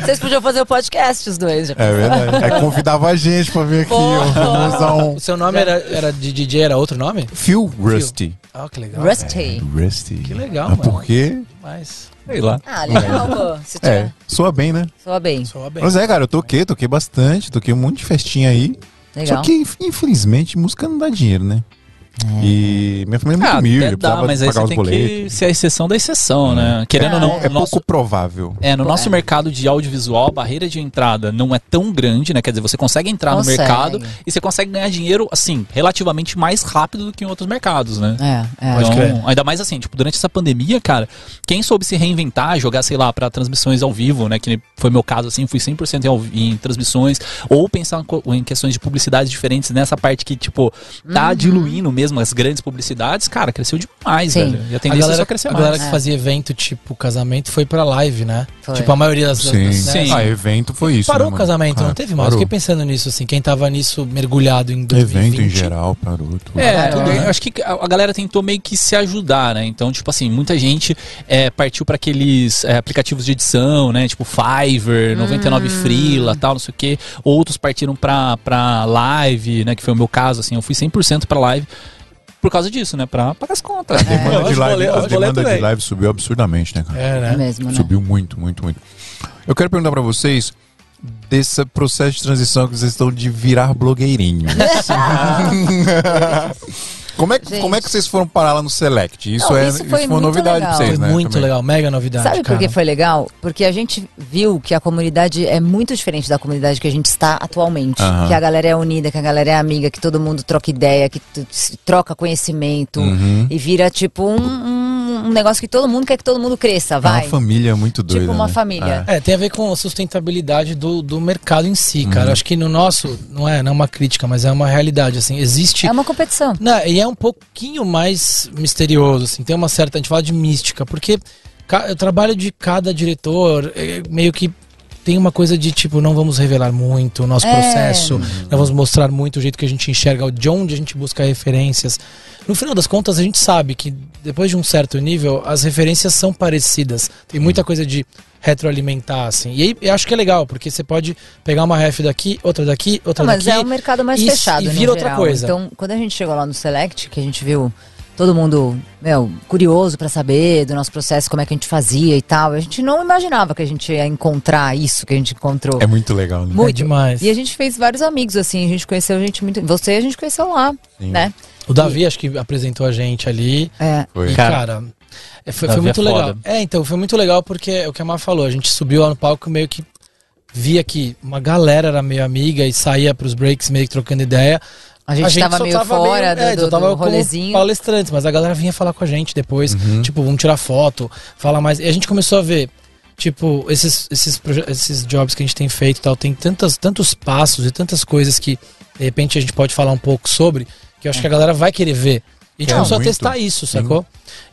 Vocês podiam fazer o podcast, os dois. Já É verdade. Aí convidava a gente pra vir aqui, um O seu nome era, era de DJ, era outro nome? Phil Rusty. Ah, que legal. Rusty. Rusty. Que legal, mano. Por quê? Mas, Sei lá. Ah, legal, pô. Se É, soa bem, né? Soa bem. soa bem. Mas é, cara, eu toquei, toquei bastante, toquei um monte de festinha aí. Legal. Só que, inf- infelizmente, música não dá dinheiro, né? E minha família é muito Ah, humilde, dá, precisava mas aí pagar você os tem boletos. que ser a exceção da exceção, né? Querendo ou não, É o nosso, pouco provável. é, no nosso É. mercado de audiovisual, a barreira de entrada não é tão grande, né? Quer dizer, você consegue entrar Consegue. no mercado e você consegue ganhar dinheiro, assim, relativamente mais rápido do que em outros mercados, né? É, é. Então, ainda mais assim, tipo, durante essa pandemia, cara, quem soube se reinventar, jogar, sei lá, pra transmissões ao vivo, né, que foi meu caso, assim, fui 100% em, em transmissões, ou pensar em questões de publicidades diferentes nessa parte que, tipo, tá Uhum. diluindo mesmo as grandes publicidades, cara, cresceu demais, Sim. velho. E a A tendência é galera, só crescer a mais. galera que É. fazia evento tipo casamento foi pra live, né? Foi. Tipo, a maioria das. Sim. das- Sim. né? Ah, evento foi isso. Parou né, o casamento, Ah, não teve mais. parou. Fiquei pensando nisso, assim, quem tava nisso mergulhado em 2020. Evento em geral parou tudo. É, eu né? acho que a a galera tentou meio que se ajudar, né? Então, tipo assim, muita gente é, partiu para aqueles é, aplicativos de edição, né? Tipo Fiverr, 99 Hum. Freela, tal, não sei o quê. Outros partiram pra, pra live, né? Que foi o meu caso, assim. Eu fui 100% pra live por causa disso, né? Pra pagar as contas. A demanda, de live, boletos- a demanda de live subiu absurdamente, né, cara? É, né? mesmo, né? Subiu muito, muito, muito. Eu quero perguntar pra vocês desse processo de transição que vocês estão de virar blogueirinho. como, é que, Gente. como é que vocês foram parar lá no Select? Isso, Não, é, isso isso foi foi uma muito novidade legal. pra vocês, Foi né? muito também. legal, mega novidade. Sabe por cara. que foi legal? Porque a gente viu que a comunidade é muito diferente da comunidade que a gente está atualmente. Aham. Que a galera é unida, que a galera é amiga, que todo mundo troca ideia, que tu- se troca conhecimento. Uhum. E vira tipo um, um- um negócio que todo mundo quer que todo mundo cresça, É uma vai. família muito doida. Tipo uma né? família. É, tem a ver com a sustentabilidade do, do mercado em si, cara. Uhum. Acho que no nosso, não é, não é uma crítica, mas é uma realidade, assim, existe... É uma competição. Não, e é um pouquinho mais misterioso, assim, tem uma certa, a gente fala de mística, porque o trabalho de cada diretor é meio que tem uma coisa de tipo, não vamos revelar muito o nosso É. processo, não vamos mostrar muito o jeito que a gente enxerga, de onde a gente busca referências. No final das contas, a gente sabe que depois de um certo nível, as referências são parecidas. Tem muita coisa de retroalimentar, assim. E aí eu acho que é legal, porque você pode pegar uma ref daqui, outra daqui, outra Não, mas daqui. é um mercado mais e- fechado. e vira outra geral. coisa. Então, quando a gente chegou lá no Select, que a gente viu todo mundo, meu, curioso pra saber do nosso processo, como é que a gente fazia e tal, a gente não imaginava que a gente ia encontrar isso que a gente encontrou. É muito legal, né? Muito. É demais. E a gente fez vários amigos, assim, a gente conheceu gente muito. Você a gente conheceu lá, Sim. né? O Davi, acho que apresentou a gente ali. É. Foi. E, Cara, é, foi, foi muito é legal. É, então, foi muito legal porque é o que a Mar falou, a gente subiu lá no palco meio que via que uma galera era meio amiga e saía pros breaks meio que trocando ideia. A gente, tava só meio fora é, do, tava do como rolezinho. palestrantes, mas a galera vinha falar com a gente depois, Uhum. tipo, vamos tirar foto, falar mais. E a gente começou a ver, tipo, esses, esses, esses jobs que a gente tem feito e tal, tem tantas, tantos passos e tantas coisas que, de repente, a gente pode falar um pouco sobre, que eu acho que a galera vai querer ver. E a gente Quer começou muito. a testar isso, sacou?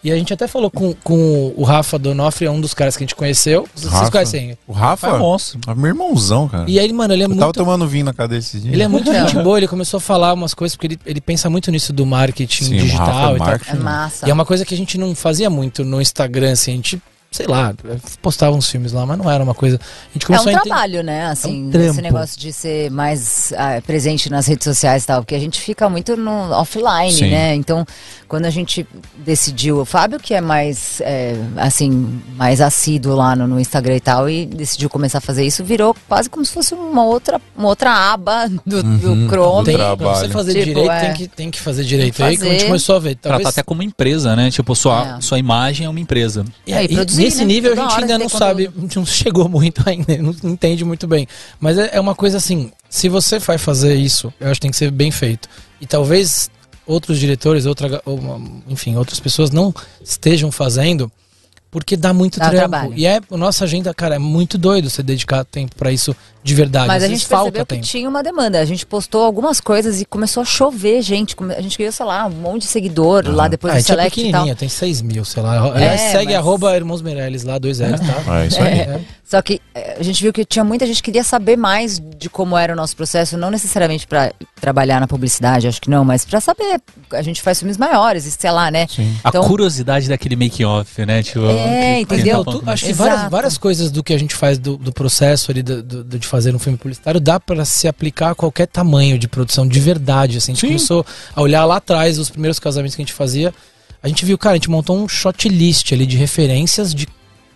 E a gente até falou com, com o Rafa Donofre, é um dos caras que a gente conheceu. Vocês Rafa? conhecem? O Rafa? É monstro. É meu irmãozão, cara. E aí, mano, ele é Eu tava muito. tomando vinho na cadeia esses dias. Ele é muito Então. gente boa, ele começou a falar umas coisas, porque ele, ele pensa muito nisso do marketing Sim, o Rafa é digital e tal. marketing. É massa. E é uma coisa que a gente não fazia muito no Instagram, assim, a gente, sei lá, postava uns filmes lá, mas não era uma coisa. A gente É começou um a entender. trabalho, né? Assim, É um trampo. esse negócio de ser mais ah, presente nas redes sociais e tal, porque a gente fica muito no offline, Sim. né? Então, quando a gente decidiu, o Fábio, que é mais, é, assim, mais assíduo lá no, no Instagram e tal, e decidiu começar a fazer isso, virou quase como se fosse uma outra, uma outra aba do, do Uhum. Chrome. Tem, pra você fazer Tipo, direito, é. tem, que, tem que fazer direito. Tem que Aí que a gente fazer. começou a ver. Talvez, Tratar até como empresa, né? Tipo, sua, É. sua imagem é uma empresa. E, É, e e produzir, nesse né? nível a Toda gente hora ainda não sabe, conteúdo. a gente não chegou muito ainda, não entende muito bem. Mas é, é uma coisa assim, se você vai fazer isso, eu acho que tem que ser bem feito. E talvez outros diretores, outra, ou, enfim, outras pessoas não estejam fazendo porque dá muito Dá trabalho. E é, a nossa agenda, cara, é muito doido você dedicar tempo pra isso de verdade. Mas Às a gente falta percebeu que tempo. tinha uma demanda. A gente postou algumas coisas e começou a chover, gente. A gente ganhou, sei lá, um monte de seguidor lá depois Ah, a do gente é Select e tal. pequenininha, tem 6 mil, sei lá. Aliás, segue mas- arroba Irmãos Meirelles lá, dois L's, tá? É isso aí. É. Só que eh, a gente viu que tinha muita gente que queria saber mais de como era o nosso processo, não necessariamente para trabalhar na publicidade, acho que não, mas para saber. A gente faz filmes maiores, sei lá, né? Sim. A Então- curiosidade daquele make-off, né? Tipo, É, que- entendeu? que- Tu- acho que várias, várias coisas do que a gente faz do, do processo ali do- do- de fazer um filme publicitário dá pra se aplicar a qualquer tamanho de produção de verdade. Assim. A gente Sim. começou a olhar lá atrás os primeiros casamentos que a gente fazia. A gente viu, cara, a gente montou um shot list ali de referências de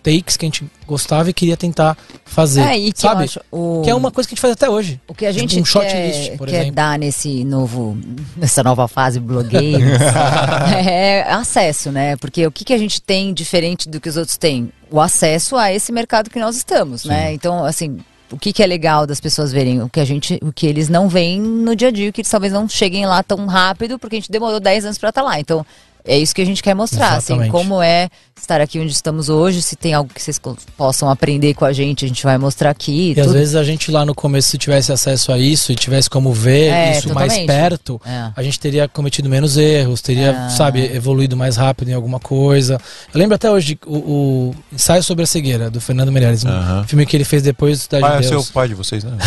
takes que a gente gostava e queria tentar fazer. É, e que sabe? acho, o... Que é uma coisa que a gente faz até hoje. O que a gente um quer, list, quer exemplo. dar nesse novo, nessa nova fase blogueiros é acesso, né? Porque o que, que a gente tem diferente do que os outros têm? O acesso a esse mercado que nós estamos, né? Então, assim, o que, que é legal das pessoas verem? O que a gente, o que eles não veem no dia a dia, o que eles talvez não cheguem lá tão rápido, porque a gente demorou 10 anos para estar lá. Então, é isso que a gente quer mostrar, assim, Exatamente. como é estar aqui onde estamos hoje, se tem algo que vocês possam aprender com a gente, a gente vai mostrar aqui. E às tudo. vezes a gente lá no começo, se tivesse acesso a isso e tivesse como ver É, isso mais totalmente. perto, É. a gente teria cometido menos erros, teria, Ah. sabe, evoluído mais rápido em alguma coisa. Eu lembro até hoje o, o ensaio sobre a cegueira do Fernando Meirelles, um Aham. filme que ele fez depois da Ah, é de seu Deus. pai de vocês, né?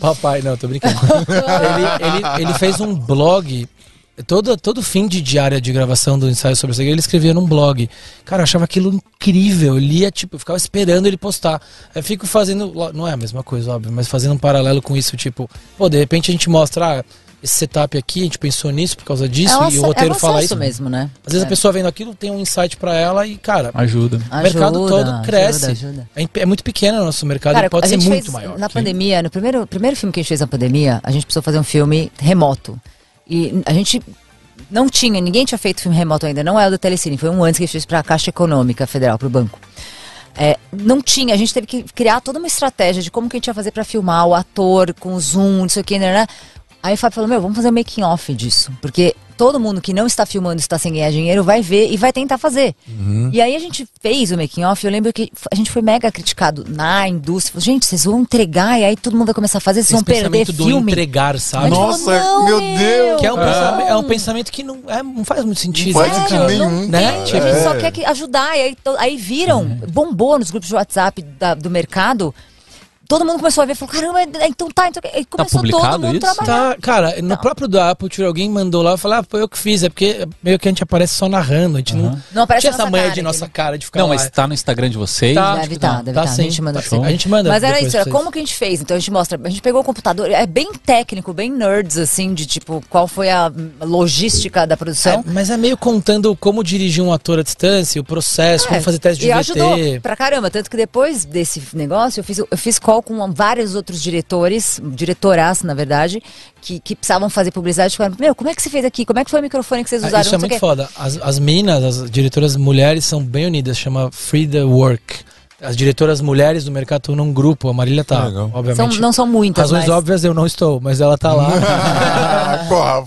Papai, não, tô brincando. ele, ele, ele fez um blog. Todo, todo fim de diária de gravação do ensaio sobre cegueira, ele escrevia num blog. Cara, eu achava aquilo incrível. Eu lia, tipo, eu ficava esperando ele postar. Eu fico fazendo. Não é a mesma coisa, óbvio, mas fazendo um paralelo com isso, tipo, pô, de repente a gente mostra. Ah, esse setup aqui, a gente pensou nisso por causa disso, é e o roteiro é fala isso. mesmo, né? Às vezes É. a pessoa vendo aquilo tem um insight pra ela e, cara, Ajuda. o mercado Ajuda, todo ajuda, cresce. ajuda. É, imp- é muito pequeno o nosso mercado Cara, e pode ser muito fez maior. Na pandemia, no primeiro, primeiro filme que a gente fez na pandemia, a gente precisou fazer um filme remoto. E a gente não tinha, ninguém tinha feito filme remoto ainda, não é o do Telecine, foi um antes que a gente fez para a Caixa Econômica Federal, para o banco. É, não tinha, a gente teve que criar toda uma estratégia de como que a gente ia fazer para filmar o ator com o zoom, não sei o que, né? né? Aí o Fábio falou, meu, vamos fazer um making off disso, porque todo mundo que não está filmando, está sem ganhar dinheiro, vai ver e vai tentar fazer. E aí a gente fez o making off, eu lembro que a gente foi mega criticado na indústria, falou, gente, vocês vão entregar e aí todo mundo vai começar a fazer, vocês Esse vão perder pensamento do filme. entregar, sabe? falou, Nossa, "Não, meu Deus!" Que é um, não." pensamento, é um pensamento que não, é, não faz muito sentido. faz né, sentido nenhum, não né? tem, Tipo, a gente só é. quer que ajudar. E aí, aí viram, bombou nos grupos de WhatsApp da- do mercado. Todo mundo começou a ver, falou, caramba, então tá, então, e começou todo publicado mundo a isso? trabalhar. Tá, cara, no próprio da Apple, Tour, alguém mandou lá, falei, ah, foi eu que fiz, é porque meio que a gente aparece só narrando, a gente não, Não aparece tinha a essa nossa manha cara, de nossa cara de ficar Não, lá. mas tá no Instagram de vocês. Tá, Deve que tá, tá. deve Tá tá. A sim. gente manda Tá sim. sim. A gente manda Mas era isso, era como que a gente fez? Então a gente mostra, a gente pegou o computador, é bem técnico, bem nerds, assim, de tipo, qual foi a logística da produção. É, mas é meio contando como dirigir um ator à distância, o processo, como É, fazer teste de e VT. ajudou pra caramba. Tanto que depois desse negócio, eu fiz, eu fiz call com vários outros diretores, diretoras, na verdade, que, que precisavam fazer publicidade. Falaram, meu, como é que você fez aqui? Como é que foi o microfone que vocês Ah, usaram? Isso é muito foda. As, as meninas, as diretoras mulheres são bem unidas, chama Free the Work. As diretoras mulheres do mercado estão num grupo, a Marília tá, legal. São, obviamente. não são muitas, Razões mas... óbvias eu não estou, mas ela tá lá. Porra,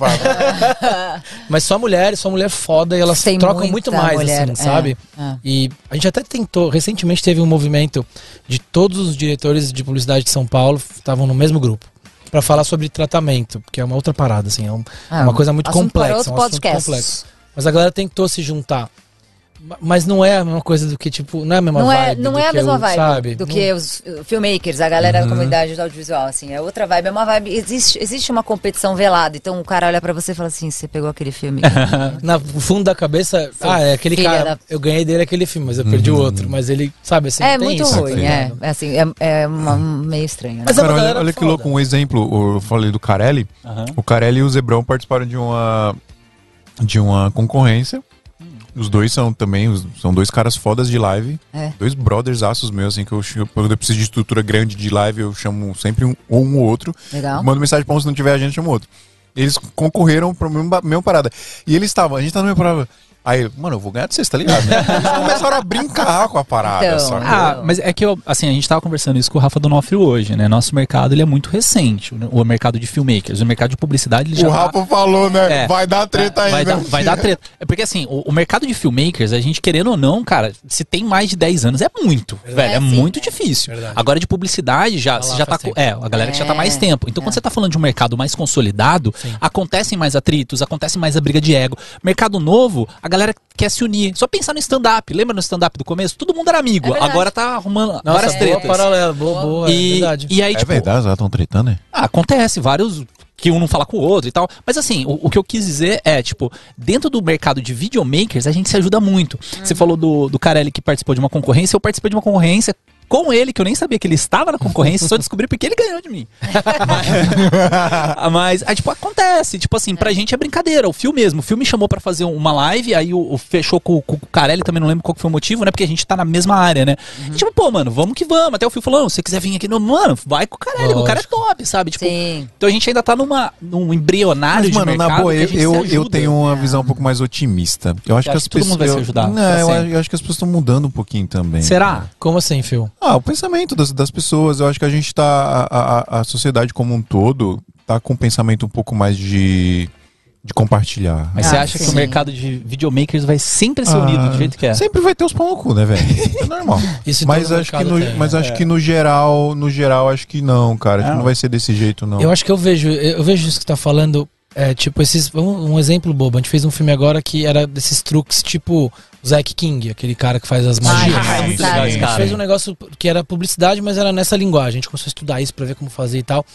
mas só mulheres, só mulher foda e elas Tem trocam muito mais, mulher, assim, é, sabe? é. E a gente até tentou, recentemente teve um movimento de todos os diretores de publicidade de São Paulo estavam no mesmo grupo. Pra falar sobre tratamento, que é uma outra parada, assim, é um- Ah, uma coisa muito para complexa. outro um assunto podcast. complexo. Mas a galera tentou se juntar. Ma- Mas não é a mesma coisa do que, tipo, não é a mesma Não é, vibe. não do é a que mesma vibe sabe? do Não- que os uh, filmmakers, a galera da comunidade do audiovisual, assim. É outra vibe, é uma vibe. Existe, existe uma competição velada. Então o cara olha pra você e fala assim: você pegou aquele filme. Na no fundo da cabeça, ah, é aquele filha cara. da- Eu ganhei dele aquele filme, mas eu perdi o outro. Mas ele, sabe assim, é tem muito isso, ruim, tá é. ligado? É assim, é, é uma- meio estranho. Né? Mas é Cara, olha, olha que louco, um exemplo, eu falei do Carelli. Aham. O Carelli e o Zebrão participaram de uma de uma concorrência. Os dois são também, os- são dois caras fodas de live. É. Dois brothers aços meus, assim, que eu, quando eu preciso de estrutura grande de live, eu chamo sempre um ou um ou outro. Legal. Mando mensagem pra um, se não tiver a gente, chama outro. Eles concorreram pra mesma, mesma parada. E eles estavam, a gente tá na mesma parada. Aí, mano, eu vou ganhar de vocês, tá ligado? né? Eles começaram a brincar com a parada, Então, sabe? Ah, mas é que eu, assim, a gente tava conversando isso com o Rafa Donofrio hoje, né? Nosso mercado, ele é muito recente, o o mercado de filmmakers. O mercado de publicidade, ele já o tá- Rafa falou, né? É. vai dar treta aí, vai, dar, né? vai dar treta. É porque assim, o, o mercado de filmmakers, a gente querendo ou não, cara, se tem mais de 10 anos, é muito, velho, é, É, sim, muito é. difícil. Verdade. Agora de publicidade, já, Tá já tá tempo. é, a galera que já tá É, mais tempo. Então quando é. você tá falando de um mercado mais consolidado, Sim. acontecem mais atritos, acontece mais a briga de ego. Mercado novo, a galera quer se unir. Só pensar no stand-up, lembra no stand-up do começo? Todo mundo era amigo, É agora tá arrumando Nossa, várias boa tretas. paralela, boa, boa, é E, verdade. e aí, É tipo, verdade, elas estão tretando, né? ah, acontece, vários que um não fala com o outro e tal. Mas assim, o, o que eu quis dizer é, tipo, dentro do mercado de videomakers, a gente se ajuda muito. Você falou do, do Carelli que participou de uma concorrência, eu participei de uma concorrência com ele, que eu nem sabia que ele estava na concorrência, só descobri porque ele ganhou de mim. mas, aí, tipo, acontece. Tipo assim, pra gente é brincadeira. O Phil mesmo. O Phil me chamou pra fazer uma live, aí o, o fechou com, com o Carelli, também não lembro qual que foi o motivo, né? Porque a gente tá na mesma área, né? E, tipo, pô, mano, vamos que vamos. Até o Phil falou, "Não, se você quiser vir aqui, no, mano, vai com o Carelli, o cara é top, sabe? Tipo, Sim. então a gente ainda tá numa, num embrionário Mas, de mano, na mercado boa, eu, eu, eu tenho uma visão um pouco mais otimista. Eu acho Eu que acho as que todo pessoas. mundo vai se eu- ajudar, Não, pra eu, acho que as pessoas estão mudando um pouquinho também. Será? Como assim, Phil? Ah, o pensamento das, das pessoas. Eu acho que a gente tá. A, a, a sociedade como um todo tá com um pensamento um pouco mais de. de compartilhar. Mas Ah, você acha que sim. o mercado de videomakers vai sempre ser unido do jeito que é? Ah, Sempre vai ter os pão no cu, né, velho? É normal. Mas acho que no, tem, mas é. acho que no geral, no geral, acho que não, cara. Acho que Não. não vai ser desse jeito, não. Eu acho que eu vejo, eu vejo isso que tá falando, é, tipo, esses. Um, um exemplo bobo. A gente fez um filme agora que era desses truques, tipo Zack King, aquele cara que faz as magias. Ah, é muito legal esse A gente cara. fez um negócio que era publicidade, mas era nessa linguagem. A gente começou a estudar isso pra ver como fazer e tal.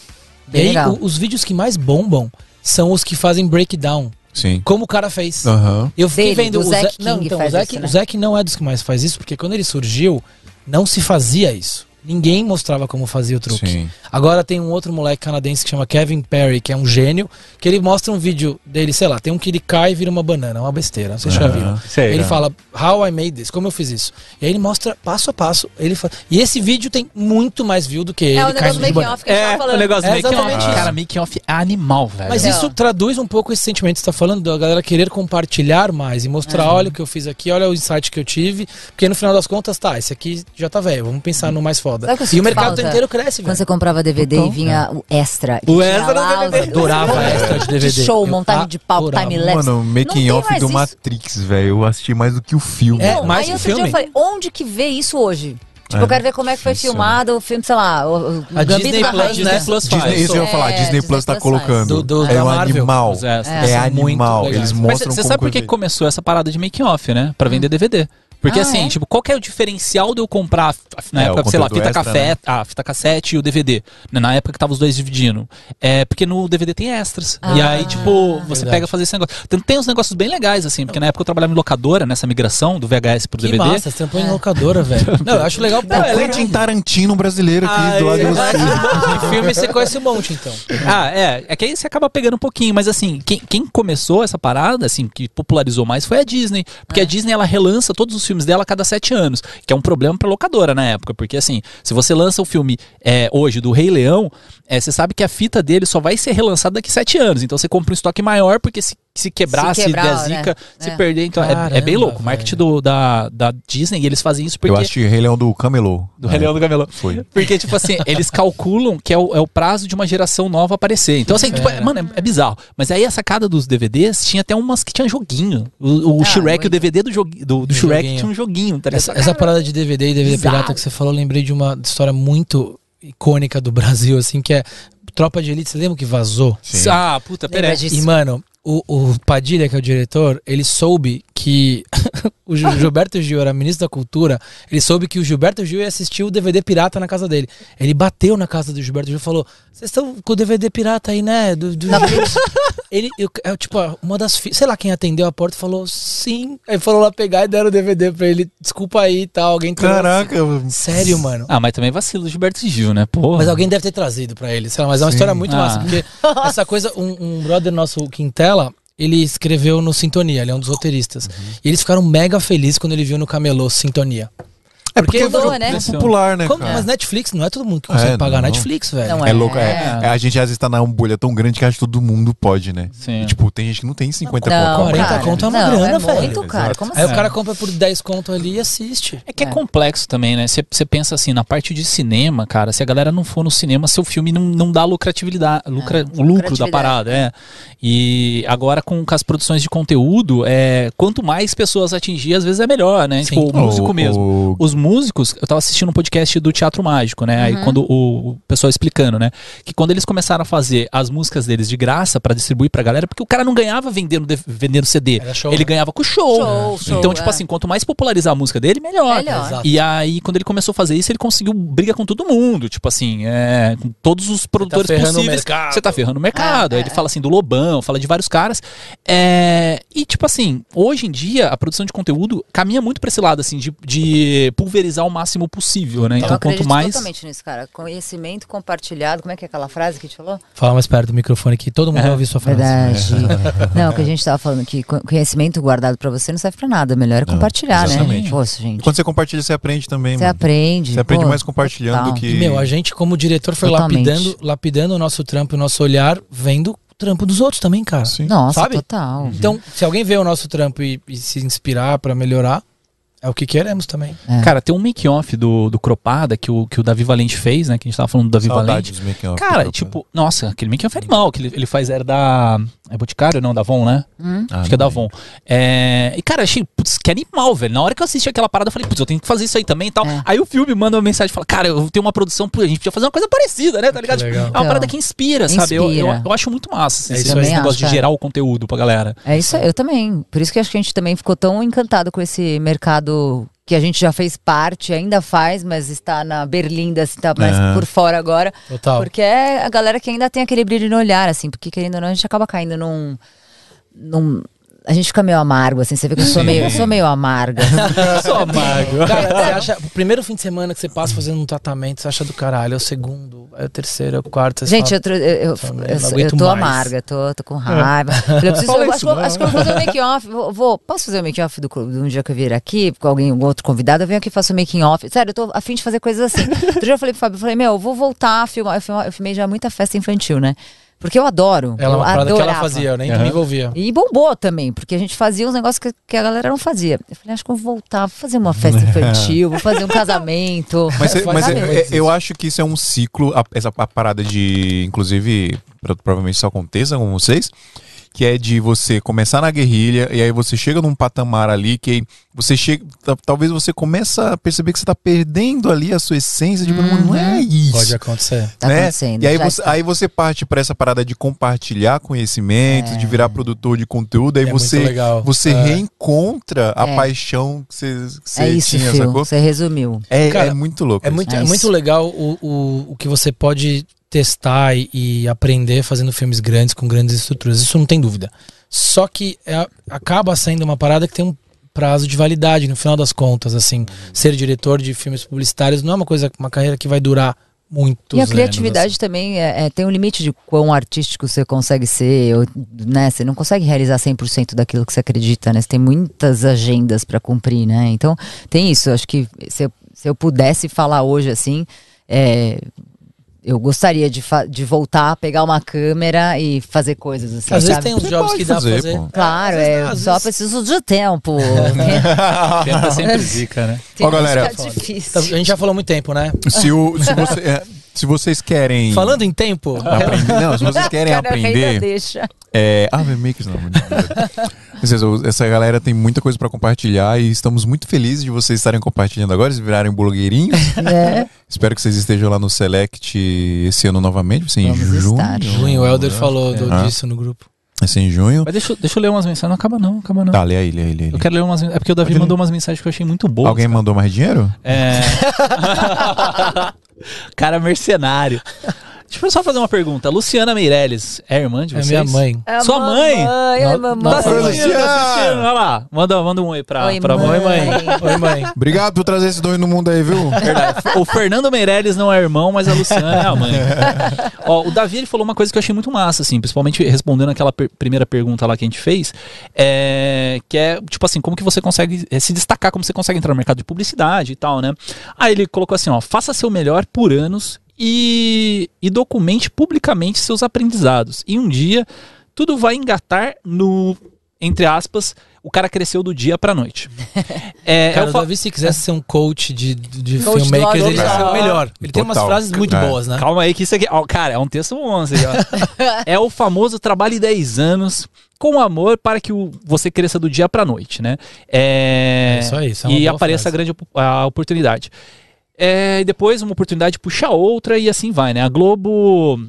Bem e aí, legal. o- os vídeos que mais bombam são os que fazem breakdown. Sim. Como o cara fez. Aham. Eu fiquei Dele, vendo do o Zack Zack. Não, King então, o faz Zack, isso, né? o Zack não é dos que mais faz isso, porque quando ele surgiu, não se fazia isso. Ninguém mostrava como fazia o truque. Sim. Agora tem um outro moleque canadense que chama Kevin Perry, que é um gênio, que ele mostra um vídeo dele, sei lá, tem um que ele cai e vira uma banana, uma besteira, vocês já Aham. viram. Sei, ele é. fala, how I made this, como eu fiz isso. E aí ele mostra passo a passo, ele fa... e esse vídeo tem muito mais view do que ele É o negócio do making banana. off que a gente É, falando. o negócio do É making off. isso. Cara, making off é animal, velho. Mas Não. isso traduz um pouco esse sentimento que você está falando, da galera querer compartilhar mais e mostrar, olha o que eu fiz aqui, olha o insight que eu tive, porque no final das contas, tá, esse aqui já tá velho, vamos pensar no mais foda. O eu E o mercado falta? inteiro cresce, Quando velho. você comprava DVD Total. e vinha o extra. O extra do lá DVD. os- Adorava extra de de DVD. show, Eu montagem de palco, adorava. time lapse. Mano, making off do isso. Matrix, velho. Eu assisti mais do que o filme. É, mais aí que outro dia filme. eu falei, onde que vê isso hoje? Tipo, É, eu quero ver como é que foi difícil, filmado o filme, sei lá, o, o A Gambito Disney da Plus, Rainha. né? Disney Plus faz. Disney, isso eu ia falar, É, Disney Disney Plus tá Plus colocando. Do- do- é um animal. É, São muito animal. Eles Mas Mas mostram você sabe por que começou essa parada de making off, né? Pra vender DVD. Porque Ah, assim, é? tipo, qual que é o diferencial de eu comprar, na É, época, sei lá, fita, extra, café, né? a fita cassete e o DVD. né, Na época que tava os dois dividindo. É, porque no DVD tem extras. E Ah. aí, tipo, você Verdade. pega fazer esse negócio. Tem, tem uns negócios bem legais, assim, porque na época eu trabalhava em locadora, nessa migração do VHS pro Que DVD. massa, você trampou em locadora, velho. Não, eu acho legal. É o Quentin Tarantino brasileiro aqui Ah, do lado de é. você. De filme você conhece um monte, então. Ah, é. É que aí você acaba pegando um pouquinho, mas assim, quem, quem começou essa parada, assim, que popularizou mais foi a Disney. Porque a Disney, ela relança todos os filmes dela a cada sete anos, que é um problema pra locadora na época. Porque assim, se você lança o filme é, hoje do Rei Leão, é, você sabe que a fita dele só vai ser relançada daqui sete anos. Então você compra um estoque maior, porque se, se quebrar, Se se, quebrar, der né? zica, se É. perder. Então é- é, Caramba, bem louco. O marketing do, da, da Disney, eles fazem isso porque. Eu assisti Rei Leão do Camelô. Do Rei Leão do Camelô. Foi. Porque, tipo assim, eles calculam que é o, é o prazo de uma geração nova aparecer. Então, assim, tipo, é, mano, é, é bizarro. Mas aí a sacada dos DVDs tinha até umas que tinha joguinho. O, o Ah, Shrek, muito. o DVD do, jogu- do, do Shrek joguinho. tinha um joguinho, tá? Essa, essa parada de DVD e DVD Bizarro. pirata que você falou, eu lembrei de uma história muito icônica do Brasil, assim, que é Tropa de Elite. Você lembra que vazou? Sim. Ah, puta, disso? E, mano, o, o Padilha, que é o diretor, ele soube que o Gil- Gilberto Gil era ministro da Cultura, ele soube que o Gilberto Gil ia assistir o DVD pirata na casa dele. Ele bateu na casa do Gilberto Gil e falou: Vocês estão com o DVD pirata aí, né? Do, do Não, Gil?" Ele, eu, é, tipo, uma das filhas, sei lá quem atendeu a porta falou sim. Aí foram lá pegar e deram o DVD pra ele. Desculpa aí e tal. Alguém trouxe. Caraca. Sério, mano. Ah, mas também vacilo do Gilberto Gil, né? Porra. Mas alguém deve ter trazido pra ele, sei lá, mas é uma Sim. história muito Ah. massa, porque essa coisa, um, um brother nosso, o Quintela, ele escreveu no Sintonia, ele é um dos roteiristas. E eles ficaram mega felizes quando ele viu no Camelô Sintonia. É porque Mudou, virou né? popular, né, Como- cara? mas Netflix, não é todo mundo que consegue É, pagar não. Netflix, velho. Não É louco, é, é, A gente às vezes tá na bolha tão grande que acha que todo mundo pode, né? Sim. E, tipo, tem gente que não tem 50 Não, conto. 40 cara, conto é uma não, grana, é velho. muito caro. Como Aí assim? o cara compra por 10 conto ali e assiste. É que é, É. complexo também, né? Você pensa assim, na parte de cinema, cara, se a galera não for no cinema, seu filme não, não dá lucratividade, lucra, o lucro da parada, é. E agora com, com as produções de conteúdo, é, quanto mais pessoas atingir, às vezes é melhor, né? Sim. Tipo, o músico mesmo. o- Os músicos, eu tava assistindo um podcast do Teatro Mágico, né? Uhum. Aí quando o, o pessoal explicando, né? Que quando eles começaram a fazer as músicas deles de graça pra distribuir pra galera, porque o cara não ganhava vendendo, de- vendendo CD. Era show, ele né? ganhava com show. Show, show, então, tipo é. assim, quanto mais popularizar a música dele, melhor. Melhor. E aí, quando ele começou a fazer isso, ele conseguiu briga com todo mundo. Tipo assim, é, com todos os produtores ferrando o possíveis. mercado. Você tá ferrando o mercado. É, aí ele é. fala assim do Lobão, fala de vários caras. É, E, tipo assim, hoje em dia, a produção de conteúdo caminha muito pra esse lado, assim, de, de pulverizar o máximo possível, né? Eu Então, acredito quanto mais. totalmente nisso, cara. Conhecimento compartilhado. Como é que é aquela frase que a gente falou? Fala mais perto do microfone que todo mundo vai ouvir sua frase. Verdade. Não, que a gente tava falando que co- conhecimento guardado pra você não serve pra nada. Melhor é Não, compartilhar, né? exatamente. Poxa, E gente. quando você compartilha, você aprende também, Você mano. aprende. Você aprende pô, mais compartilhando total. do que. E, meu, a gente, como diretor, foi Totalmente. lapidando, lapidando o nosso trampo, o nosso olhar, vendo o trampo dos outros também, cara. Sim. Nossa, Sabe? total. Então, se alguém vê o nosso trampo e, e se inspirar pra melhorar, é o que queremos também. É. Cara, tem um make-off do, do Cropada que o, que o Davi Valente fez, né? Que a gente tava falando do Davi Saudade Valente. dos Cara, do tipo, nossa, aquele make-off é animal. Que ele, ele faz era da. É Boticário? Não, da Von, né? Hum? Ah, Acho que é da Von. É, e, cara, achei, putz, que animal, velho. Na hora que eu assisti aquela parada, eu falei, putz, eu tenho que fazer isso aí também e tal. É. Aí o filme manda uma mensagem e fala, cara, eu tenho uma produção, a gente podia fazer uma coisa parecida, né? Tá ligado? Tipo, é uma Então, parada que inspira, sabe? Eu, eu, inspira. eu acho muito massa assim, É esse, esse negócio acho, de é. gerar o conteúdo pra galera. É isso, aí, eu também. Por isso que acho que a gente também ficou tão encantado com esse mercado que a gente já fez parte, ainda faz, mas está na berlinda, assim, tá mais Aham. por fora agora. Total. Porque é a galera que ainda tem aquele brilho no olhar, assim, porque querendo ou não, a gente acaba caindo num. num a gente fica meio amargo, assim, você vê que eu sou meio, eu sou meio amarga. Só mago. Cara, você acha, o primeiro fim de semana que você passa fazendo um tratamento, você acha do caralho, é o segundo, é o terceiro, é o quarto. você Gente, fala, eu, eu, eu, eu, tô mais. amarga, tô, tô com raiva. Eu, preciso, isso, acho, que eu- não. acho que eu vou fazer um make-off. Vou, vou- posso fazer o make-off do, do um dia que eu vier aqui, com alguém, um outro convidado? Eu venho aqui e faço o making-off. Sério, eu tô afim de fazer coisas assim. Outro dia eu falei pro Fábio, eu falei, meu, eu vou voltar a filmar. Eu, filma- eu filmei já muita festa infantil, né? Porque eu adoro. Ela é uma parada que ela adorava. fazia, eu nem Aham. me envolvia. E bombou também, porque a gente fazia uns negócios que, que a galera não fazia. Eu falei, acho que eu vou voltar, vou fazer uma festa infantil, vou fazer um casamento. Mas, é- mas é- é- eu acho que isso é um ciclo, a- essa a parada de, inclusive, pro- provavelmente isso aconteça com vocês, que é de você começar na guerrilha e aí você chega num patamar ali que você chega, ta- talvez você começa a perceber que você tá perdendo ali a sua essência, de não é isso. Pode acontecer. Tá né? acontecendo. E aí você, está. aí você parte para essa parada de compartilhar conhecimentos, de virar produtor de conteúdo, aí É você legal. você É. reencontra a É. paixão que você, que você É isso, tinha, Phil. sacou? Você resumiu. É, Cara, é muito louco. É isso. muito, É é muito legal o, o, o que você pode testar e, e aprender fazendo filmes grandes com grandes estruturas. Isso não tem dúvida. Só que é- acaba sendo uma parada que tem um prazo de validade no final das contas. Assim, ser diretor de filmes publicitários não é uma coisa, uma carreira que vai durar muitos E a anos, criatividade assim. também é, é- tem um limite de quão artístico você consegue ser, ou, né? Você não consegue realizar 100% daquilo que você acredita, né? Você tem muitas agendas para cumprir, né? Então, tem isso. Acho que se eu, se eu pudesse falar hoje assim, é, eu gostaria de, de voltar, pegar uma câmera e fazer coisas assim, Às vezes sabe? tem uns Você jobs que dá fazer, pra fazer. pô. Claro, vezes é, dá, às só vezes- preciso de tempo. Tenta sempre zica, né? Tem Ó, galera. que ficar Tá, difícil. A gente já falou muito tempo, né? Se, o- se, você- é, se vocês querem. Falando em tempo, aprender, não, se vocês querem Cara, ainda aprender. deixa. É, ah, Makers não. Vocês, Essa galera tem muita coisa pra compartilhar e estamos muito felizes de vocês estarem compartilhando agora, eles virarem blogueirinhos. né? Espero que vocês estejam lá no Select esse ano novamente, ser em junho. estar. junho, o Helder falou do- Ah. disso no grupo. Vai ser em junho. Mas deixa, eu- deixa eu ler umas mensagens. Não acaba não, acaba não. Tá, lê aí, lê aí, lê aí. Eu quero ler umas É porque o Davi Pode- mandou umas mensagens que eu achei muito boas. Alguém mandou mais dinheiro? É. cara mercenário. Deixa eu só fazer uma pergunta. Luciana Meirelles é irmã de É vocês? minha mãe. É Sua mãe? mamãe, é mamãe. Tá assistindo, Luciana. Olha lá. Manda, manda um oi pra, Oi, pra mãe. Oi, mãe. Oi, mãe. Obrigado por trazer esses dois no mundo aí, viu? Verdade. O Fernando Meirelles não é irmão, mas a Luciana é a mãe. Ó, o Davi ele falou uma coisa que eu achei muito massa, assim, principalmente respondendo aquela per- primeira pergunta lá que a gente fez, é, que é, tipo assim, como que você consegue eh, se destacar, como você consegue entrar no mercado de publicidade e tal, né? Aí ele colocou assim, ó, faça seu melhor por anos e, e documente publicamente seus aprendizados. E um dia tudo vai engatar no, entre aspas, o cara cresceu do dia pra noite. É, Cara, eu o fa- Davi, se quisesse ser um coach de, de Coach filmmakers, ele ia ser o melhor. Ele tem umas Total. frases muito É. boas, né? Calma aí, que isso aqui. ó, cara, é um texto bom. Assim, ó. é o famoso trabalhe 10 anos com amor para que o- você cresça do dia pra noite, né? É, É isso aí, isso é uma e boa apareça frase. a grande a oportunidade. É, e depois uma oportunidade puxa outra e assim vai, né? A Globo.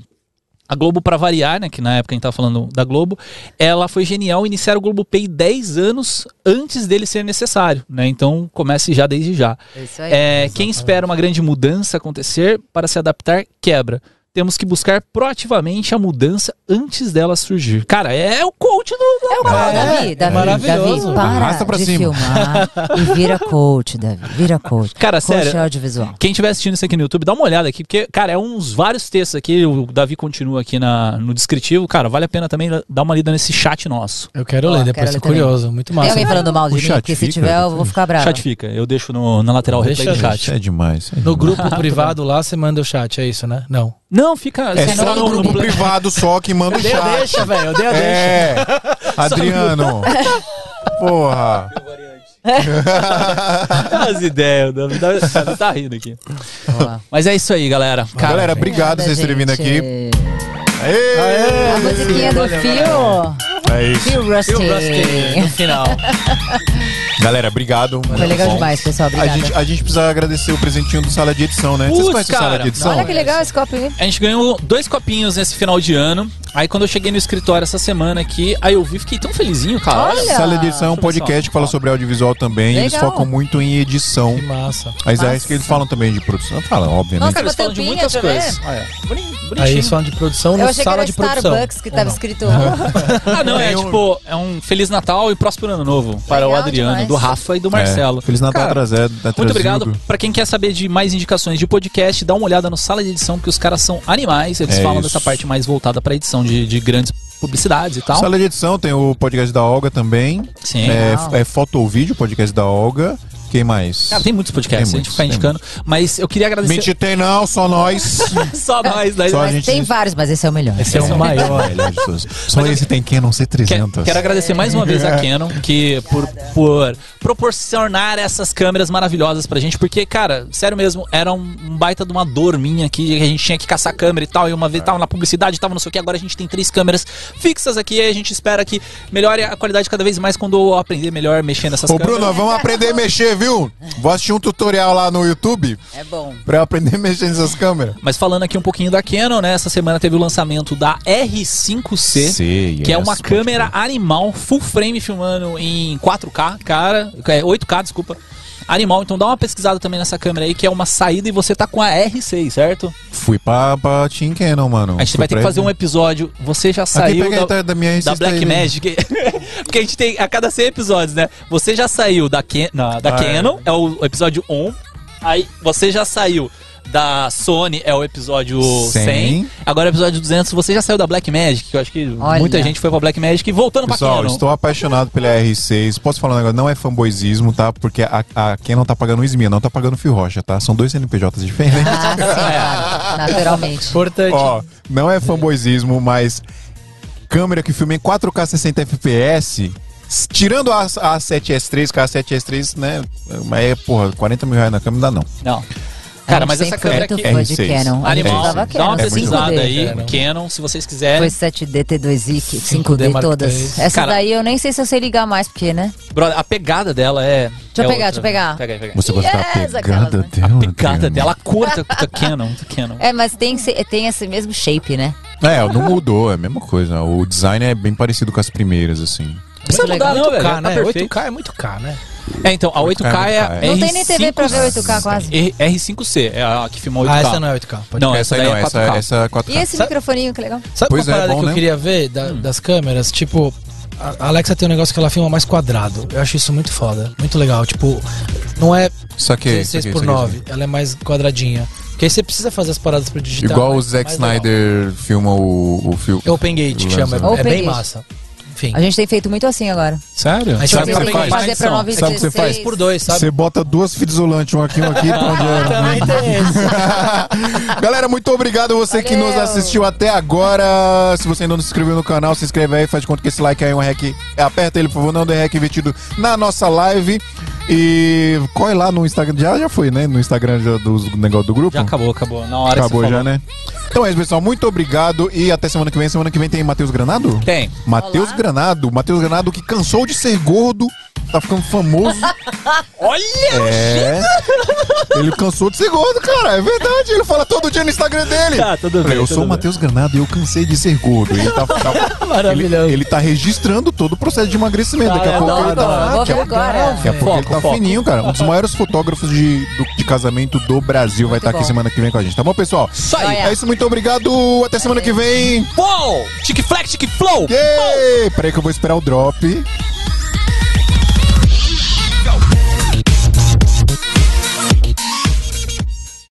A Globo, pra variar, né? Que na época a gente tava falando da Globo, ela foi genial iniciar o Globo Pay 10 anos antes dele ser necessário, né? Então comece já desde já. É isso aí. É, quem espera uma grande mudança acontecer para se adaptar, quebra. Temos que buscar proativamente a mudança antes dela surgir. Cara, é o coach do. É o coach, Davi, Davi, maravilhoso. Davi, para Arrasta pra de cima. filmar e vira coach, Davi, vira coach. Cara, coach sério. audiovisual. Quem estiver assistindo isso aqui no YouTube, dá uma olhada aqui, porque, cara, é uns vários textos aqui. O Davi continua aqui na, no descritivo. Cara, vale a pena também dar uma lida nesse chat nosso. Eu quero ler, depois quero ler também. curioso. Muito Tem massa. alguém falando mal de O mim? chat Porque se tiver, eu vou ficar O bravo. chat fica. Eu deixo no, na lateral Deixa, replay do chat. É demais. é No demais. grupo privado lá, você manda o chat, é isso, né? Não. Não, fica. É você só não- no, no- no privado só que manda o Deu chat. deixa, velho. Eu dei a deixa. É, Adriano. Porra. As ideias, o Davi tá- tá rindo aqui. Mas é isso aí, galera. Cara, Galera, obrigado vocês terem vindo aqui. gente. Aê! A musiquinha do Fio. É isso. Fio Rusty. no final. Galera, obrigado. Foi legal Bom. demais, pessoal. A Obrigada. gente, a gente precisa agradecer o presentinho do Sala de Edição, né? Vocês Putz, conhecem o Sala cara. de Edição? Olha que legal esse copo aí. A gente ganhou dois copinhos nesse final de ano. Aí quando eu cheguei no escritório essa semana aqui, aí eu vi, fiquei tão felizinho, cara. Olha. Sala de Edição é um podcast que fala sobre audiovisual também. e Eles Legal. focam muito em edição. Que massa. Mas é isso que eles falam também de produção. Fala, obviamente. Nossa, Cara, eles falam de muitas também. coisas. Olha, boni- bonitinho. Aí eles falam de produção Eu no achei que sala era de produção. Starbucks que tava não? escrito. Ah, não, é tipo, é um Feliz Natal e próspero ano novo para o Legal Adriano, demais. Do Rafa e do Marcelo. É, Feliz Natal Cara, atrasado. Muito obrigado. Pra quem quer saber de mais indicações de podcast, dá uma olhada no Sala de Edição, porque os caras são animais. Eles É falam isso. dessa parte mais voltada pra edição de, de grandes publicidades e tal. Sala de Edição tem o podcast da Olga também. Sim. É, é Foto ou Vídeo, podcast da Olga. Quem mais? Cara, tem muitos podcasts, Tem a gente muitos, fica indicando. Mas eu queria agradecer. Mentira, tem não, só nós. Só nós, né? Só a Mas gente- tem vários, mas esse é o melhor. Esse é o maior. Melhor. Só esse tem Canon Quer- C300. Quero agradecer mais uma vez a Canon que por, por proporcionar essas câmeras maravilhosas pra gente, porque, cara, sério mesmo, era um, baita de uma dor minha aqui, que a gente tinha que caçar câmera e tal, e uma vez tava na publicidade, tava não sei o que, agora a gente tem três câmeras fixas aqui, e a gente espera que melhore a qualidade cada vez mais quando eu aprender melhor mexer nessas Ô, câmeras. Bruno, vamos aprender a mexer, viu? Vou assistir um tutorial lá no YouTube É bom. pra eu aprender a mexer nessas câmeras. Mas falando aqui um pouquinho da Canon, né? Essa semana teve o lançamento da R5C. Sei, que é yes, uma pode câmera animal, full frame filmando em 4K, cara. É 8K, desculpa. Animal, então dá uma pesquisada também nessa câmera aí, que é uma saída e você tá com a R6, certo? Fui pra, pra Team Canon, mano. A gente Fui vai ter que fazer um episódio. Você já saiu da, da minha da R6 Black aí. Magic. Porque a gente tem a cada 100 episódios, né? Você já saiu da, Can, na- da Ah, é. Canon, é o episódio 1. Aí você já saiu da Sony, é o episódio 100. 100. Agora é o episódio 200. Você já saiu da Black Magic, que eu acho que Olha. muita gente foi pra Black Magic. E voltando pra Pessoal, Canon. estou apaixonado pela R6. Posso falar um negócio? Não é fanboyzismo, tá? Porque a, a Canon tá pagando o não tá pagando o Fio Rocha, tá? São dois CNPJs diferentes. Ah, sim, claro. Naturalmente. Importante. Ó, não é fanboyzismo, mas câmera que filma em 4K 60 FPS, tirando a, a 7S3, que a 7S3, né? Mas é, porra, 40 mil reais na câmera não dá não. Não. Cara, mas essa câmera muito aqui. fã de R6. Canon. Animal, usava dá Canon. uma É muito pesquisada aí, Canon. Canon, se vocês quiserem. Foi 7D, T2i, 5D, 5D Mark todas. Essa Cara- daí eu nem sei se eu sei ligar mais, porque, né? Brother, a pegada dela é. Deixa eu é pegar, outra. deixa eu pegar. Pega aí, pega aí. Você gosta Yes, da pegada né? dela? A pegada dela, a cor da, Canon. Da Canon. É, mas tem, esse mesmo shape, né? É, não mudou, é a mesma coisa. O design é bem parecido com as primeiras, assim. precisa Muito mudar, não, velho. 8K, Tá né? perfeito. 8K é muito K, né? É, então, a 8K é a Não tem nem TV pra ver 8K quase. R- R5C, é a que filmou 8K. Ah, essa não é 8K. Pode Não, essa essa não, é essa, 4K. essa é 4K. E esse Sabe- microfoninho, que legal. Sabe Pois uma é, parada bom, que eu né? queria ver da- das câmeras? Tipo, a Alexa tem um negócio que ela filma mais quadrado. Eu acho isso muito foda. Muito legal. Tipo, não é Saquei, 16 saquei, por saquei, 9, ela é mais quadradinha. Porque aí você precisa fazer as paradas pro digital. Igual o mais- Zack mais legal. Snyder filma o, o filme. É Open Gate que chama, é, Open é bem Gate. massa. Enfim. A gente tem feito muito assim agora. Sério? Mas Sabe o que você que faz? fazer pra 9 Sabe o que você faz? por dois, sabe? Você bota duas fitas isolantes, um aqui, um aqui, pra onde era. Também tem esse. Galera, muito obrigado a você que Valeu. nos assistiu até agora. Se você ainda não se inscreveu no canal, se inscreve aí, faz de conta que esse like aí é um hack. Aperta ele, por favor, não dê hack invertido na nossa live. E corre lá no Instagram. Já, já foi, né? No Instagram já do negócio do grupo. Já acabou, acabou. Na hora Acabou que você já, falou. né? Então é isso, pessoal. Muito obrigado e até semana que vem. Semana que vem tem Matheus Granado? Tem. Matheus Olá. Granado. Matheus Granado que cansou de ser gordo tá ficando famoso. Olha! É. Ele cansou de ser gordo, cara. É verdade. Ele fala todo dia no Instagram dele. Tá, tudo bem, eu tudo sou o. Matheus Granado e eu cansei de ser gordo. Ele tá, tá- Maravilhoso. Ele, ele tá registrando todo o processo de emagrecimento. Daqui a Cara, pouco da ele tá. Vou Daqui a, agora. daqui a pouco ele tá foco. fininho, cara. Um dos maiores fotógrafos de, do- de casamento do Brasil vai estar aqui bom. semana que vem com a gente. Tá bom, pessoal? Isso aí. É isso, muito obrigado. Até semana que vem. Flow! Tic flex, tic flow! Yay! Peraí que eu vou esperar o drop.